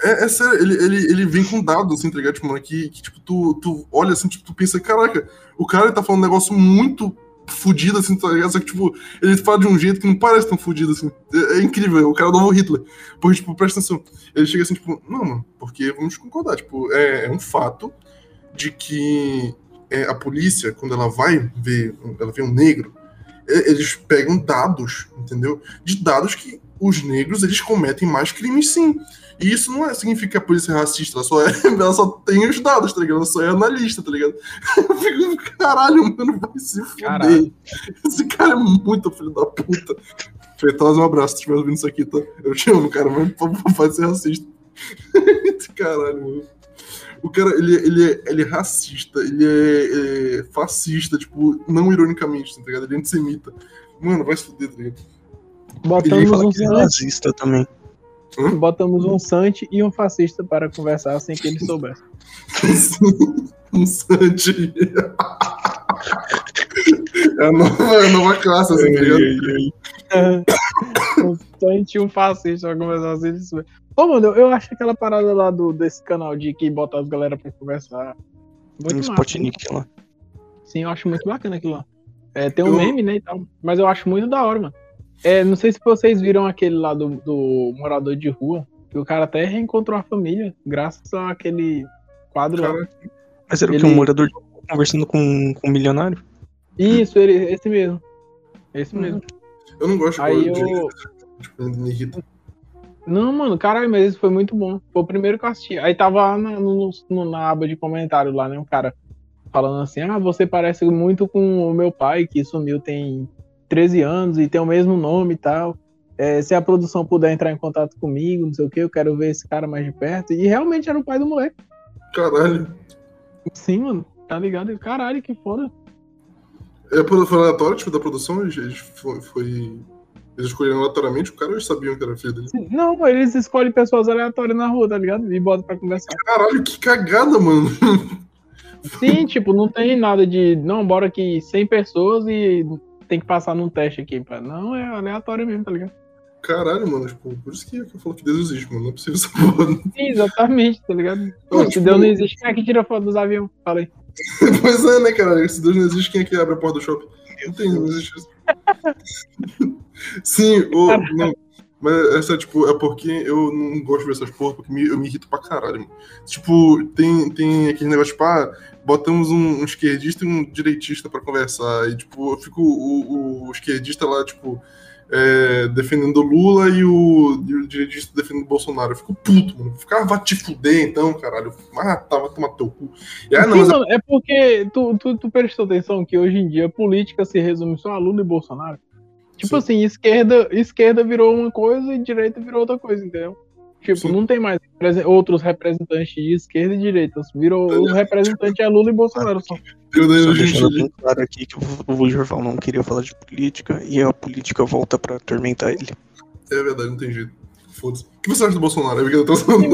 S1: É, é sério, ele, ele, ele vem com dados, assim, tá ligado? Tipo, mano, que, que tipo, tu, tu olha assim, tipo, tu pensa, caraca, o cara tá falando um negócio muito fudido, assim, tá ligado? Só que, tipo, ele fala de um jeito que não parece tão fudido, assim. É, é incrível, é o cara do novo Hitler. Porque, tipo, presta atenção. Ele chega assim, tipo, não, mano, porque vamos concordar, tipo, é, é um fato de que é, a polícia, quando ela vai ver, ela vê um negro, é, eles pegam dados, entendeu? De dados que os negros, eles cometem mais crimes, sim. E isso não é, significa que a polícia é racista, ela só, é, ela só tem os dados, tá ligado? Ela só é analista, tá ligado? Eu fico, caralho, mano, vai se fuder. Esse cara é muito filho da puta. Feitosa, um abraço, se estiver ouvindo isso aqui, tá? Eu te amo, cara, mas pode ser racista. Caralho, mano. O cara, ele, ele, é, ele é racista, ele é, é fascista, tipo, não ironicamente, tá ligado? Ele é antissemita. Mano, vai se fuder, tá ligado?
S3: Botamos um,
S2: que é
S3: sante,
S2: nazista também.
S3: botamos um Sante e um fascista para conversar sem que ele soubesse.
S1: um Santi. É a nova, é a nova classe, assim, tá ligado?
S3: um Sante e um fascista para conversar sem ele soubesse. Ô, mano, eu acho aquela parada lá do, desse canal de que bota as galera pra conversar. Muito
S2: Um
S3: massa.
S2: Sputnik lá.
S3: Sim, eu acho muito bacana aquilo lá. É, tem um
S1: Eu-
S3: meme, né, e tal. Mas eu acho muito da hora, mano. É, não sei se vocês viram aquele lá do, do morador de rua, que o cara até reencontrou a família, graças àquele quadro lá.
S1: Cara,
S2: Mas era o que?
S3: Ele-
S2: Um morador de rua conversando com, com um milionário?
S3: Isso, ele, esse mesmo. Esse
S2: Uhum.
S3: mesmo.
S1: eu não gosto
S3: Aí
S1: de
S3: eu.
S1: tipo.
S3: Não, mano, caralho, mas esse foi muito bom. Foi o primeiro que eu assisti. Aí tava lá na, no- no- na aba de comentário lá, né? Um cara falando assim: Ah, você parece muito com o meu pai, que sumiu tem 13 anos e tem o mesmo nome e tal. É, se a produção puder entrar em contato comigo, não sei o que, eu quero ver esse cara mais de perto. E realmente era o pai do moleque.
S1: Caralho.
S3: Sim, mano, tá ligado? Caralho, que foda.
S1: É foi aleatório, tipo, da produção, eles, foi, foi- Eles escolheram aleatoriamente, o cara eles sabiam que era filho dele.
S3: Não, eles escolhem pessoas aleatórias na rua, tá ligado? E botam pra conversar.
S1: Caralho, que cagada, mano.
S3: Sim, tipo, não tem nada de. Não, bora aqui 100 pessoas e tem que passar num teste aqui. Pá. Não, é aleatório mesmo, tá ligado?
S1: Caralho, mano, tipo, por isso que eu falo que Deus existe, mano. Não é possível essa porra.
S3: Sim, exatamente, tá ligado? Pô,
S1: Não,
S3: se
S1: tipo-
S3: Deus não existe, quem é que tira foto dos aviões? Fala aí.
S1: pois é, né, caralho? Se Deus não existe, quem é que abre a porta do shopping? Não tem, não existe isso. Sim, o. Não. Mas essa, tipo, é porque eu não gosto de ver essas porra, porque me- eu me irrito pra caralho, mano. Tipo, tem, tem aquele negócio, tipo, ah, botamos um, um esquerdista e um direitista pra conversar. E, tipo, eu fico o, o esquerdista lá, tipo, é, defendendo Lula e o, e o direitista defendendo o Bolsonaro. Eu fico puto, mano. Ficava vai te fuder, então, caralho. Ah, tava tomar teu cu. E, ah, não,
S3: Sim,
S1: mas é
S3: é porque tu, tu, tu prestou atenção que hoje em dia a política se resume só a Lula e Bolsonaro. Tipo
S1: Sim.
S3: assim, esquerda, esquerda virou uma coisa e direita virou outra coisa, entendeu? Tipo,
S1: Sim.
S3: não tem mais outros representantes de esquerda e direita. Virou o representante é Lula e Bolsonaro só.
S1: eu,
S2: Só deixando bem claro aqui que o Jorval não queria falar de política e a política volta pra atormentar ele.
S1: É verdade, não tem jeito. Foda-se. O que você acha do Bolsonaro? É porque eu tô falando.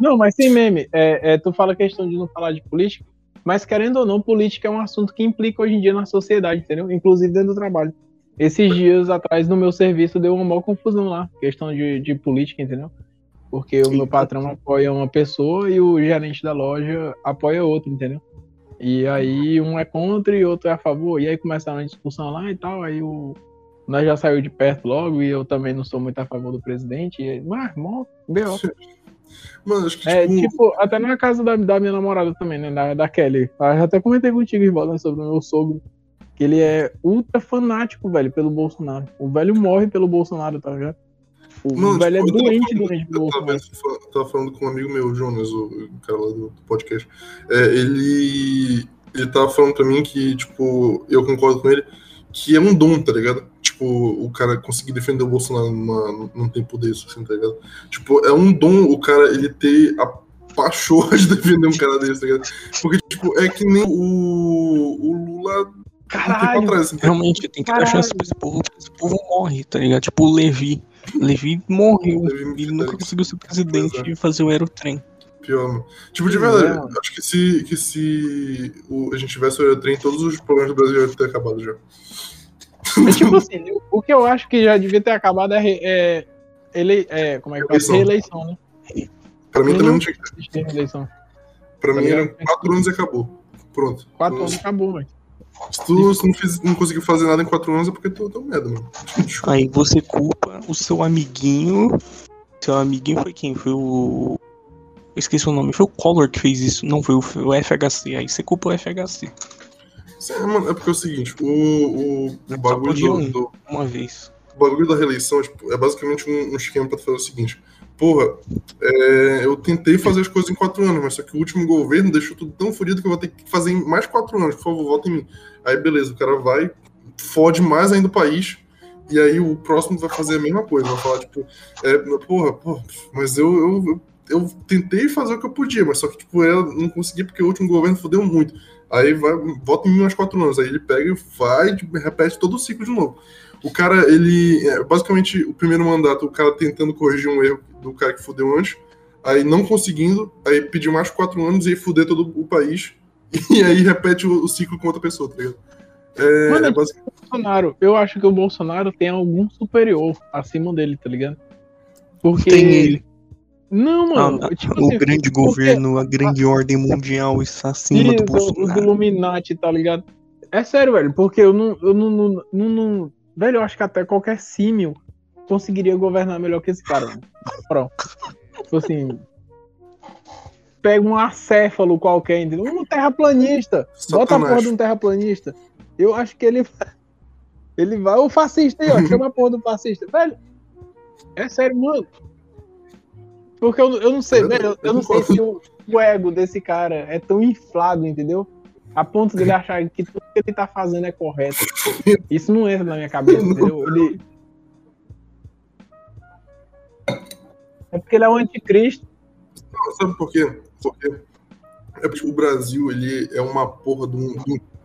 S3: não, mas sem meme. É, é, tu fala a questão de não falar de política, mas querendo ou não, política é um assunto que implica hoje em dia na sociedade, entendeu? Inclusive dentro do trabalho. Esses dias atrás, no meu serviço, deu uma maior confusão lá, questão de, de política, entendeu? Porque o meu patrão apoia uma pessoa e o gerente da loja apoia outro, entendeu? E aí um é contra e outro é a favor. E aí começaram a discussão lá e tal. Aí o. Nós já saiu de perto logo e eu também não sou muito a favor do presidente. E mas, mó, B.O.
S1: Mano, acho que,
S3: É,
S1: tipo,
S3: tipo, até na casa da, da minha namorada também, né? Da, da Kelly. Eu já até comentei contigo, irmão, né, sobre o meu sogro. Que ele é ultra fanático, velho, pelo Bolsonaro. O velho morre pelo Bolsonaro, tá ligado? O
S1: Mano,
S3: velho
S1: tipo,
S3: é
S1: eu tava
S3: doente,
S1: falando-
S3: doente pelo
S1: eu tava,
S3: Bolsonaro.
S1: falando com um amigo meu, Jonas, o, o cara lá do, podcast. É, ele, ele tava falando pra mim que, tipo, eu concordo com ele, que é um dom, tá ligado? Tipo, o cara conseguir defender o Bolsonaro numa, num tempo desse, assim, tá ligado? Tipo, é um dom o cara, ele ter a pachorra de defender um cara desse, tá ligado? Porque, tipo, é que nem o, o Lula
S3: Caralho!
S1: ligado?
S2: Realmente, tem que dar
S3: Caralho.
S2: chance pra esse povo, esse povo morre, tá ligado? Tipo o Levi. Levi morreu.
S1: Levi
S2: Ele nunca conseguiu ser presidente
S1: é.
S2: e fazer o aerotrem.
S1: Pior, mano. Tipo, de verdade,
S3: é,
S1: acho que se, que se o, a gente tivesse o Aerotrem, todos os problemas do Brasil iam ter acabado já.
S3: É tipo assim, o que eu acho que já devia ter acabado é, é, ele, é como é que fala?
S1: Reeleição.
S3: Reeleição, né?
S1: Pra mim também
S3: não
S1: tinha que ter. Pra mim
S3: ligado?
S1: era quatro anos e acabou. Pronto.
S3: Quatro anos acabou, velho.
S1: Se tu, se não, fiz, não conseguiu fazer nada em quatro anos é porque tu deu merda, mano.
S2: Aí você culpa o seu amiguinho. Seu amiguinho foi quem? Foi o. Eu esqueci o nome. Foi o Collor que fez isso. Não, foi o, foi o FHC. Aí você culpa o FHC.
S1: É, mano, é porque é o seguinte, o, o, o bagulho do, do-
S2: Uma vez.
S1: o bagulho da reeleição tipo, é basicamente um, um esquema pra tu fazer o seguinte. Porra, é, eu tentei fazer as coisas em quatro anos, mas só que o último governo deixou tudo tão fodido que eu vou ter que fazer em mais quatro anos. Por favor, vota em mim. Aí, beleza, o cara vai, fode mais ainda o país, e aí o próximo vai fazer a mesma coisa. Vai falar, tipo, é, porra, porra, mas eu, eu, eu, eu tentei fazer o que eu podia, mas só que, tipo, eu não consegui porque o último governo fodeu muito. Aí vai, vota em mim mais quatro anos. Aí ele pega e vai, tipo, repete todo o ciclo de novo. O cara, ele. é, basicamente, o primeiro mandato, o cara tentando corrigir um erro do cara que fudeu antes, aí não conseguindo, aí pedir mais quatro anos e aí fuder todo o país, e aí repete o, o ciclo com outra pessoa, tá ligado? É,
S3: Mano,
S1: é basic-
S3: Bolsonaro, eu acho que o Bolsonaro tem algum superior acima dele, tá ligado? Porque.
S2: Tem ele.
S3: Não, mano.
S2: Ah,
S3: tipo
S2: o
S3: assim,
S2: grande
S3: porque-
S2: governo, a grande ordem mundial está acima
S3: Isso,
S2: do
S3: os
S2: Bolsonaro.
S3: Illuminati, tá ligado? É sério, velho, porque eu não, eu não, não, não, não- Velho, eu acho que até qualquer símio conseguiria governar melhor que esse cara, velho. Pronto. Tipo assim. Pega um acéfalo qualquer, entendeu? Um terraplanista. Bota a porra de um terraplanista. Eu acho que ele. Ele vai. O fascista aí, ó. Chama a porra do fascista. Velho. É sério, mano. Porque eu, eu não sei,
S1: Eu-
S3: velho. Eu, eu não sei se o, o ego desse cara é tão inflado, entendeu? A ponto dele achar que tudo que ele tá fazendo é correto. Isso não entra na minha cabeça, entendeu? Ele. É porque ele é o anticristo.
S1: Não, sabe por quê? Porque é porque o Brasil, ele é uma porra de um. de um-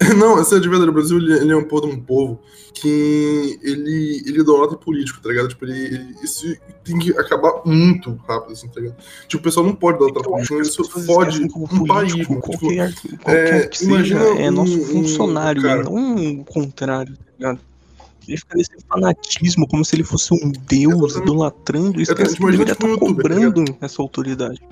S1: Não, essa é de verdade. O Brasil, ele, ele é uma porra de um povo que ele, ele idolatra político, tá ligado? Tipo, ele, ele- isso tem que acabar muito rápido, assim, tá ligado? Tipo, o pessoal não pode idolatrar
S2: que
S1: político, isso fode um país,
S2: político,
S1: mano. Tipo,
S2: qualquer, qualquer
S1: é,
S2: que seja,
S1: imagina
S2: é nosso
S1: um- um
S2: funcionário,
S1: cara-
S2: não o contrário, tá ligado? Ele fica nesse fanatismo, como se ele fosse um deus,
S1: Exatamente.
S2: idolatrando, e esquece
S1: Exatamente,
S2: que ele
S1: imagina, tipo,
S2: estar
S1: um youtuber, tá
S2: cobrando essa autoridade.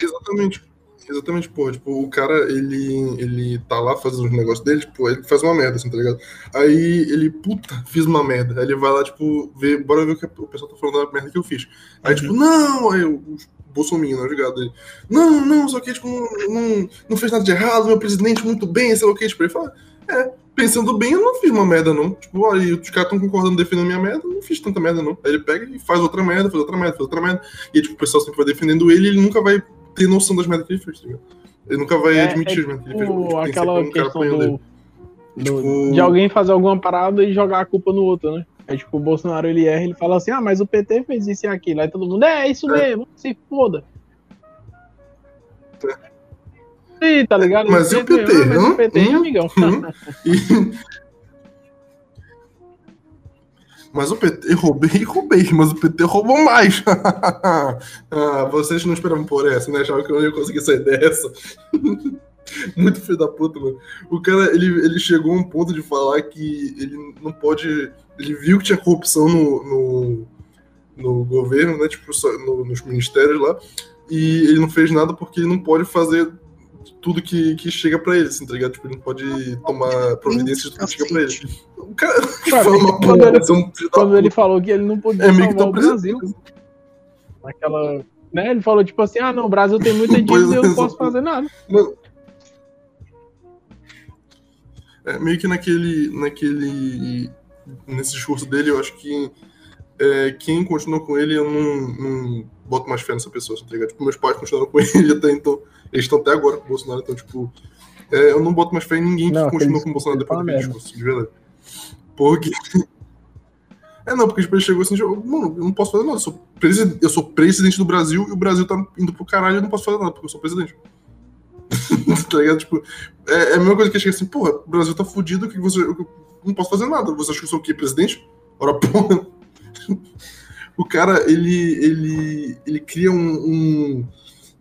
S1: Exatamente. Exatamente, pô. Tipo, o cara, ele, ele tá lá fazendo os negócios dele, tipo, ele faz uma merda, assim, tá ligado? Aí ele, puta, fiz uma merda. Aí ele vai lá, tipo, ver, bora ver o que o pessoal tá falando da merda que eu fiz. Aí,
S2: Uhum.
S1: tipo, não, aí o Bolsonaro, né, ligado? Ele, não, não, só que, tipo, não, não, fez nada de errado, meu presidente muito bem, sei lá o que, tipo, ele fala, é, pensando bem, eu não fiz uma merda, não. Tipo, olha, e os caras estão concordando defendendo minha merda, eu não fiz tanta merda, não. Aí ele pega e faz outra merda, faz outra merda, faz outra merda. E, tipo, o pessoal sempre vai defendendo ele e ele nunca vai ter noção das merdas que ele fez, tá ligado? Ele nunca vai
S3: É-
S1: admitir
S3: é
S1: as merdas que ele fez.
S3: Tipo,
S1: tem
S3: aquela
S1: um
S3: questão do, do-
S1: Tipo-
S3: de alguém fazer alguma parada e jogar a culpa no outro, né? É tipo, o Bolsonaro ele erra, ele fala assim, ah, mas o PT fez isso e aquilo. Aí todo mundo, é, é isso
S1: É.
S3: mesmo, se foda. Ih, tá ligado?
S1: Mas e o PT?
S3: ah, mas o PT, hein,
S1: Hum?
S3: amigão?
S1: Hum? E- Mas o PT roubei, roubei, mas o PT roubou mais. ah, vocês não esperavam por essa, né? Achavam que eu não ia conseguir sair dessa. Muito filho da puta, mano. O cara, ele, ele chegou a um ponto de falar que ele não pode. Ele viu que tinha corrupção no, no, no governo, né? Tipo, no- nos ministérios lá. E ele não fez nada porque ele não pode fazer tudo que, que chega pra ele, assim, tá ligado? Tipo, ele não pode tomar providências de tudo que chega pra ele. O cara
S3: Cara,
S1: fala uma
S3: quando
S1: porra,
S3: ele-
S1: um
S3: Quando ele falou que ele não podia
S1: É meio que tá
S3: o Brasil. Naquela. Né? Ele falou, tipo assim, ah, não, o Brasil tem muita dívida e eu não
S1: é,
S3: posso fazer nada.
S1: É, meio que naquele, naquele. Nesse discurso dele, eu acho que é, quem continuou com ele, eu não, não boto mais fé nessa pessoa, tá ligado? Tipo, meus pais continuaram com ele até então. Eles estão até agora com o Bolsonaro, então, tipo. é, eu não boto mais fé em ninguém que
S3: Não,
S1: continua
S3: aquele
S1: com o Bolsonaro depois daquele discurso, de verdade. Porque. É, não, porque tipo, ele chegou assim, mano, eu não posso fazer nada, eu sou, presi- eu sou presidente do Brasil e o Brasil tá indo pro caralho e eu não posso fazer nada, porque eu sou presidente. tá ligado? Tipo, é, é a mesma coisa que chega assim, porra, o Brasil tá fudido, que você. Eu não posso fazer nada. Você acha que eu sou o quê? Presidente? Ora, porra. O cara, ele. ele. ele cria um. um,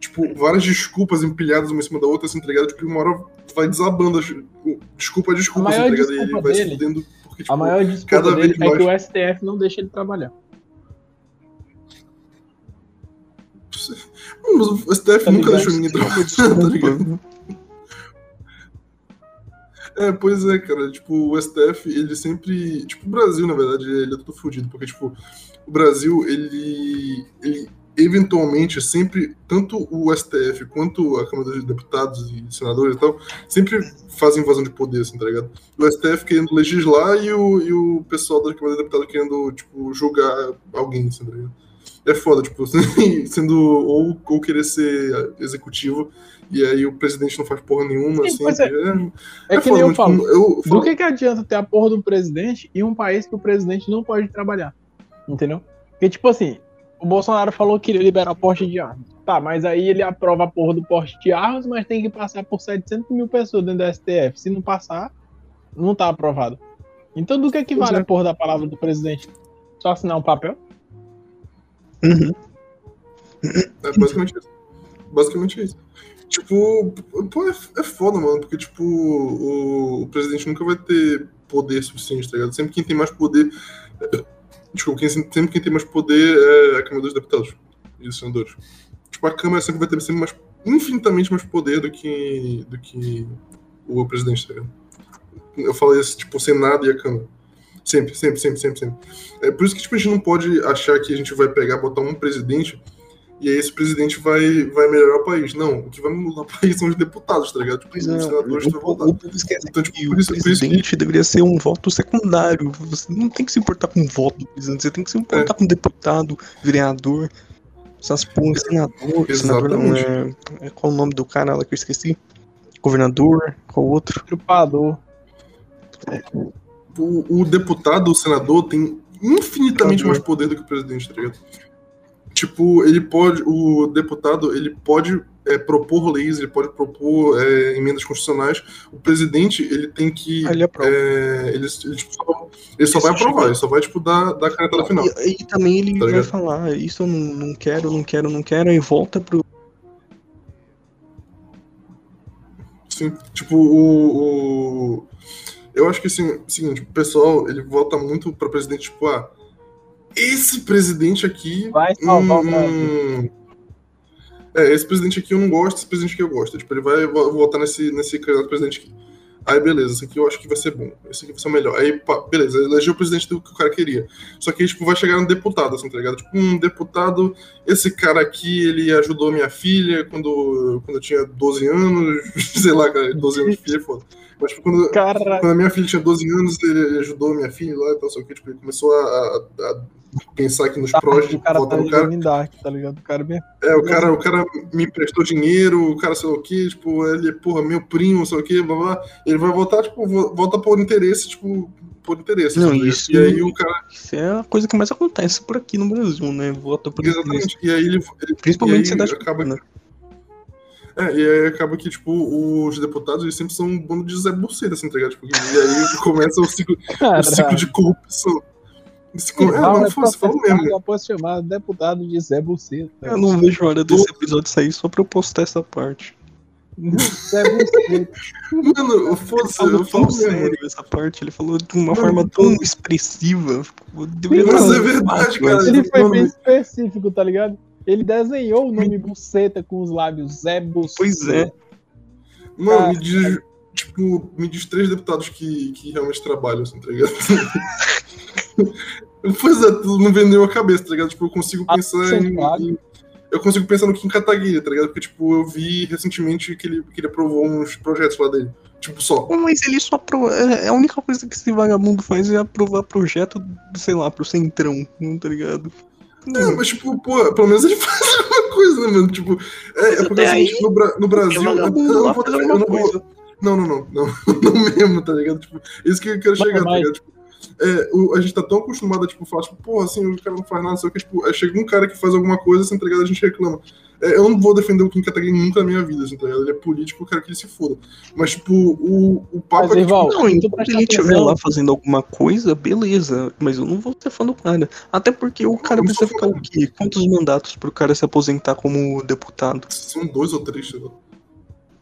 S1: tipo, várias desculpas empilhadas uma em cima da outra, assim, tá ligado? Tipo, uma hora vai desabando. Desculpa, a desculpa, assim, tá
S3: maior
S1: ligado? E ele vai se fudendo. Porque, tipo,
S3: A maior desculpa
S1: cada vez
S3: é que o
S1: mais-
S3: STF não deixa ele trabalhar.
S1: Mas o STF
S3: Tá
S1: nunca
S3: ligado?
S1: deixou ninguém trabalhar, tá ligado? É, pois é, cara. Tipo, o STF, ele sempre. Tipo, o Brasil, na verdade, ele é tudo fudido. Porque, tipo, o Brasil, ele. ele eventualmente, sempre. Tanto o STF quanto a Câmara dos Deputados e Senadores e tal, sempre fazem invasão de poder, assim, tá ligado? O STF querendo legislar e o, e o pessoal da Câmara dos Deputados querendo, tipo, julgar alguém, assim, tá ligado? É foda, tipo, sendo. Ou, ou querer ser executivo. E aí o presidente não faz porra nenhuma,
S3: Sim,
S1: assim.
S3: pois é.
S1: é-
S3: É que
S1: foda,
S3: nem eu
S1: mas,
S3: falo.
S1: tipo, eu
S3: Do
S1: falo-
S3: que, que adianta ter a porra do presidente em um país que o presidente não pode trabalhar? Entendeu? Porque, tipo assim, o Bolsonaro falou que iria liberar porte de armas. Tá, mas aí ele aprova a porra do porte de armas, mas tem que passar por 700 mil pessoas dentro da STF. Se não passar, não tá aprovado. Então, do que, que
S2: Pois
S3: vale
S2: é.
S3: a porra da palavra do presidente? Só assinar um papel?
S2: Uhum.
S1: É basicamente isso. Basicamente isso. Tipo, pô, é, é foda, mano, porque, tipo, o, o presidente nunca vai ter poder suficiente, tá ligado? Sempre quem tem mais poder. Desculpa, quem, sempre quem tem mais poder é a Câmara dos Deputados e os senadores. Tipo, a Câmara sempre vai ter sempre mais, infinitamente mais poder do que, do que o presidente, tá ligado? Eu falo isso, tipo, o Senado e a Câmara. Sempre, sempre, sempre, sempre, sempre. É por isso que tipo, a gente não pode achar que a gente vai pegar, botar um presidente e aí esse presidente vai, vai melhorar o país. Não, o que vai mudar o país são os deputados, tá ligado? Tipo, os
S2: é,
S1: senadores
S2: o,
S1: vão votar.
S2: o povo esquece
S1: Então, tipo, por
S2: o
S1: isso- por isso
S2: presidente deveria ser um voto secundário. Você não tem que se importar com o voto do presidente, você tem que se importar
S1: É.
S2: com deputado, vereador, essas porra, senador. Senador não é, é. Qual o nome do cara lá que eu esqueci? Governador, qual outro?
S3: Trupador.
S1: O, o deputado, o senador, tem infinitamente mais poder do que o presidente, tá ligado? Tipo, ele pode. O deputado, ele pode é, propor leis, ele pode propor é, emendas constitucionais. O presidente, ele tem que.
S2: Ah, ele
S1: é, ele, ele, tipo, só, ele só vai
S2: Esse
S1: aprovar,
S2: tipo-
S1: ele só vai, tipo, dar, dar a canetada final.
S2: E, e também ele
S1: Tá
S2: vai
S1: ligado?
S2: falar, isso eu não, não quero, não quero, não quero, e volta pro.
S1: Sim. Tipo, o. o- Eu acho que assim, seguinte, o pessoal, ele vota muito pra presidente, tipo, ah, esse presidente aqui.
S3: Vai salvar
S1: hum. É, esse presidente aqui eu não gosto, esse presidente aqui eu gosto. Tipo, ele vai vo- votar nesse, nesse candidato presidente aqui. Aí, beleza, esse aqui eu acho que vai ser bom. Esse aqui vai ser o melhor. Aí, pá, beleza, elegeu o presidente do que o cara queria. Só que tipo, vai chegar um deputado, assim, tá ligado? Tipo, um deputado, esse cara aqui, ele ajudou minha filha quando, quando eu tinha 12 anos. Sei lá, cara, 12 anos de filha é foda. Mas, tipo, quando, quando a minha filha tinha 12 anos, ele ajudou minha filha lá e tal, só que, tipo, ele começou a, a- a pensar aqui nos
S3: tá,
S1: prós de
S3: o cara tá
S1: no cara.
S3: Dark, tá ligado? O cara bem.
S1: É, o cara, o cara me emprestou dinheiro, o cara sei lá o quê, tipo, ele, porra, meu primo, sei lá o quê, blá blá. Ele vai votar, tipo, vo- vota por interesse, tipo, por interesse.
S2: Não,
S1: tipo,
S2: isso-
S1: E aí o cara.
S2: Isso é a coisa que mais acontece por aqui no Brasil, né? Vota por interesse.
S1: Exatamente. E aí ele. ele
S2: Principalmente
S1: e
S2: em
S1: aí acaba-
S2: pequena.
S1: É, e aí acaba que, tipo, os deputados eles sempre são um bando de Zé Buceta, assim, tá ligado? Tipo, e aí começa o ciclo, o ciclo de corrupção. Co- É, não, fosse, fala mesmo.
S3: Eu posso chamar deputado de Zé Buceta.
S2: Eu não vejo a hora desse episódio sair só pra eu postar essa parte.
S3: Zé Buceta.
S1: Mano,
S2: falou
S1: eu
S2: tão
S1: falo mesmo.
S2: sério essa parte, ele falou de uma
S1: Mano,
S2: forma tão expressiva.
S1: Mas é verdade, cara.
S3: Ele foi
S1: Mano,
S3: bem específico, tá ligado? Ele desenhou o nome Buceta com os lábios Zé Buceta.
S2: Pois é.
S1: Mano, me diz, tipo, me diz três deputados que, que realmente trabalham, assim, tá ligado? pois é, tudo não vem nenhuma cabeça, tá ligado? Tipo, eu consigo
S3: Ah,
S1: pensar em, em- Eu consigo pensar no Kim Kataguiri, tá ligado? Porque, tipo, eu vi recentemente que ele, que ele aprovou uns projetos lá dele. Tipo, só.
S2: Mas ele só aprova. é- A única coisa que esse vagabundo faz é aprovar projeto, sei lá, pro centrão, não tá ligado?
S1: Não, mas, tipo, pô, pelo menos ele faz alguma coisa, né, mano? Tipo, é, é porque assim,
S2: aí,
S1: tipo, no, Bra- no Brasil. Eu, não vou eu não vou. Não, não, não, não, não mesmo, tá ligado? Tipo, isso que eu quero chegar, tá
S3: mas-
S1: ligado? Tipo, é, o- a gente tá tão acostumado a, tipo, falar, tipo, porra, assim, o cara não faz nada, só que, tipo, chega um cara que faz alguma coisa, assim, tá ligado? A gente reclama. É, eu não vou defender o Kim Kataguiri nunca na minha vida, assim, tá ligado? Ele é político, eu quero que ele se foda. Mas, tipo, o, o papo
S3: Mas,
S1: é que,
S3: Ival,
S2: Não,
S3: se
S2: enquanto ele estiver lá fazendo alguma coisa, beleza. Mas eu não vou ser fã do cara. Até porque o cara
S1: não
S2: precisa ficar o quê? Quantos mandatos pro cara se aposentar como deputado?
S1: tipo, são dois ou três, sei lá.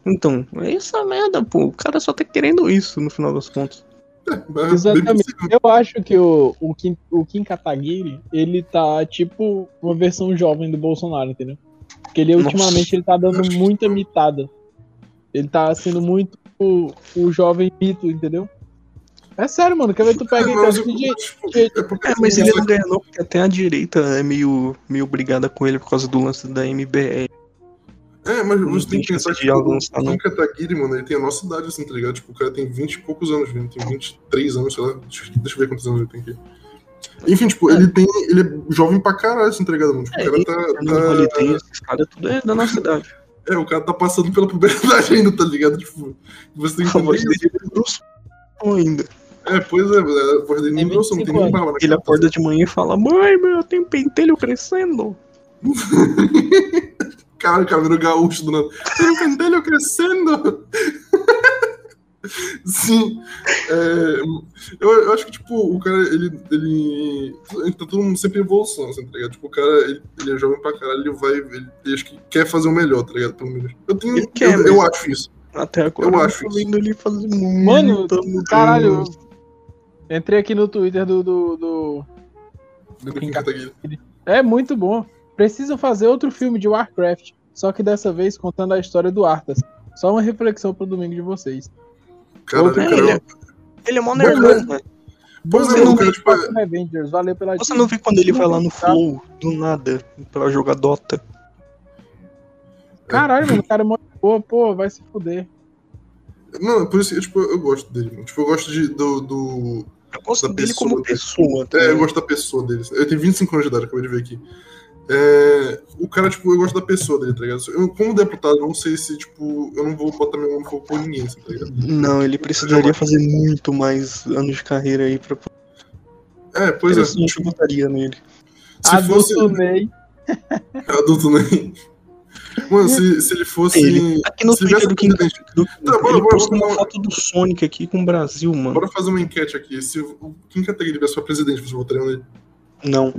S2: Então, é essa merda, pô. O cara só tá querendo isso no final das contas.
S1: É, é
S3: Exatamente. Eu acho que o, o, Kim, o Kim Kataguiri, ele tá tipo uma versão jovem do Bolsonaro, entendeu? Porque ele
S2: Nossa.
S3: ultimamente ele tá dando muita mitada. Ele tá sendo muito o, o jovem mito, entendeu? É sério, mano. Quer ver tu pega
S1: É,
S3: e
S1: mas,
S3: então,
S1: eu-
S3: de- de-
S1: é
S2: É, mas
S1: assim,
S2: ele não ganha não, porque até a direita é meio, meio brigada com ele por causa do lance da MBR.
S1: É, mas você tem que pensar que
S2: de
S1: o
S2: avançar,
S1: Kim. Kataguiri, mano, ele tem a nossa idade, assim, tá ligado? Tipo, o cara tem 20 e poucos anos, velho. Tem 23 anos, sei lá. Deixa, deixa eu ver quantos anos ele tem aqui. Enfim, tipo, ele tem. Ele é jovem pra caralho, assim, tá ligado, mano? Tipo,
S2: É,
S1: o cara tá. Tá-
S2: tem esses caras, tudo é da nossa idade.
S1: é, o cara tá passando pela puberdade ainda, tá ligado? Tipo, você tem que entender isso.
S2: é ainda.
S1: É, pois é, a voz dele não grosso, não tem
S3: 25
S1: nem barba na
S2: Ele
S1: cara.
S2: acorda de manhã e fala: Mãe, meu, eu tenho pentelho crescendo.
S1: Caralho, o cara virou gaúcho do nada. Tem um pentelho crescendo! Sim. É, eu, eu acho que, tipo, o cara, ele. ele tá todo mundo sempre em evolução, assim, tá ligado? Tipo, o cara, ele, ele é jovem pra caralho, ele vai. Ele, ele acho que quer fazer o melhor, tá ligado? Pelo menos. Eu tenho.
S2: Ele quer,
S1: eu, eu acho isso.
S2: Até agora
S1: Eu
S2: eu
S1: acho
S2: tô
S1: isso.
S2: fazer muito.
S3: Mano, caralho. Entrei aqui no Twitter do. do, do-
S1: Do
S3: Kim
S1: Kim Kataguiri.
S3: É muito bom. Precisam fazer outro filme de Warcraft. Só que dessa vez contando a história do Arthas. Só uma reflexão pro domingo de vocês.
S1: Caralho,
S3: Outro-
S1: cara.
S2: Ele é- Ele é mó
S1: né?
S2: velho.
S1: Pois
S2: Você
S1: é,
S2: não
S1: cara, tipo, é-
S3: Avengers, valeu pela
S2: Você não vê quando ele vai lá no
S3: Tá.
S2: Flow, do nada, pra jogar Dota.
S3: Caralho, mano, o cara é mó boa, pô, vai se fuder.
S1: Não, por isso que tipo, eu gosto dele, mano. Tipo, eu gosto de, do, do.
S2: Eu gosto
S1: Da
S2: dele
S1: pessoa
S2: como
S1: dele.
S2: pessoa. tá
S1: É, eu gosto da pessoa dele. Eu tenho 25 anos de idade, acabei de ver aqui. É, o cara, tipo, eu gosto da pessoa dele, tá ligado? Eu, como deputado, eu não sei se, tipo, eu não vou botar meu mão no fogo por ninguém, assim, tá ligado?
S2: Não, ele precisaria fazer muito mais anos de carreira aí pra
S1: É, pois é.
S2: Interessante, eu votaria nele.
S1: Se
S3: Adulto
S1: fosse
S3: Ney.
S1: adulto, né? Mano, se, se ele fosse.
S2: Ele. Aqui no Twitter do
S1: presidente-
S2: do,
S1: Tá, bora,
S2: ele
S1: bora,
S2: postou
S1: bora,
S2: uma
S1: bora.
S2: foto do Sonic aqui com o Brasil, mano.
S1: Bora fazer uma enquete aqui. Se o Kim Kataguiri tivesse pra presidente, vocês votariam nele?
S2: Não.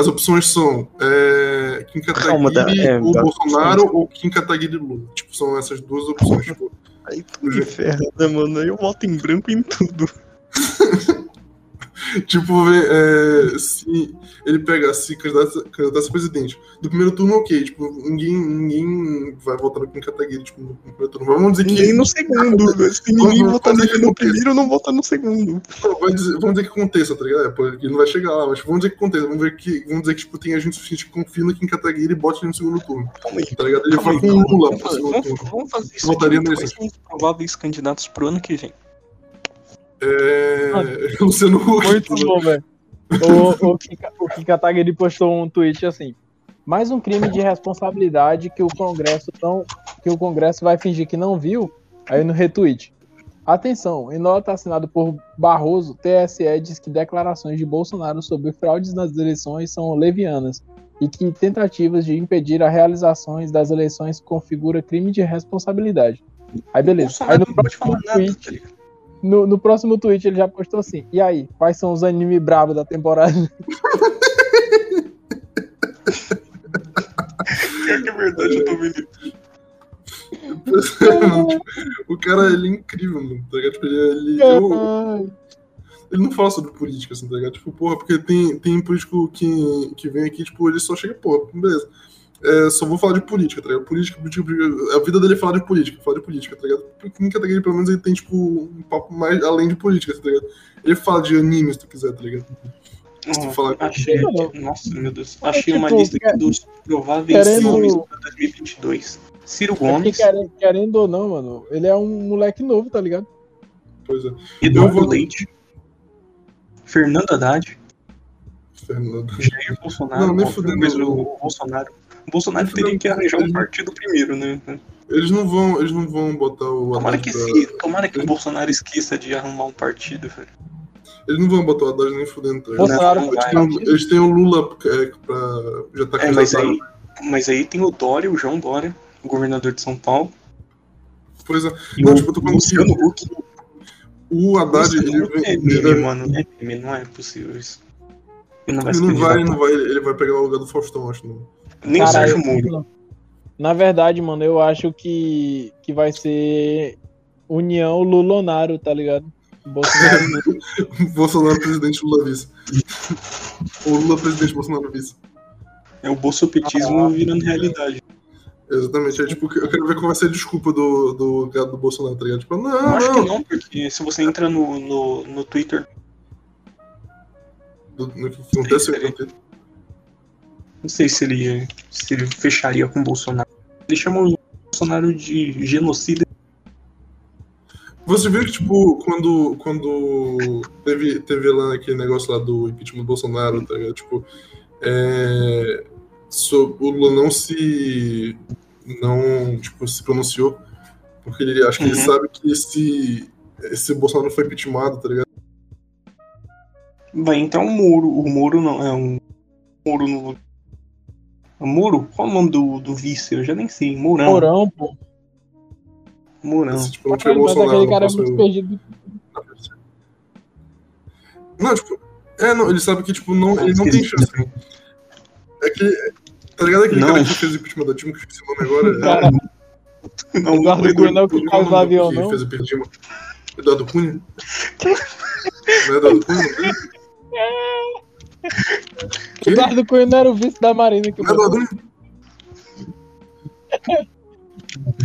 S1: As opções são é, Kim
S2: Calma,
S1: Kataguiri
S2: dá- é,
S1: ou Bolsonaro ou Kim Kataguiri Lula. Tipo, são essas duas opções. Tipo,
S2: Aí tu ferra, né, mano? Aí eu voto em branco em tudo.
S1: tipo é, se ele pegar, se candidato candidato a presidente. Do primeiro turno, ok. Tipo, ninguém, ninguém vai votar no Kim Kataguiri tipo, no primeiro turno. Vamos dizer que.
S2: Ninguém no segundo. Se ninguém votar nele
S1: que
S2: no primeiro, não vota no segundo.
S1: Não, dizer- vamos dizer que aconteça, tá ligado? É, ele não vai chegar lá, mas vamos dizer que aconteça. Vamos, ver que, vamos dizer que tipo, tem gente suficiente que confia no Kim Kataguiri e bote ele no segundo turno.
S2: Calma aí.
S1: Tá ligado? Ele vai com o Lula
S2: Vamos,
S1: pro
S2: fazer-
S1: segundo
S2: vamos-
S1: turno.
S2: vamos fazer isso
S1: Votaria nesse.
S2: Quais são os prováveis candidatos pro ano que vem?
S1: É. Luciano Huck.
S3: Muito bom, velho. O, o, Kika- o Kim Kataguiri postou um tweet assim. Mais um crime de responsabilidade que o Congresso não, que o Congresso vai fingir que não viu. Aí no retweet. Atenção, em nota assinado por Barroso, TSE diz que declarações de Bolsonaro sobre fraudes nas eleições são levianas e que tentativas de impedir as realizações das eleições configura crime de responsabilidade. Aí beleza. Aí no próximo tweet,
S2: tá?
S3: No, no próximo tweet ele já postou assim. E aí, quais são os anime bravos da temporada?
S2: Pior que é verdade, eu tô vendo.
S1: o cara, ele é incrível, mano. Tá ligado? Tipo, ele, ele, eu- ele não fala sobre política, assim, tá ligado? Tipo, porra, porque tem, tem político que, que vem aqui, tipo, ele só chega, pô, beleza. É, só vou falar de política, tá ligado? Política, política, política. A vida dele é falar de política, falar de política, tá ligado? Porque em categoria, pelo menos, ele tem, tipo, um papo mais além de política, tá ligado? Ele fala de anime, se tu quiser, tá ligado? Se tu falar.
S2: Achei. Nossa, meu Deus.
S3: É,
S2: Achei uma
S3: tipo,
S2: lista aqui dos prováveis
S3: querendo-
S2: nomes para 2022. Ciro
S3: É
S2: Gomes,
S3: querendo, querendo ou não, mano, ele é um moleque novo, tá ligado?
S1: Pois é.
S2: Eduardo
S1: eu vou-
S2: Leite, Fernando Haddad,
S1: Fernando.
S2: Jair Bolsonaro.
S1: Não, nem fudendo.
S2: o Bolsonaro. O Bolsonaro teria que arranjar um partido primeiro, né?
S1: Eles não vão, eles não vão botar o
S2: Tomara
S1: Haddad
S2: que,
S1: pra-
S2: se, tomara que o Bolsonaro esqueça de arrumar um partido, velho.
S1: Eles não vão botar o Haddad nem fudendo, tá?
S3: Bolsonaro
S1: Eles
S2: vai.
S1: têm- Eles têm o Lula é, pra. Já tá
S2: É, mas aí, mas aí tem o Dória, o João Dória, o governador de São Paulo,
S1: Pois é.
S2: e
S1: Não,
S2: o
S1: tipo, eu tô falando que
S2: Luciano Huck.
S1: o Haddad, ele,
S2: é meme,
S1: ele,
S2: mano. É meme, não é possível isso. Ele não vai
S1: ele não vai, não vai, ele vai pegar o lugar do Faustão, acho. Não.
S2: Nem o
S3: Caralho,
S2: Sérgio Moro.
S3: Na verdade, mano, eu acho que, que vai ser União Lulonaro, tá ligado? Bolsonaro
S1: Bolsonaro presidente, Lula vice. Ou Lula presidente, Bolsonaro vice.
S2: É o bolsopetismo
S3: Ah.
S2: virando realidade.
S1: Exatamente. É, tipo, eu quero ver qual vai ser a desculpa do, do gado do Bolsonaro, tá ligado? Tipo, não,
S2: Eu acho que
S1: não.
S2: não, porque se você entra no, no, no Twitter,
S1: Do, no que acontece,
S2: Sim,
S1: acontece.
S2: Não sei se ele, se ele fecharia com o Bolsonaro. Ele chamou o Bolsonaro de genocida.
S1: Você viu que, tipo, quando, quando teve, teve lá aquele negócio lá do impeachment do Bolsonaro, tá ligado? Tipo, é, so- o Lula não se. não, tipo, se pronunciou, porque ele acho que ele
S2: Uhum.
S1: sabe que se, se o Bolsonaro foi impeachmentado, tá ligado?
S2: Vai entrar um muro. O muro não é um muro no. Muro? Qual é o nome do, do vice? Eu já nem sei. Mourão.
S3: Porão, pô.
S2: Mourão.
S1: Tipo, não
S3: Mas
S1: Bolsonaro
S3: aquele cara é muito perdido.
S1: Não, tipo, é, não, ele sabe que, tipo, não, ele não tem chance. É que, tá ligado aquele
S2: Não.
S1: cara que fez o impeachment da Dilma, que eu esqueci o nome agora?
S3: Cara,
S2: Não,
S3: Eduardo
S2: Edu-
S3: Cunha não é o que
S1: é o
S3: o
S1: nome do
S3: avião,
S1: que
S3: não?
S1: fez o impeachment? Eduardo Cunha? Não é Eduardo Cunha? não é? Que?
S3: Eduardo Cunha não era o vice da Marina que
S1: Não é Eduardo Cunha?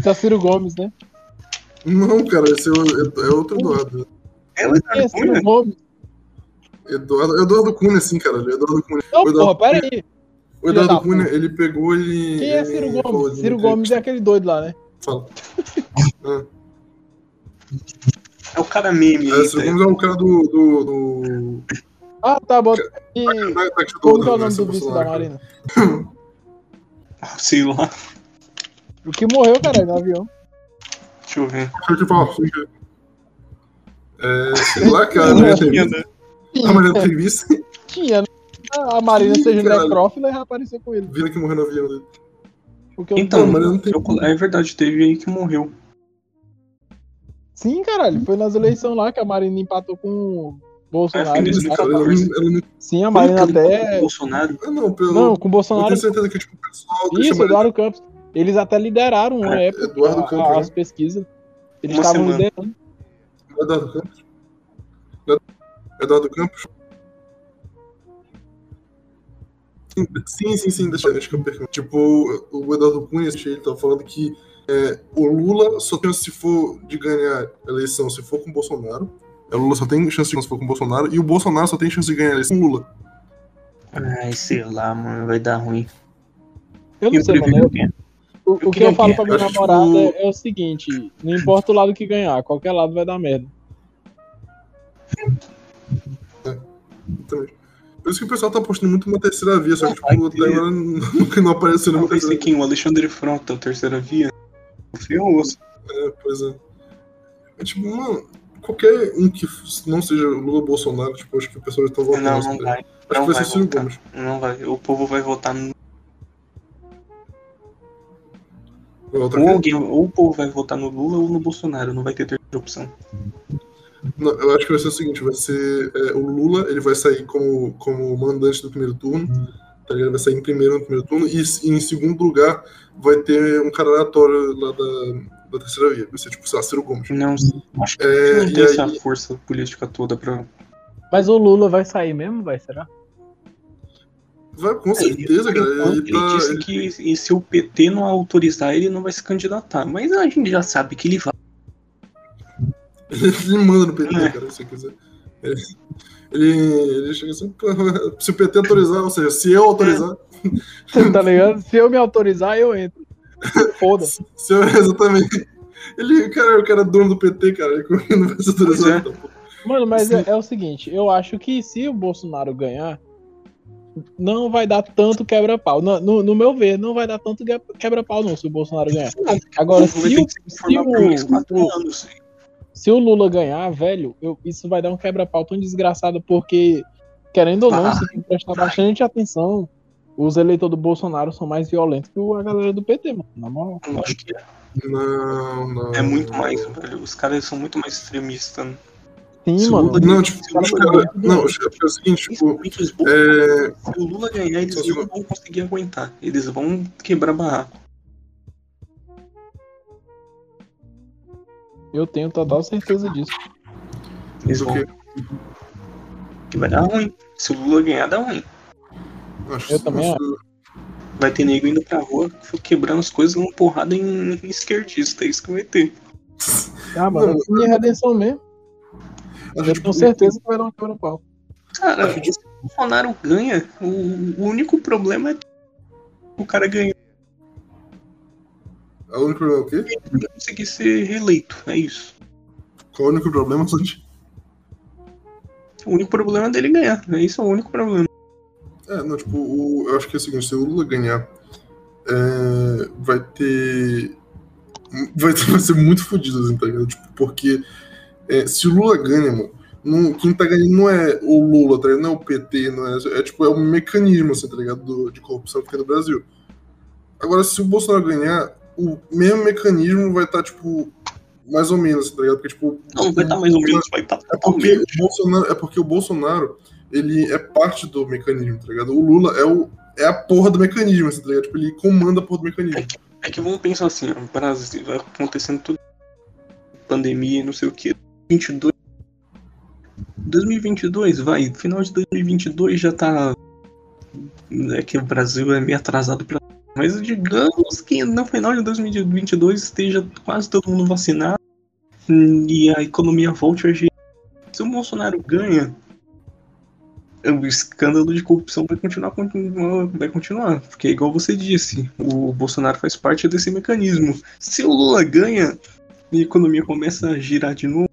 S3: tá Ciro Gomes, né?
S1: Não, cara, esse é, o- é outro Eduardo.
S2: É o
S3: é
S2: Eduardo
S3: Ciro
S2: Cunha?
S3: Gomes?
S1: Eduardo, Eduardo Cunha, sim, cara. É Eduardo Cunha.
S3: Não,
S1: Eduardo
S3: porra, pera aí.
S1: O Eduardo Cunha, ele pegou ele.
S3: Quem é
S1: ele
S3: Ciro
S1: falou
S3: Gomes?
S1: de
S3: Ciro Gomes é aquele doido lá, né?
S1: Fala. Ah,
S2: É o cara meme
S1: é. Ciro? Gomes é o cara do. do, do...
S3: Ah, tá, bota. E como que é o
S1: né,
S3: nome do vice da Marina?
S2: Sei lá.
S3: O que morreu, cara, no avião.
S2: Deixa eu ver.
S1: Deixa eu te falar, É, sei lá, cara, não ia ter visto. A Mariana tem visto.
S3: Tinha, né? A Marina
S1: Ih,
S3: seja
S1: caralho.
S3: necrófila e já apareceu com ele.
S1: Vira que morreu no avião dele.
S3: Porque eu
S2: Então,
S1: Não, mas eu não tenho-
S2: eu- é verdade, teve aí que morreu.
S3: Sim, caralho. Foi nas eleições lá que a Marina empatou com Bolsonaro.
S1: Ela, não- ela não.
S3: Sim, a Marina até.
S2: Bolsonaro.
S1: Ah, não, pelo.
S3: Não, com o
S1: eu
S3: Bolsonaro.
S1: tenho certeza que tipo, o pessoal
S3: Isso, Eduardo Campos. Eles até lideraram uma
S1: É,
S3: época
S1: Eduardo
S3: a-
S1: Campos,
S3: as
S1: né?
S3: pesquisas. Eles estavam liderando.
S1: Eduardo Campos. Eduardo Campos. Sim, sim, sim, deixa, deixa que eu pergunto. Tipo, o Eduardo Cunha, ele tá falando que é, o Lula só tem se for de ganhar a eleição se for com o Bolsonaro. O Lula só tem chance de ganhar se for com o Bolsonaro. E o Bolsonaro só tem chance de ganhar a eleição com o Lula.
S2: Ai, sei lá, mano, vai dar ruim.
S3: Eu não
S2: Eu
S3: sei, mano. eu-
S2: quem?
S3: O, o que
S2: queria
S3: eu falo
S2: que-
S3: pra minha namorada
S1: tipo-
S3: é, é o seguinte: não importa o lado que ganhar, qualquer lado vai dar merda.
S1: Exatamente. Por isso que o pessoal tá postando muito uma terceira via, só que
S2: Vai
S1: tipo, até agora não, não apareceu nenhuma terceira
S2: quem? O Alexandre Frota, o terceira via. Ferrou.
S1: É, pois é. É tipo, mano, qualquer um que não seja Lula ou Bolsonaro, tipo, acho que o pessoal já tá votando.
S2: Não, não vai.
S1: Acho
S2: Não
S1: que vai
S2: vai
S1: ser Ciro. Gomes.
S2: Não vai. O povo vai votar no. Ou, alguém, ou o povo vai votar no Lula ou no Bolsonaro. Não vai ter terceira opção.
S1: Não, eu acho que vai ser o seguinte, vai ser é, o Lula, ele vai sair como, como mandante do primeiro turno, tá ligado? Vai sair em primeiro no primeiro turno, e, e em segundo lugar vai ter um cara aleatório lá da, da terceira via. Vai ser tipo, sei lá, Ciro Gomes.
S2: Não, acho que
S1: É,
S2: não tem essa
S1: aí-
S2: força política toda pra.
S3: Mas o Lula vai sair mesmo, vai? Será?
S1: Vai, com certeza,
S2: Por
S1: cara. Ele
S2: Ele
S1: tá,
S2: disse que e se o PT não autorizar, ele não vai se candidatar. Mas a gente já sabe que ele vai.
S1: Ele manda no PT,
S2: É.
S1: cara, se você quiser. Ele, ele, ele chega assim, "Pô, se o PT autorizar, ou seja, se eu autorizar,
S3: tá ligado? Se eu me autorizar, eu entro. Foda.
S1: se eu, exatamente. Ele, cara, o cara é dono do PT, cara, ele não vai se autorizar.
S2: Pois é.
S3: Mano, mas é, é o seguinte, eu acho que se o Bolsonaro ganhar, não vai dar tanto quebra-pau. No, no, no meu ver, não vai dar tanto que- quebra-pau, não, se o Bolsonaro ganhar. Agora,
S2: vai
S3: se o,
S2: que se
S3: o,
S2: anos.
S3: se o Lula ganhar, velho, eu- isso vai dar um quebra-pau tão desgraçado, porque, querendo ou não,
S2: Ah,
S3: se tem que prestar bastante atenção, os eleitores do Bolsonaro são mais violentos que a galera do PT, mano. Na moral.
S2: Eu acho que é.
S1: Não, não.
S2: É muito mais, velho. Os caras são muito mais extremistas. né?
S3: Sim,
S2: Se o
S3: mano.
S2: Lula-
S1: Não, tipo,
S2: Se o
S1: os
S2: Lula
S1: caras. Não, os caras é o seguinte, tipo. É.
S2: Se o Lula ganhar, eles
S1: Só
S2: não vão conseguir aguentar. Eles vão quebrar barraco.
S3: Eu tenho total certeza disso.
S2: Eles vão.
S1: Que
S2: vai dar ruim. Se o Lula ganhar, dá ruim.
S1: Acho
S3: Eu também
S1: acho-
S2: Vai ter nego indo pra rua quebrando as coisas uma porrada em esquerdista. É isso que vai ter.
S3: Ah, mano,
S1: Não,
S3: assim é redenção mesmo.
S1: A
S3: Eu
S1: gente,
S3: tenho certeza que vai dar um quebra pau.
S2: Cara, se o Bolsonaro ganha, o, o único problema é o cara ganhar
S1: O único problema é o quê?
S2: e não conseguir ser reeleito. É isso.
S1: Qual é o único problema, Santi?
S2: O único problema é dele ganhar. É isso é o único problema.
S1: É, não, tipo, o- eu acho que é o seguinte, se o Lula ganhar, é, vai ter. Vai, ter- vai ser muito fodido, assim, tá ligado? Tipo, porque é, se o Lula ganha, mano, não- quem tá ganhando não é o Lula, tá ligado? Não é o PT, não é. É tipo, é um mecanismo, assim, tá ligado? Do- de corrupção que tem no Brasil. Agora, se o Bolsonaro ganhar, o mesmo mecanismo vai estar, tipo, mais ou menos, tá ligado? Porque, tipo.
S2: Não, vai estar mais ou menos, vai estar
S1: É porque, o Bolsonaro, é porque o Bolsonaro, ele é parte do mecanismo, tá ligado? O Lula é, o, é a porra do mecanismo, assim, tá ligado? Tipo, ele comanda a porra do mecanismo.
S2: É que vamos pensar assim, ó, Brasil, vai acontecendo tudo. Pandemia, não sei o que. 22. 2022, vai. Final de 2022 já tá. É que o Brasil é meio atrasado pra. Mas digamos que no final de 2022 esteja quase todo mundo vacinado e a economia volte a agir. Se o Bolsonaro ganha, o escândalo de corrupção vai continuar, continua- vai continuar. Porque, igual você disse, o Bolsonaro faz parte desse mecanismo. Se o Lula ganha e a economia começa a girar de novo,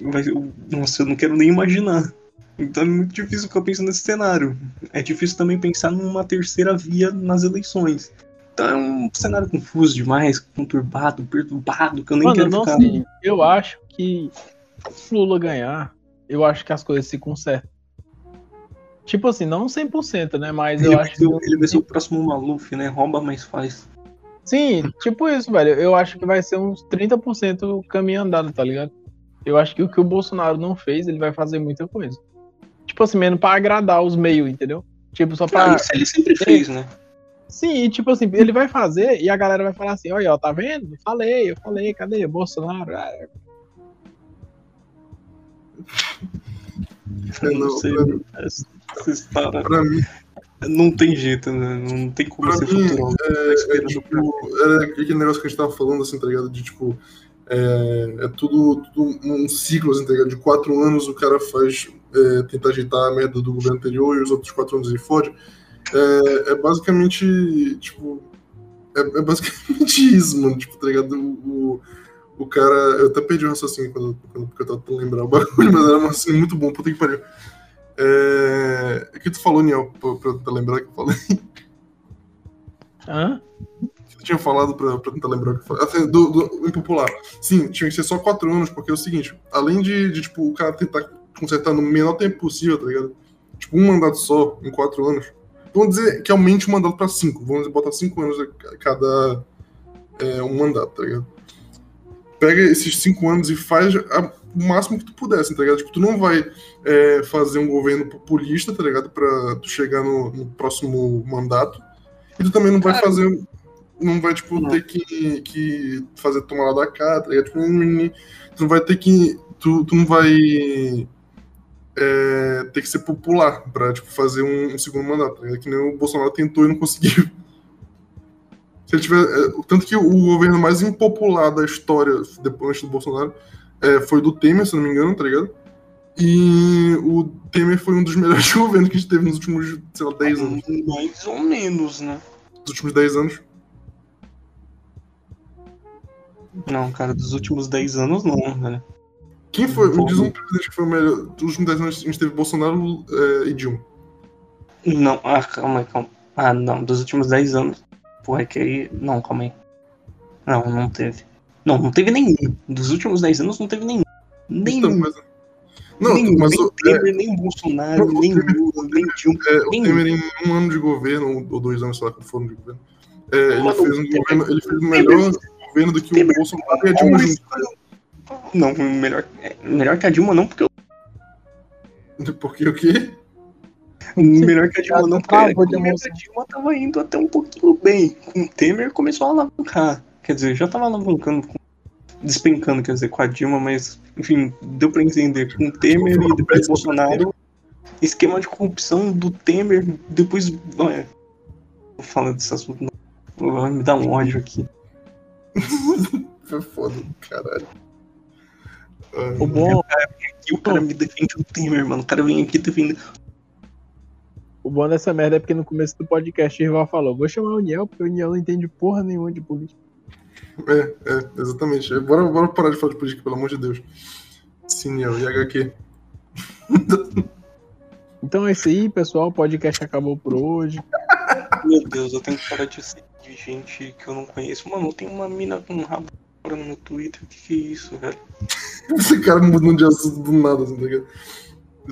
S2: vai, nossa, eu não quero nem imaginar. Então é muito difícil ficar pensando nesse cenário. É difícil também pensar numa terceira via nas eleições. Então é um cenário confuso demais, conturbado, perturbado, que eu nem
S3: Mano,
S2: quero
S3: não
S2: ficar.
S3: sei. Eu acho que se o Lula ganhar, eu acho que as coisas se consertam. Tipo assim, não 100%, né? Mas eu
S2: Ele, vai
S3: acho
S2: ser,
S3: que.
S2: ele vai ser o próximo Maluf, né? Rouba, mas faz.
S3: Sim, tipo isso, velho. Eu acho que vai ser uns 30% caminho andado, tá ligado? Eu acho que o que o Bolsonaro não fez, ele vai fazer muita coisa. Tipo assim, mesmo pra agradar os meios, entendeu? Tipo, só pra.
S2: Ah, isso ele sempre fez, né?
S3: Sim, e tipo assim, ele vai fazer e a galera vai falar assim: olha, ó, tá vendo? Eu falei, eu falei, cadê? Bolsonaro. Ah,
S1: É,
S2: não,
S1: não,
S2: sei.
S1: pra- Pra mim,
S2: não tem jeito, né? Não tem como
S1: Pra
S2: ser
S1: mim,
S2: futurólogo.
S1: É,
S2: esperando
S1: tipo, era aquele negócio que a gente tava falando, assim, tá ligado? De tipo. É, é tudo, tudo um ciclo, assim, tá ligado? De quatro anos o cara faz. É, tenta ajeitar a merda do governo anterior e os outros quatro anos ele fode. É, é basicamente. Tipo. É, é basicamente isso, mano. Tipo, tá ligado? O, o, o cara. Eu até perdi o raciocínio quando, quando porque eu tava tentando lembrar o bagulho, mas era um raciocínio muito bom, puta que pariu. É, o que tu falou, Niel, pra, pra eu tentar lembrar que eu falei?
S3: Hã?
S1: que eu tinha falado pra, pra tentar lembrar o que eu falei. Assim, do, do impopular. Sim, tinha que ser só quatro anos, porque é o seguinte, além de, de, tipo, o cara tentar consertar no menor tempo possível, tá ligado? Tipo, um mandato só, em quatro anos. Vamos dizer que aumente o mandato pra cinco. Vamos dizer, botar cinco anos a cada é, um mandato, tá ligado? Pega esses cinco anos e faz a- o máximo que tu puder, assim, tá ligado? Tipo, tu não vai é, fazer um governo populista, tá ligado? Pra tu chegar no, no próximo mandato. E tu também não vai
S2: Cara,
S1: fazer não vai, tipo,
S2: Não.
S1: ter que, que fazer tomar lá da cá, tá ligado? Tipo, tu não vai ter que. Tu, tu não vai é, ter que ser popular pra, tipo, fazer um, um segundo mandato, tá ligado? Que nem o Bolsonaro tentou e não conseguiu. Se ele tiver. é, tanto que o governo mais impopular da história depois do Bolsonaro é, foi do Temer, se não me engano, tá ligado? E o Temer foi um dos melhores governos que a gente teve nos últimos, sei lá, 10 anos.
S2: Mais ou menos, né?
S1: Nos últimos 10 anos.
S2: Não, cara, dos últimos 10 anos não, velho.
S1: Quem foi? Me diz um presidente que foi o melhor. Dos últimos 10 anos a gente teve Bolsonaro é, e Dilma.
S2: Não, ah, calma aí, calma. Ah, não, dos últimos 10 anos. Porra, é que aí. Não, calma aí. Não, não teve. Não, não teve nenhum. Dos últimos 10 anos não teve nenhum. Nenhum.
S1: Então, mas. Não,
S2: nenhum.
S1: mas
S2: nem
S1: o, é,
S2: Temer, nem Bolsonaro,
S1: Não, o
S2: nem
S1: Temer-
S2: Lula, nem Dilma.
S1: é, o
S2: nenhum.
S1: Temer em um ano de governo, ou dois anos, sei lá, quando foram de governo. é, ele,
S2: Mano,
S1: fez um
S2: o Temer-
S1: governo, ele fez um melhor governo do que o
S2: Temer-
S1: Bolsonaro e a Dilma.
S2: Não, melhor, é, melhor que a Dilma não, porque eu,
S1: Porque o quê?
S2: melhor que a Dilma não, porque
S3: Ah,
S2: a
S3: emoção.
S2: da Dilma tava indo até um pouquinho bem. Com o Temer começou a alavancar. Quer dizer, já tava alavancando, despencando, quer dizer, com a Dilma, mas, enfim, deu pra entender. Com o Temer e depois Bolsonaro, esquema de corrupção do Temer, depois. é, Tô falando desse assunto, não. Vai me dar um ódio aqui.
S1: Foi foda, caralho. Ai,
S3: O bom,
S2: E o cara me defende o Temer, mano. O cara vem aqui defender.
S3: o bom dessa merda é porque no começo do podcast o rival falou: vou chamar o Niel, porque o Niel não entende porra nenhuma de política.
S1: É, é, exatamente. É, Bora, bora parar de falar de política, pelo amor de Deus. Eu, e HQ.
S3: Então é isso aí, pessoal. O podcast acabou por hoje.
S2: Meu Deus, eu tenho que parar de seguir gente que eu não conheço. Mano, tem uma mina com um rabo no Twitter. O que, que é isso, velho?
S1: Esse cara mudando de assunto do nada, assim, tá ligado?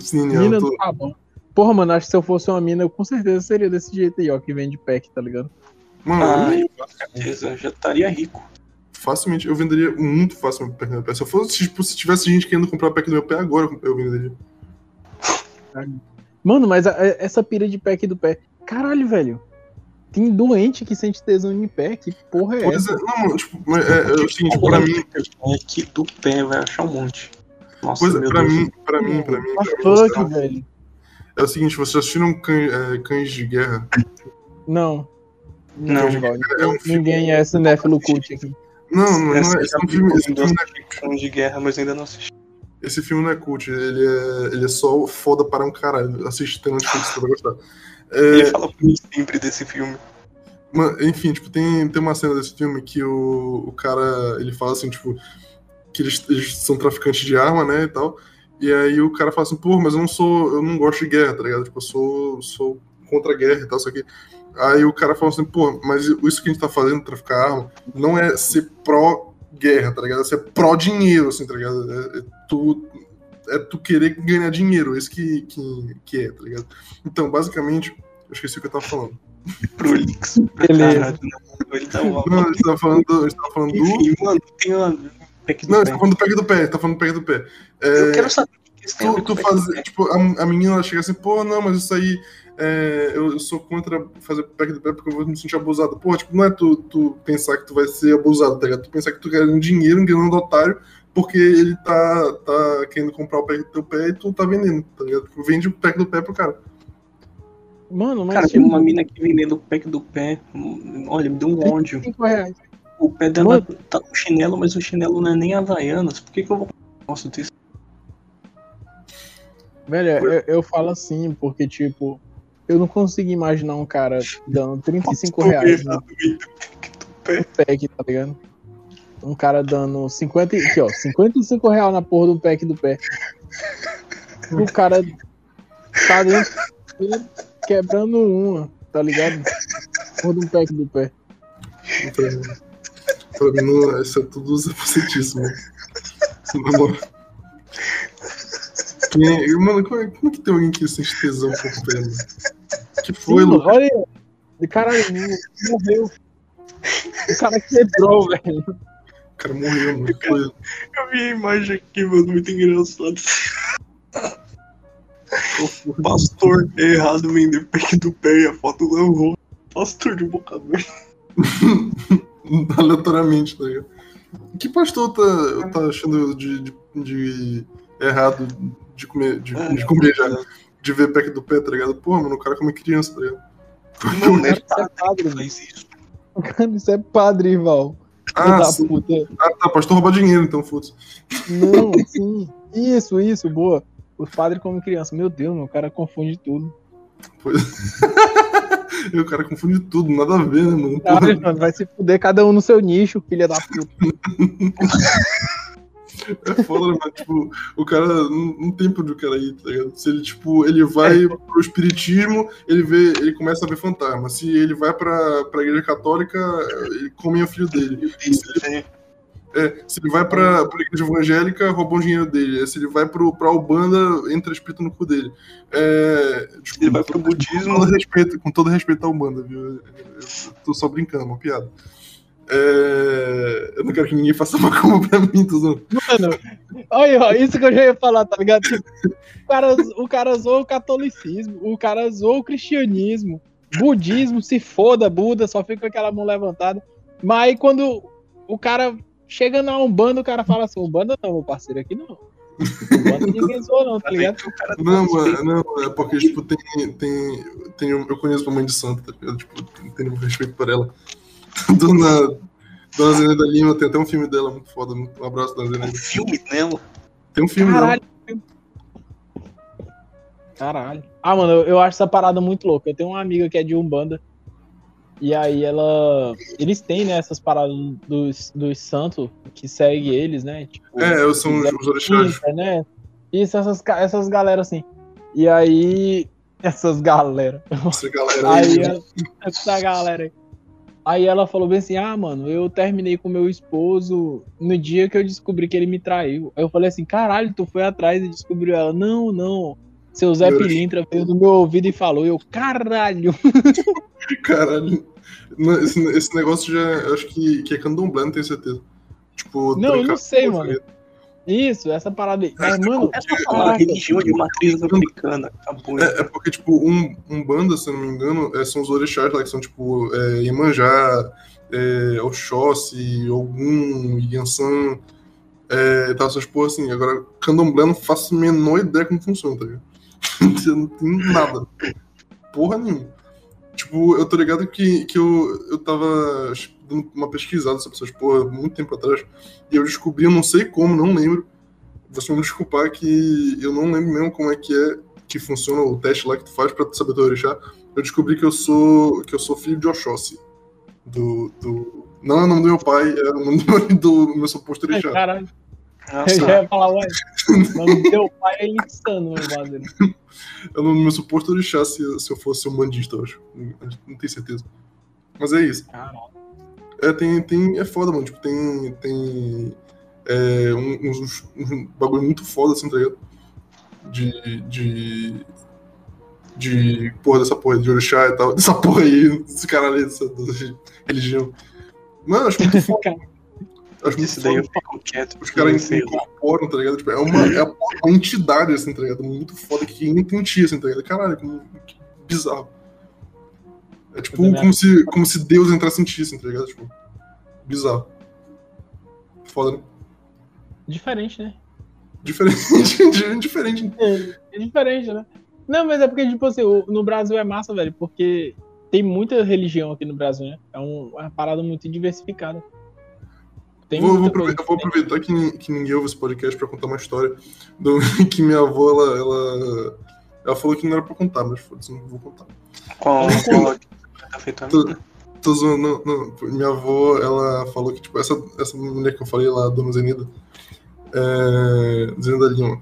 S1: Sim,
S3: Mina
S1: tô...
S3: do Rabão. Porra, mano, acho que se eu fosse uma mina, eu com certeza seria desse jeito aí, ó, que vende pack, tá ligado?
S1: Mano,
S2: Ah,
S1: eu-
S2: com certeza. Eu já estaria rico.
S1: Facilmente, eu venderia muito fácil meu pack do meu pé. Se eu fosse, tipo, se tivesse gente querendo comprar pack do meu pé agora, eu venderia.
S3: Mano, mas a- a- essa pira de pack do pé. Caralho, velho. Tem doente que sente tesão em pé. Que porra é
S1: Pois
S3: essa?
S1: é, não, mano, tipo, mas é, é o seguinte, pra mim,
S2: Aqui do pé vai achar um monte. Nossa,
S1: Pois é, pra
S2: Deus.
S1: mim, pra mim, pra mim,
S3: the fuck,
S1: é-
S3: velho?
S1: é o seguinte, vocês assistiram Cães, é, Cães de Guerra?
S3: Não.
S2: Não.
S3: Oswaldo.
S1: É um filme-
S3: Ninguém é cinéfilo cult aqui.
S1: Não, não, não é,
S2: Essa
S1: esse, é um filme, esse, filme não é,
S2: de guerra, mas ainda não assisti.
S1: esse filme não é cult, ele é, ele é só foda para um caralho. Assiste, tem Netflix, você vai gostar.
S2: Ele
S1: É,
S2: fala pra mim sempre desse filme.
S1: Enfim, tipo, tem, tem uma cena desse filme que o, o cara, ele fala assim, tipo, que eles, eles são traficantes de arma, né, e tal. E aí o cara fala assim, pô, mas eu não sou, eu não gosto de guerra, tá ligado? Tipo, eu sou, sou contra a guerra e tal, só que... Aí o cara fala assim, pô, mas isso que a gente tá fazendo, traficar arma, não é ser pró-guerra, tá ligado? É ser pró-dinheiro, assim, tá ligado? É, é tu, é tu querer ganhar dinheiro, isso que, que, que é, tá ligado? Então, basicamente, eu esqueci o que eu tava falando.
S2: Prolixo. pra
S3: Beleza.
S2: Ele tá.
S1: Não, a gente tava falando, do- a gente tava falando do...
S2: Enfim, mano, tem uma...
S1: Não,
S2: pé.
S1: você tá falando do pack do pé, tá falando do pack do pé. É,
S2: Eu quero saber o que tem a
S1: tu, tu tipo, a, a menina ela chega assim, pô, não, mas isso aí, é, eu, eu sou contra fazer pack do pé porque eu vou me sentir abusado. Pô, tipo, não é tu, tu pensar que tu vai ser abusado, tá ligado? Tu pensar que tu quer um dinheiro enganando otário porque ele tá, tá querendo comprar o pack do teu pé e tu tá vendendo, tá ligado? Tu vende o pack do pé pro cara.
S3: Mano, mas
S2: Cara, tem
S3: tipo,
S2: uma mina aqui vendendo o pack do pé. Olha, me deu um ódio.
S3: 5 reais.
S2: O pé dela
S3: Mano.
S2: tá com chinelo, mas o chinelo não é nem Havaianas. Por que, que eu vou. Nossa, tem
S3: Velho, eu, eu falo assim, porque, tipo, eu não consigo imaginar um cara dando 35 reais no pack, tá ligado? Um cara dando 50, e- aqui, ó, 55 reais na porra do pack do pé. O cara tá dentro quebrando uma, tá ligado? Porra do pack do pé.
S1: Pra mim, pra mim não, isso é tudo zapacetíssimo. Na moral. Mano, como é, como é que tem alguém que sente tesão por mano? Que foi,
S3: Sim,
S1: Lucas?
S3: olha aí. Caralho, morreu. O cara quebrou, velho.
S1: O cara morreu, mano. Foi.
S2: Eu vi a imagem aqui, mano, muito engraçado. O pastor é errado vender pack do pé e a foto levou. Pastor de boca aberta.
S1: Aleatoriamente, tá ligado? Que pastor tá, tá achando de, de, de errado de comer, de, de comer já? De ver pack do pé, tá ligado? Pô, mano, o cara come criança, tá ligado?
S2: Não, né?
S3: Isso é padre, mano.
S2: faz isso.
S3: Cara, isso é padre, Ival.
S1: Ah,
S3: da
S1: sim.
S3: puta.
S1: ah tá, pastor rouba dinheiro, então foda-se.
S3: Não, sim. Isso, isso, boa. Os padres como criança. Meu Deus, meu, o cara confunde tudo.
S1: Pois... E o cara confunde tudo, nada a ver, né, mano? Porra,
S3: Cara, mano, vai se fuder cada um no seu nicho, filha da puta.
S1: é foda, mano? Tipo, o cara não, não tem pra onde o cara ir, tá ligado? Se ele, tipo, ele vai pro espiritismo, ele vê, ele começa a ver fantasma. Se ele vai pra, pra igreja católica, ele come o filho dele. É, se ele vai pra, pra igreja evangélica, roubam o dinheiro dele. Se ele vai pro, pra Ubanda, entra espírito no cu dele. É, desculpa,
S2: Ele vai pro
S1: com todo
S2: budismo.
S1: respeito, com todo respeito à Ubanda, viu? Eu, eu tô só brincando, é uma piada. É, eu não quero que ninguém faça macumba pra mim, Tuzão.
S3: Mano, olha, ó, isso que eu já ia falar, tá ligado? Tipo, O cara, o cara zoou o catolicismo, o cara zoou o cristianismo, budismo, se foda, Buda, só fica com aquela mão levantada. Mas aí quando o cara chega na Umbanda, o cara fala assim, Umbanda não, meu parceiro, aqui não. Umbanda ninguém zoa, não, tá ligado?
S1: Não, mano, não, é porque, tipo, tem. tem, tem eu conheço uma mãe de santo, tá ligado? Tipo, tenho respeito por ela. Dona, Dona Zeneida Lima, tem até um filme dela muito foda. Um abraço, Dona
S2: Um
S1: Zeneida.
S2: filme dela.
S1: Tem um filme
S3: Caralho.
S1: dela.
S3: Caralho. Ah, mano, eu, eu acho essa parada muito louca. Eu tenho uma amiga que é de Umbanda. E aí ela. Eles têm, né, essas paradas dos, dos santos que seguem eles, né? Tipo,
S1: É, são os, os orixás.
S3: Isso, né? Isso, essas, essas galera assim. E aí. Essas galera.
S1: Essa galera aí.
S3: Aí essa galera aí. Aí ela falou bem assim: Ah, mano, eu terminei com meu esposo no dia que eu descobri que ele me traiu. Aí eu falei assim: Caralho, tu foi atrás e descobriu ela. Não, não. Seu Zé Pilintra veio no meu ouvido e falou. Eu, caralho.
S1: Caralho. Esse, esse negócio já. Eu acho que, que é candomblé, não tenho certeza. Tipo,
S3: Não, eu não sei, mano. Isso, essa parada aí. Mas, mano,
S2: Essa é uma
S3: caraca.
S2: religião de matriz. Acabou.
S1: É, é porque, tipo, um, um banda, se eu não me engano, é, são os orixás lá, que são, tipo, é, Iemanjá, é, Oxóssi, Ogum, Yansan, é, tá, essas porra assim. Agora, candomblé, eu não faço a menor ideia como funciona, tá ligado? Eu não tenho nada. Porra nenhuma. Tipo, eu tô ligado que, que eu, eu tava dando uma pesquisada sobre essas porra muito tempo atrás, e eu descobri, eu não sei como, não lembro, você vai me desculpar que eu não lembro mesmo como é que é que funciona o teste lá que tu faz pra tu saber teu orixá, eu descobri que eu sou que eu sou filho de Oxóssi. Do, do... Não é o nome do meu pai, é o nome do, do meu suposto
S3: Ai,
S1: orixá.
S3: caralho. Eu
S2: Nossa,
S3: já ia falar, ué. O nome do teu pai é insano, meu bagulho.
S1: É o nome do meu suposto orixá se, se eu fosse um bandista, eu acho. Não, não tenho certeza. Mas é isso.
S3: Caralho.
S1: É, tem, tem, é foda, mano. Tipo, tem, tem é, um- uns, uns bagulho muito foda, assim, tá ligado? De, de, de porra dessa porra de orixá e tal. Dessa porra aí, desse caralho aí, dessa, dessa religião. Mano, acho muito foda. Acho muito
S2: Isso daí eu
S1: foda.
S2: fico quieto.
S1: Os caras
S2: lá.
S1: incorporam, tá ligado? Tipo, é uma, é uma entidade, assim, tá ligado? Muito foda que ninguém entendia, assim, tá ligado? Caralho, que bizarro. É tipo como se, como se Deus entrasse em ti, assim, tá ligado? Tipo, bizarro. Foda, né?
S3: Diferente, né?
S1: Diferente, diferente.
S3: É diferente, né? Não, mas é porque, tipo assim, no Brasil é massa, velho, porque tem muita religião aqui no Brasil, né? É um- uma parada muito diversificada. Tem
S1: Vou, vou aproveitar,
S3: coisa
S1: vou aproveitar que, que ninguém ouve esse podcast pra contar uma história do, que minha avó, ela, ela, ela falou que não era pra contar, mas foda-se, não vou contar.
S2: Qual qual tá afetando?
S1: Tô zoando, não, não. Minha avó, ela falou que, tipo, essa, essa mulher que eu falei lá, a dona Zenida, é, Zenida Lima,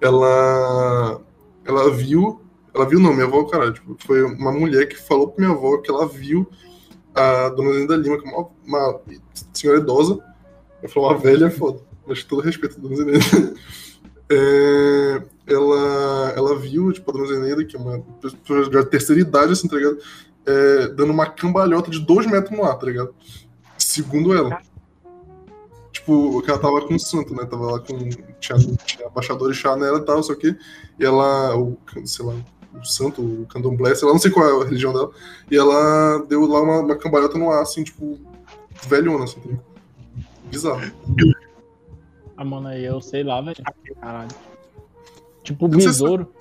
S1: ela, ela viu, ela viu não, minha avó, caralho, tipo, foi uma mulher que falou pra minha avó que ela viu a dona Zenida Lima, que é uma, uma senhora idosa, eu falei uma velha, é foda, mas todo respeito à dona Zenida, é, ela, ela viu, tipo, a dona Zenida, que é uma pessoa de terceira idade, assim, tá ligado? É, dando uma cambalhota de dois metros no ar, tá ligado? Segundo ela. Tipo, que ela tava com o santo, né? Tava lá com. Tinha, tinha baixador e chá nela e tal, só que. E ela. O, sei lá, o santo, o candomblé, sei lá, não sei qual é a religião dela. E ela deu lá uma, uma cambalhota no ar, assim, tipo. Velhona, assim, tá? Bizarro.
S3: Ah, mano, aí eu sei lá, velho. Caralho. Tipo, besouro.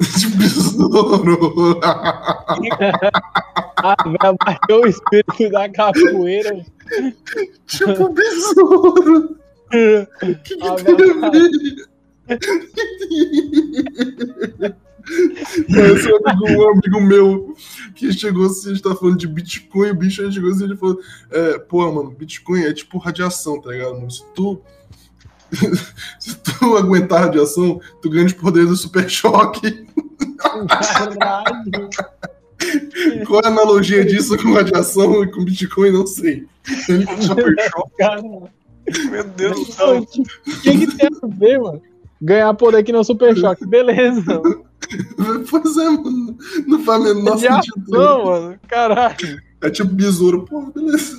S1: tipo, besouro.
S3: Ah, velho, bateu o espírito da capoeira.
S1: tipo, besouro. Que que
S3: Ah,
S1: tem a ver? Esse amigo, um amigo meu que chegou assim, a gente tava falando de Bitcoin, o bicho chegou assim, ele falou, é, pô, mano, Bitcoin é tipo radiação, tá ligado? mano? Se tu, se tu aguentar a radiação, tu ganha os poderes do super choque.
S3: Caralho.
S1: Qual é a analogia disso com radiação e com Bitcoin? Não sei. Ele falou,
S2: Super choque, meu Deus do céu.
S3: O que, que tem a ver, mano? Ganhar poder aqui no Super Choque, beleza.
S1: Pois é, mano. Não faz o menor sentido.
S3: Não, mano. Caralho.
S1: É tipo besouro, pô, beleza.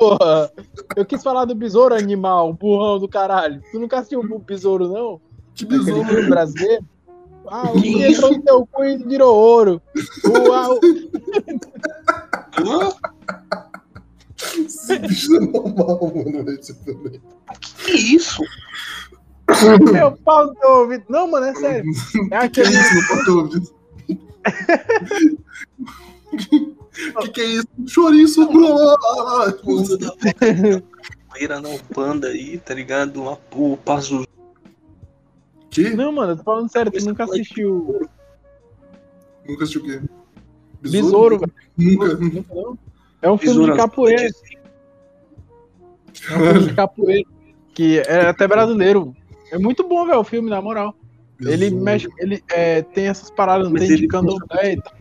S3: Porra. Eu quis falar do besouro animal, burrão do caralho. Tu nunca assistiu o besouro, não?
S1: que
S3: Aquele
S1: besouro.
S3: filme brasileiro? Ah, o
S2: Que
S3: que entrou no teu cu e virou ouro. Uau.
S2: Hã?
S1: Esse bicho é normal, mano. Esse também.
S2: Que isso?
S3: Meu pau no teu ouvido. Não, mano, é sério. É
S1: Que
S3: aquele.
S1: isso, no porta ouvido? que que é isso? Chouriço!
S2: Da capoeira não panda aí, tá ligado? Lá, O passo
S1: Que?
S3: Não, mano, eu tô falando sério, tu nunca assistiu
S1: Nunca assistiu o quê?
S3: Besouro, velho.
S1: Nunca.
S3: Nunca, não? É um filme de capoeira. É um filme de capoeira. Que é até brasileiro. É muito bom, velho, o filme, na moral. Ele
S1: Besouro.
S3: mexe, ele é, tem essas paradas,
S2: Mas
S3: tem de
S2: ele-
S3: candomblé e tal.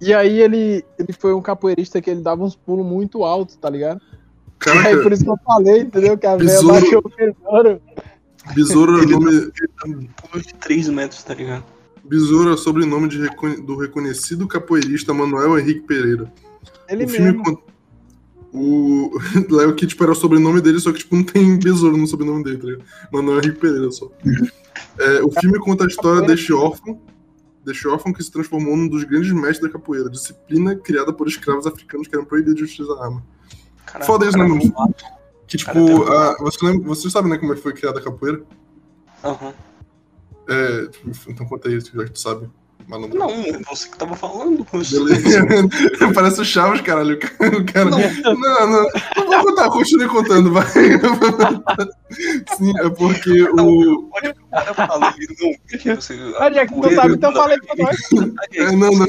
S3: E aí ele, ele foi um capoeirista que ele dava uns pulos muito altos, tá ligado? Aí por
S1: Caraca,
S3: isso que eu falei, entendeu? Que a velha
S1: Besouro.
S3: baixou o besouro.
S1: Besouro é nome.
S2: pulo de 3 metros, tá ligado?
S1: Besouro é sobrenome de do reconhecido capoeirista Manuel Henrique Pereira.
S3: Ele
S1: o filme
S3: mesmo.
S1: O Léo que tipo, era o sobrenome dele, só que tipo, não tem besouro no sobrenome dele, tá ligado? Manuel Henrique Pereira só. É, o filme conta a história deste órfão, deste órfão que se transformou num dos grandes mestres da capoeira, disciplina criada por escravos africanos que eram proibidos de utilizar arma. Foda isso, né, mano? Que tipo, a, você, lembra, você sabe né, como é que foi criada a capoeira?
S2: Aham.
S1: É, tipo, então conta isso, já que tu sabe. Malandro.
S2: Não, é você que tava falando.
S1: Beleza. Parece o Chaves, caralho. O cara. o cara- Não, não, não vou contar, continue contando, vai. Sim, é porque o.
S2: Olha o que o cara fala, ele não.
S3: Ah, já que tu sabe, então fala aí pra nós.
S1: É, não, não.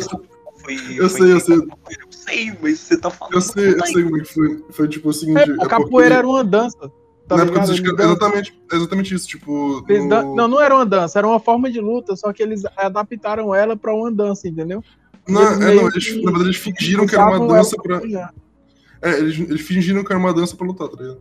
S2: Foi,
S1: Eu
S2: foi
S1: sei, eu sei.
S2: Eu sei, mas você tá falando.
S1: Eu sei, eu sei como é que foi. Foi tipo o seguinte.
S3: É,
S1: é
S3: capoeira
S1: porque
S3: era uma dança. Tá
S1: na época dos escravos- exatamente, exatamente isso. Tipo. no-
S3: dan- Não, não era uma dança, era uma forma de luta, só que eles adaptaram ela pra uma dança, entendeu?
S1: Não,
S3: eles
S1: é, não, eles,
S3: que
S1: na verdade, eles fingiram que era uma dança pra.
S3: ganhar.
S1: É, eles, eles fingiram que era uma dança pra lutar, tá ligado?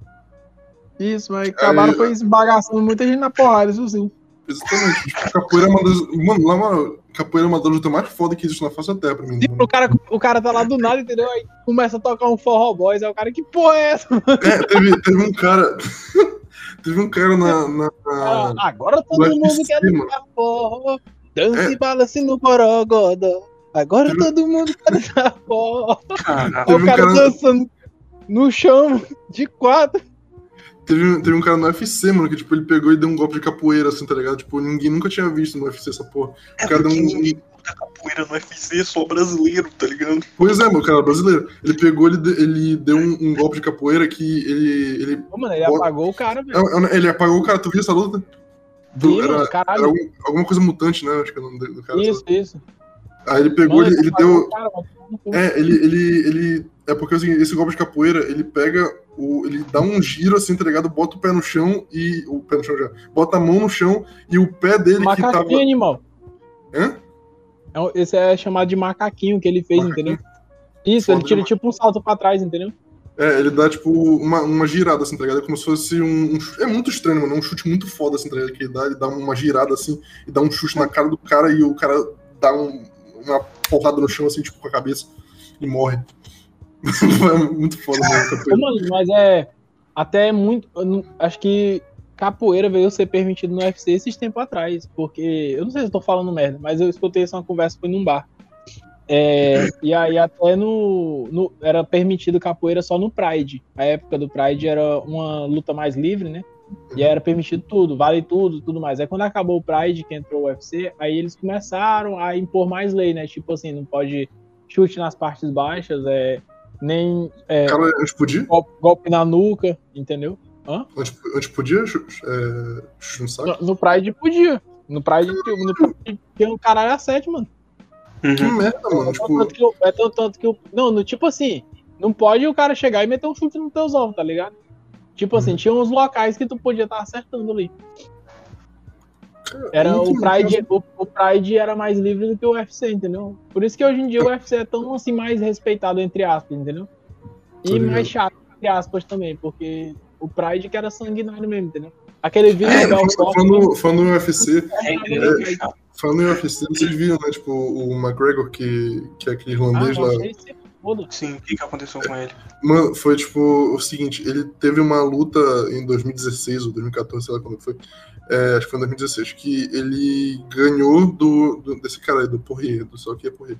S3: Isso, mas acabaram foi esbagaçando muita gente na porrada, isso sim.
S1: Exatamente. Tipo, capoeira é uma das. Mano, na moral, capoeira é uma das lutas mais foda que existe na da terra pra mim.
S3: Tipo, o cara, o cara tá lá do nada, entendeu? Aí começa a tocar um forró boys, aí o cara, que porra é essa?
S1: É, teve, teve um cara. teve um cara na. na-
S3: Ah,
S1: na-
S3: agora todo mundo quer lutar forró. Dança
S1: É.
S3: e balance no borogodó. Agora
S1: Teve-
S3: todo mundo quer lutar forró.
S2: Cara,
S1: Teve
S3: o
S1: um
S3: cara
S1: cara-
S3: dançando no chão, de quatro.
S1: Teve, teve um cara no UFC, mano, que tipo, ele pegou e deu um golpe de capoeira, assim, tá ligado? Tipo, ninguém nunca tinha visto no UFC essa porra.
S2: é
S1: O cara deu um.
S2: ninguém luta capoeira no UFC, só brasileiro, tá ligado?
S1: Pois é, mano, o cara brasileiro. Ele pegou, ele, ele deu um, um golpe de capoeira que ele. ele,
S3: Ô, mano, ele apagou o cara, velho.
S1: é- é- ele apagou o cara, tu viu essa luta? Do-
S3: Sim,
S1: era, era algum- alguma coisa mutante, né? Acho que é o nome do cara.
S3: Isso, isso.
S1: Aí ele pegou,
S3: Mano,
S1: ele, ele deu.
S3: cara.
S1: É, ele, ele, ele. É porque assim, esse golpe de capoeira, ele pega. O, ele dá um giro assim, tá ligado? Bota o pé no chão e. O pé no chão já. Bota a mão no chão e o pé dele que
S3: Macaquinho,
S1: tava.
S3: animal.
S1: Hã?
S3: É Esse é chamado de macaquinho que ele fez,
S1: Macaquinho.
S3: entendeu? Isso, ele
S1: Foda
S3: tira
S1: demais.
S3: tipo um salto pra trás, entendeu?
S1: É, ele dá, tipo, uma, uma girada, assim, tá ligado? É como se fosse um, um É muito estranho, mano. É um chute muito foda, assim, tá ligado? Que ele dá, ele dá uma girada, assim, e dá um chute na cara do cara e o cara dá um- uma porrada no chão, assim, tipo, com a cabeça e morre. É muito foda, mano.
S3: Mas é. Até muito. eu não- acho que capoeira veio ser permitido no UFC esses tempos atrás. Porque. Eu não sei se eu tô falando merda, mas eu escutei essa conversa, foi num bar. É, e aí até no, no- Era permitido capoeira só no Pride. A época do Pride era uma luta mais livre, né? E aí era permitido tudo, vale tudo, tudo mais. Aí quando acabou o Pride, que entrou o UFC, aí eles começaram a impor mais lei, né? Tipo assim, não pode chute nas partes baixas, é, nem é,
S1: Cara,
S3: golpe, golpe na nuca, entendeu?
S1: Antes, antes podia é, no?
S3: No, Pride podia. No Pride, no Pride tinha um caralho a sete, mano.
S1: Que merda, mano.
S3: É
S1: Tipo,
S3: tanto que eu- é tanto, tanto que eu. Não, no, tipo assim, não pode o cara chegar e meter um chute nos teus ovos, tá ligado? Tipo assim, tinha uns locais que tu podia estar acertando ali. Era o Pride, o, o Pride era mais livre do que o UFC, entendeu? Por isso que hoje em dia o UFC é tão assim mais respeitado entre aspas, entendeu?
S1: Tô
S3: E
S1: ligado.
S3: mais chato entre aspas também, porque o Pride que era sanguinário mesmo, entendeu? Aquele vídeo
S1: É,
S3: do
S1: falando, falando, falando no UFC,
S2: É, é
S1: falando em UFC, vocês viram, né? Tipo, o McGregor, que, que é aquele
S3: Ah,
S1: irlandês lá.
S3: sei se foda.
S2: Sim, o que, que aconteceu com ele?
S1: Mano, foi tipo o seguinte, ele teve uma luta em 2016 ou 2014, sei lá quando foi. É, acho que foi em 2016, que ele ganhou do, do- desse cara aí, do Poirier, do só que é Poirier.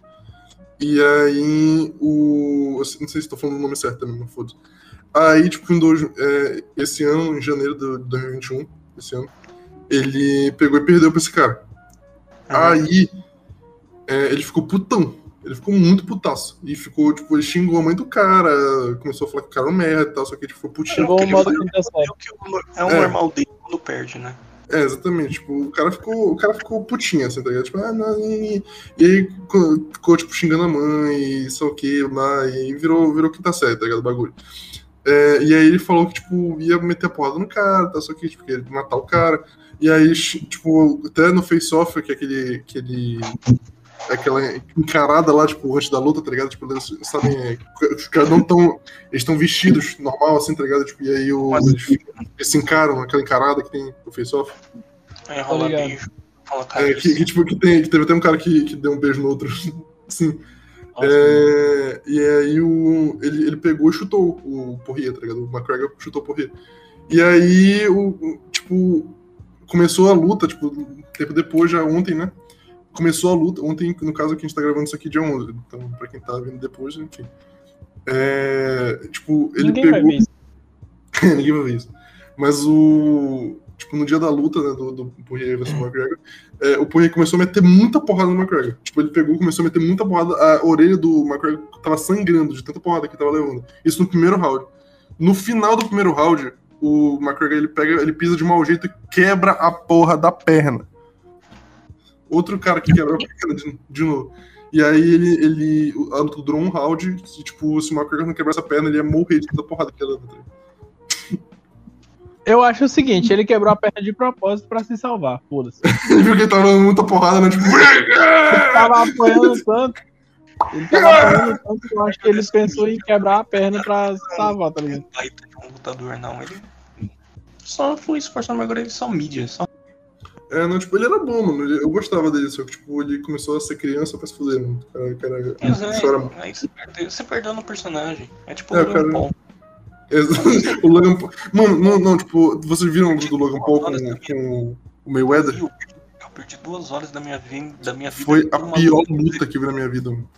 S1: E aí o. Não sei se tô falando o nome certo também, não foda Aí, tipo, em dois, é, esse ano, em janeiro de 2021, esse ano, ele pegou e perdeu pra esse cara.
S2: Aham.
S1: Aí é, ele ficou putão. Ele ficou muito putaço. E ficou, tipo, ele xingou a mãe do cara, começou a falar que o cara era um merda e tal, só que tipo, putinho.
S3: Chegou
S2: ele
S3: modo
S2: foi-
S3: quinta série.
S2: É o que o- é o
S1: É.
S2: normal dele quando perde, né?
S1: É, exatamente. Tipo, o cara ficou, o cara ficou putinho, assim, tá ligado? Tipo, ah, não, e, e aí ficou, tipo, xingando a mãe, e sei o que, lá, e virou, virou quinta série, tá ligado? O bagulho. É, e aí ele falou que, tipo, ia meter a porrada no cara, tá? Só que, tipo, ia matar o cara. E aí, tipo, até no face-off, que é aquele, aquele aquela encarada lá, tipo, antes da luta, tá ligado? Tipo, eles sabem, é, os caras não tão. Eles estão vestidos normal, assim, tá ligado? Tipo, e aí o,
S2: Mas-
S1: eles, eles se encaram, aquela encarada que tem no face-off.
S2: Rola beijo. Fala, cara,
S1: É, que, que, tipo, que, tem, que teve até um cara que, que deu um beijo no outro. Assim. É, e aí o, ele, ele pegou e chutou o Porria, tá ligado? O McGregor chutou o Porria. E aí, o, o- tipo, começou a luta, tipo, um tempo depois, já ontem, né? Começou a luta. Ontem, no caso, que a gente tá gravando isso aqui dia 11. Então, pra quem tá vindo depois, enfim. É, tipo, ele
S3: Ninguém vai
S1: pegou.
S3: ver isso.
S1: Ninguém vai ver isso. Mas o. Tipo, no dia da luta, né, do, do Poirier versus McGregor, é, o Poirier começou a meter muita porrada no McGregor. Tipo, ele pegou, começou a meter muita porrada, a orelha do McGregor tava sangrando de tanta porrada que tava levando. Isso no primeiro round. No final do primeiro round, o McGregor ele pega, ele pisa de mau jeito e quebra a porra da perna. Outro cara que quebra a perna de, de novo. E aí ele, ele. A luta durou um round, que, tipo, se o McGregor não quebrasse a perna, ele ia morrer de tanta porrada que ele leva. tá?
S3: Eu acho o seguinte, ele quebrou a perna de propósito pra se salvar, foda-se.
S1: Ele viu que ele tava dando muita porrada, né? Tipo,
S3: Ele tava apanhando tanto. Ele tava apanhando tanto que eu acho que ele pensou em quebrar a perna pra se salvar, tá ligado?
S2: baita de um lutador, não. Ele só foi esforçando, mas agora ele é só mídia. Só...
S1: é, não, tipo, ele era bom, mano. Eu gostava dele, só que, tipo, ele começou a ser criança pra se fuder, mano. Cara, cara,
S2: Mas
S1: o
S2: é,
S1: chora-
S2: aí você perdeu, você perdeu no personagem. É tipo
S1: É,
S2: o Logan
S1: cara.
S2: Paul.
S1: o Logan Paul. Mano, não, não, tipo, vocês viram o do Logan Paul com, com o Mayweather?
S2: Eu, eu perdi duas horas da minha, vi- da minha vida.
S1: Foi a pior
S2: luta.
S1: luta que eu vi na minha vida, mano.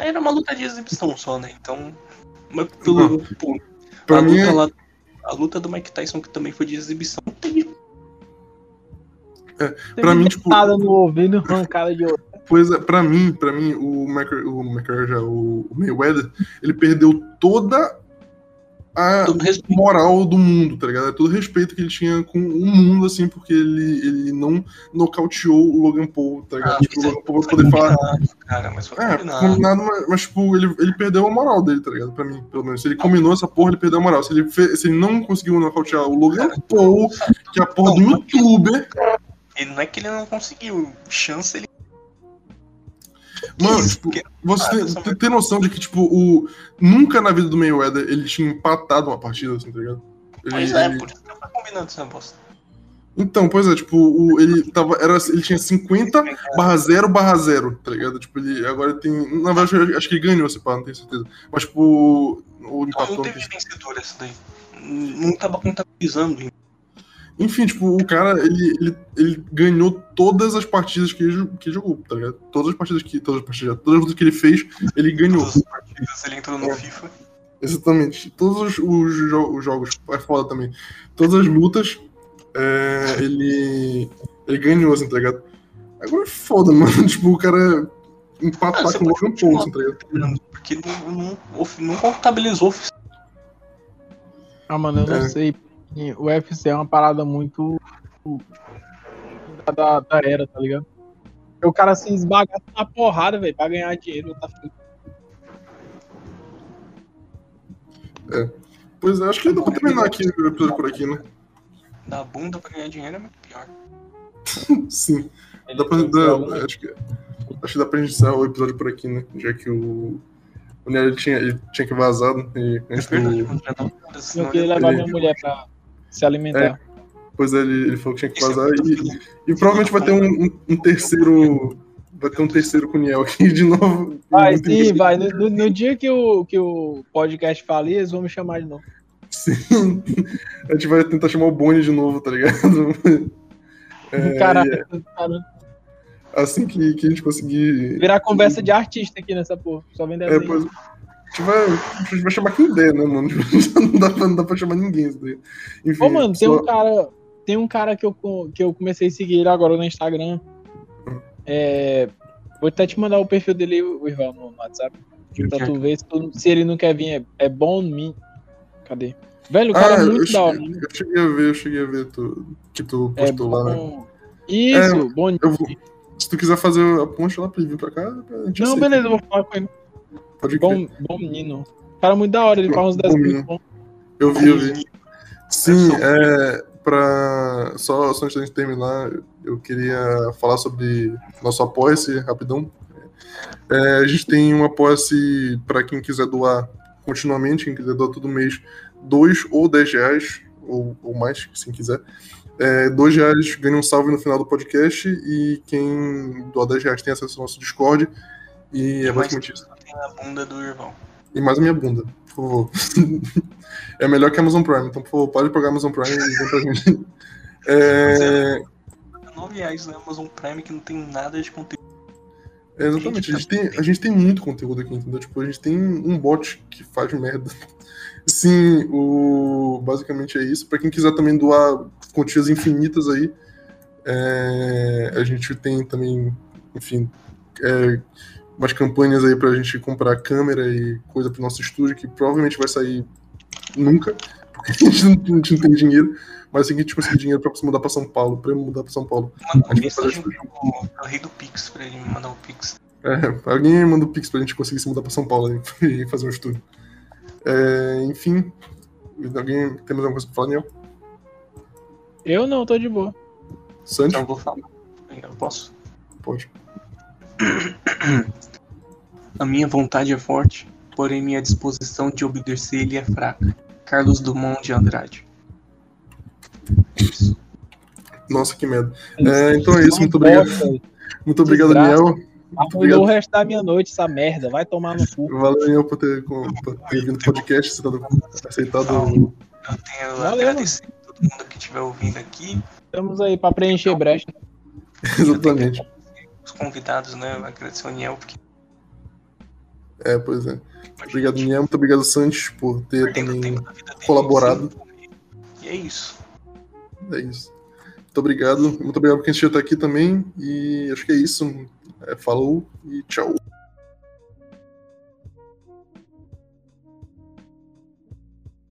S2: Era uma luta de exibição só, né? Então. Mas pelo. pô,
S1: Pra
S2: a,
S1: mim,
S2: luta
S1: é-
S2: lá, a luta do Mike Tyson, que também foi de exibição, teve
S1: Pra mim, tipo-
S3: Nada no ouvido, arrancada de ouro.
S1: Pois é, pra mim, pra mim, o McGregor, o, McGregor já, o, o Mayweather, ele perdeu toda a moral do mundo, tá ligado? É todo o respeito que ele tinha com o mundo, assim, porque ele, ele não nocauteou o Logan Paul, tá ligado?
S2: Ah,
S1: tipo, o
S2: mas é-
S1: Logan Paul vai
S2: Foi
S1: poder falar.
S2: cara, mas foi
S1: É,
S2: combinado.
S1: mas, mas, tipo, ele, ele perdeu a moral dele, tá ligado? Pra mim, pelo menos. Se ele combinou essa porra, ele perdeu a moral. Se ele, fe- se ele não conseguiu nocautear o Logan Paul, que é a porra do youtuber,
S2: Ele não é que ele não conseguiu. Chance ele.
S1: Mano, tipo, você
S2: Ah,
S1: tem, tem- noção de que, tipo, o. Nunca na vida do Mayweather ele tinha empatado uma partida, assim, tá ligado? Ele-
S2: Pois é,
S1: ele-
S2: por isso que foi combinando essa bosta.
S1: Então, pois é, tipo, o, ele tava. Era, ele tinha 50 barra 0 barra 0, tá ligado? Tipo, ele agora tem. Na verdade, acho que ele ganhou esse pá, não tenho certeza. Mas, tipo, o empatou.
S2: não
S1: não
S2: teve vencedor essa daí. Não tava contabilizando. hein?
S1: Enfim, tipo, o cara, ele, ele, ele ganhou todas as partidas que ele, que ele jogou, tá ligado? Todas as partidas que. Todas as partidas, todas as lutas que ele fez, ele ganhou.
S2: Todas as partidas, ele entrou no
S1: É.
S2: FIFA.
S1: Exatamente. Todos os, os jo- os jogos, é foda também. Todas as lutas, é, ele. Ele ganhou, assim, tá ligado? Agora é foda, mano. Tipo, o cara empatar
S2: Ah,
S1: com o Logan Paul, assim, tá ligado?
S2: Porque não, não, não contabilizou oficial.
S3: Ah, mano, eu não
S1: É.
S3: O UFC é uma parada muito. da, da era, tá ligado? O cara se esbagaça na porrada, velho, pra ganhar dinheiro. Tá fudido.
S1: Pois é, acho que dá pra terminar aqui o episódio por aqui, né?
S2: Da bunda pra ganhar dinheiro é muito pior.
S1: Sim. Dá pra, dá- acho, que, acho que dá pra gente encerrar o episódio por aqui, né? Já que o. O Nero ele tinha, ele tinha que vazar, né? E
S2: É
S1: antes do.
S3: Eu queria levar minha mulher pra se alimentar.
S1: Pois é, ele, ele falou que tinha que
S2: é
S1: vazar e, e provavelmente vai ter um, um- um terceiro. Vai ter um terceiro com o Niel aqui de novo.
S3: Vai, sim, vai. No, no- dia que o, que o podcast falir, eles vão me chamar de novo.
S1: Sim. A gente vai tentar chamar o Boni de novo, tá ligado? É,
S3: Caralho, cara,
S1: Assim que, que a gente conseguir.
S3: virar conversa de artista aqui nessa porra. Só vem
S1: É, pois, a, gente vai, a gente vai chamar quem der, né, mano? Não dá pra, não dá pra chamar ninguém. Isso daí. Enfim,
S3: Ô, mano, tem
S1: só-
S3: um cara. tem um cara que eu, que eu comecei a seguir ele agora no Instagram. É, vou até te mandar o perfil dele, o Ivan, no WhatsApp. Pra tu ver se, tu- se ele não quer vir. É, é bom mim. Cadê? Velho, o cara é
S1: eu
S3: muito da hora.
S1: eu cheguei a ver, eu cheguei a ver tu, que tu
S3: É
S1: postou lá, né?
S3: bom. Isso, bom
S1: Eu vou, se tu quiser fazer a ponte lá pra ele vir pra cá, a gente
S3: Não,
S1: aceita.
S3: beleza, eu vou falar com ele.
S1: Pode crer.
S3: Bom, bom menino. Cara muito da hora, ele faz uns
S1: Bom
S3: desenhos
S1: menino.
S3: muito bons.
S1: Eu vi, eu vi. Sim, é, pra, só, só antes da gente terminar, eu queria falar sobre nosso apoia-se, rapidão. É, a gente tem um apoia-se para quem quiser doar continuamente, quem quiser doar todo mês, dois ou dez reais, ou, ou mais, se quiser. É, dois reais ganha um salve no final do podcast e quem doar 10 reais tem acesso ao nosso Discord. E é
S2: mais
S1: basicamente isso.
S2: Tem a bunda do irmão.
S1: E mais a minha bunda, por favor. é melhor que a Amazon Prime, então por favor, pode pagar a Amazon Prime e vem pra gente. É,
S2: 9 reais na Amazon Prime que não tem nada de conteúdo.
S1: é, exatamente, a gente, tem, a gente tem muito conteúdo aqui, entendeu? Tipo, a gente tem um bot que faz merda. Sim, o... basicamente é isso. Pra quem quiser também doar quantias infinitas aí, é, a gente tem também, enfim, é, umas campanhas aí pra gente comprar câmera e coisa pro nosso estúdio, que provavelmente vai sair nunca, porque a gente não, a gente não tem dinheiro. Mas assim que a gente conseguir dinheiro pra se mudar pra São Paulo, pra eu mudar pra São Paulo.
S2: Manda
S1: A gente fazer
S2: rei do Pix pra ele me mandar o Pix.
S1: É, alguém manda o Pix pra gente conseguir se mudar pra São Paulo aí, e fazer um estúdio. É, enfim, alguém tem mais alguma coisa pra falar, Niel?
S3: Eu não, tô de boa.
S1: Sandy?
S2: Então eu vou falar. Eu posso?
S1: Pode.
S2: A minha vontade é forte, porém minha disposição de obedecer lhe é fraca. Carlos Dumont de Andrade. Isso.
S1: Nossa, que merda. É, então é isso, muito obrigado. Muito obrigado,
S3: Desgraça.
S1: Niel. Muito
S3: Arruinou o resto da minha noite, essa merda. Vai tomar no cu.
S1: Valeu, Niel, por ter, com- por ter vindo no podcast, você ter aceitado.
S2: Eu tenho a
S3: Valeu,
S2: agradecer a todo mundo que estiver ouvindo aqui.
S3: Estamos aí pra preencher brecha.
S1: Exatamente.
S2: Os convidados, né? Agradecer ao Niel, porque
S1: É, pois é. Obrigado, Niel. Muito obrigado, Santos, por ter
S2: perdendo
S1: também.
S2: dele.
S1: colaborado.
S2: E é isso.
S1: É isso. Muito obrigado. Muito obrigado por quem até aqui também. E acho que é isso. É, falou e tchau.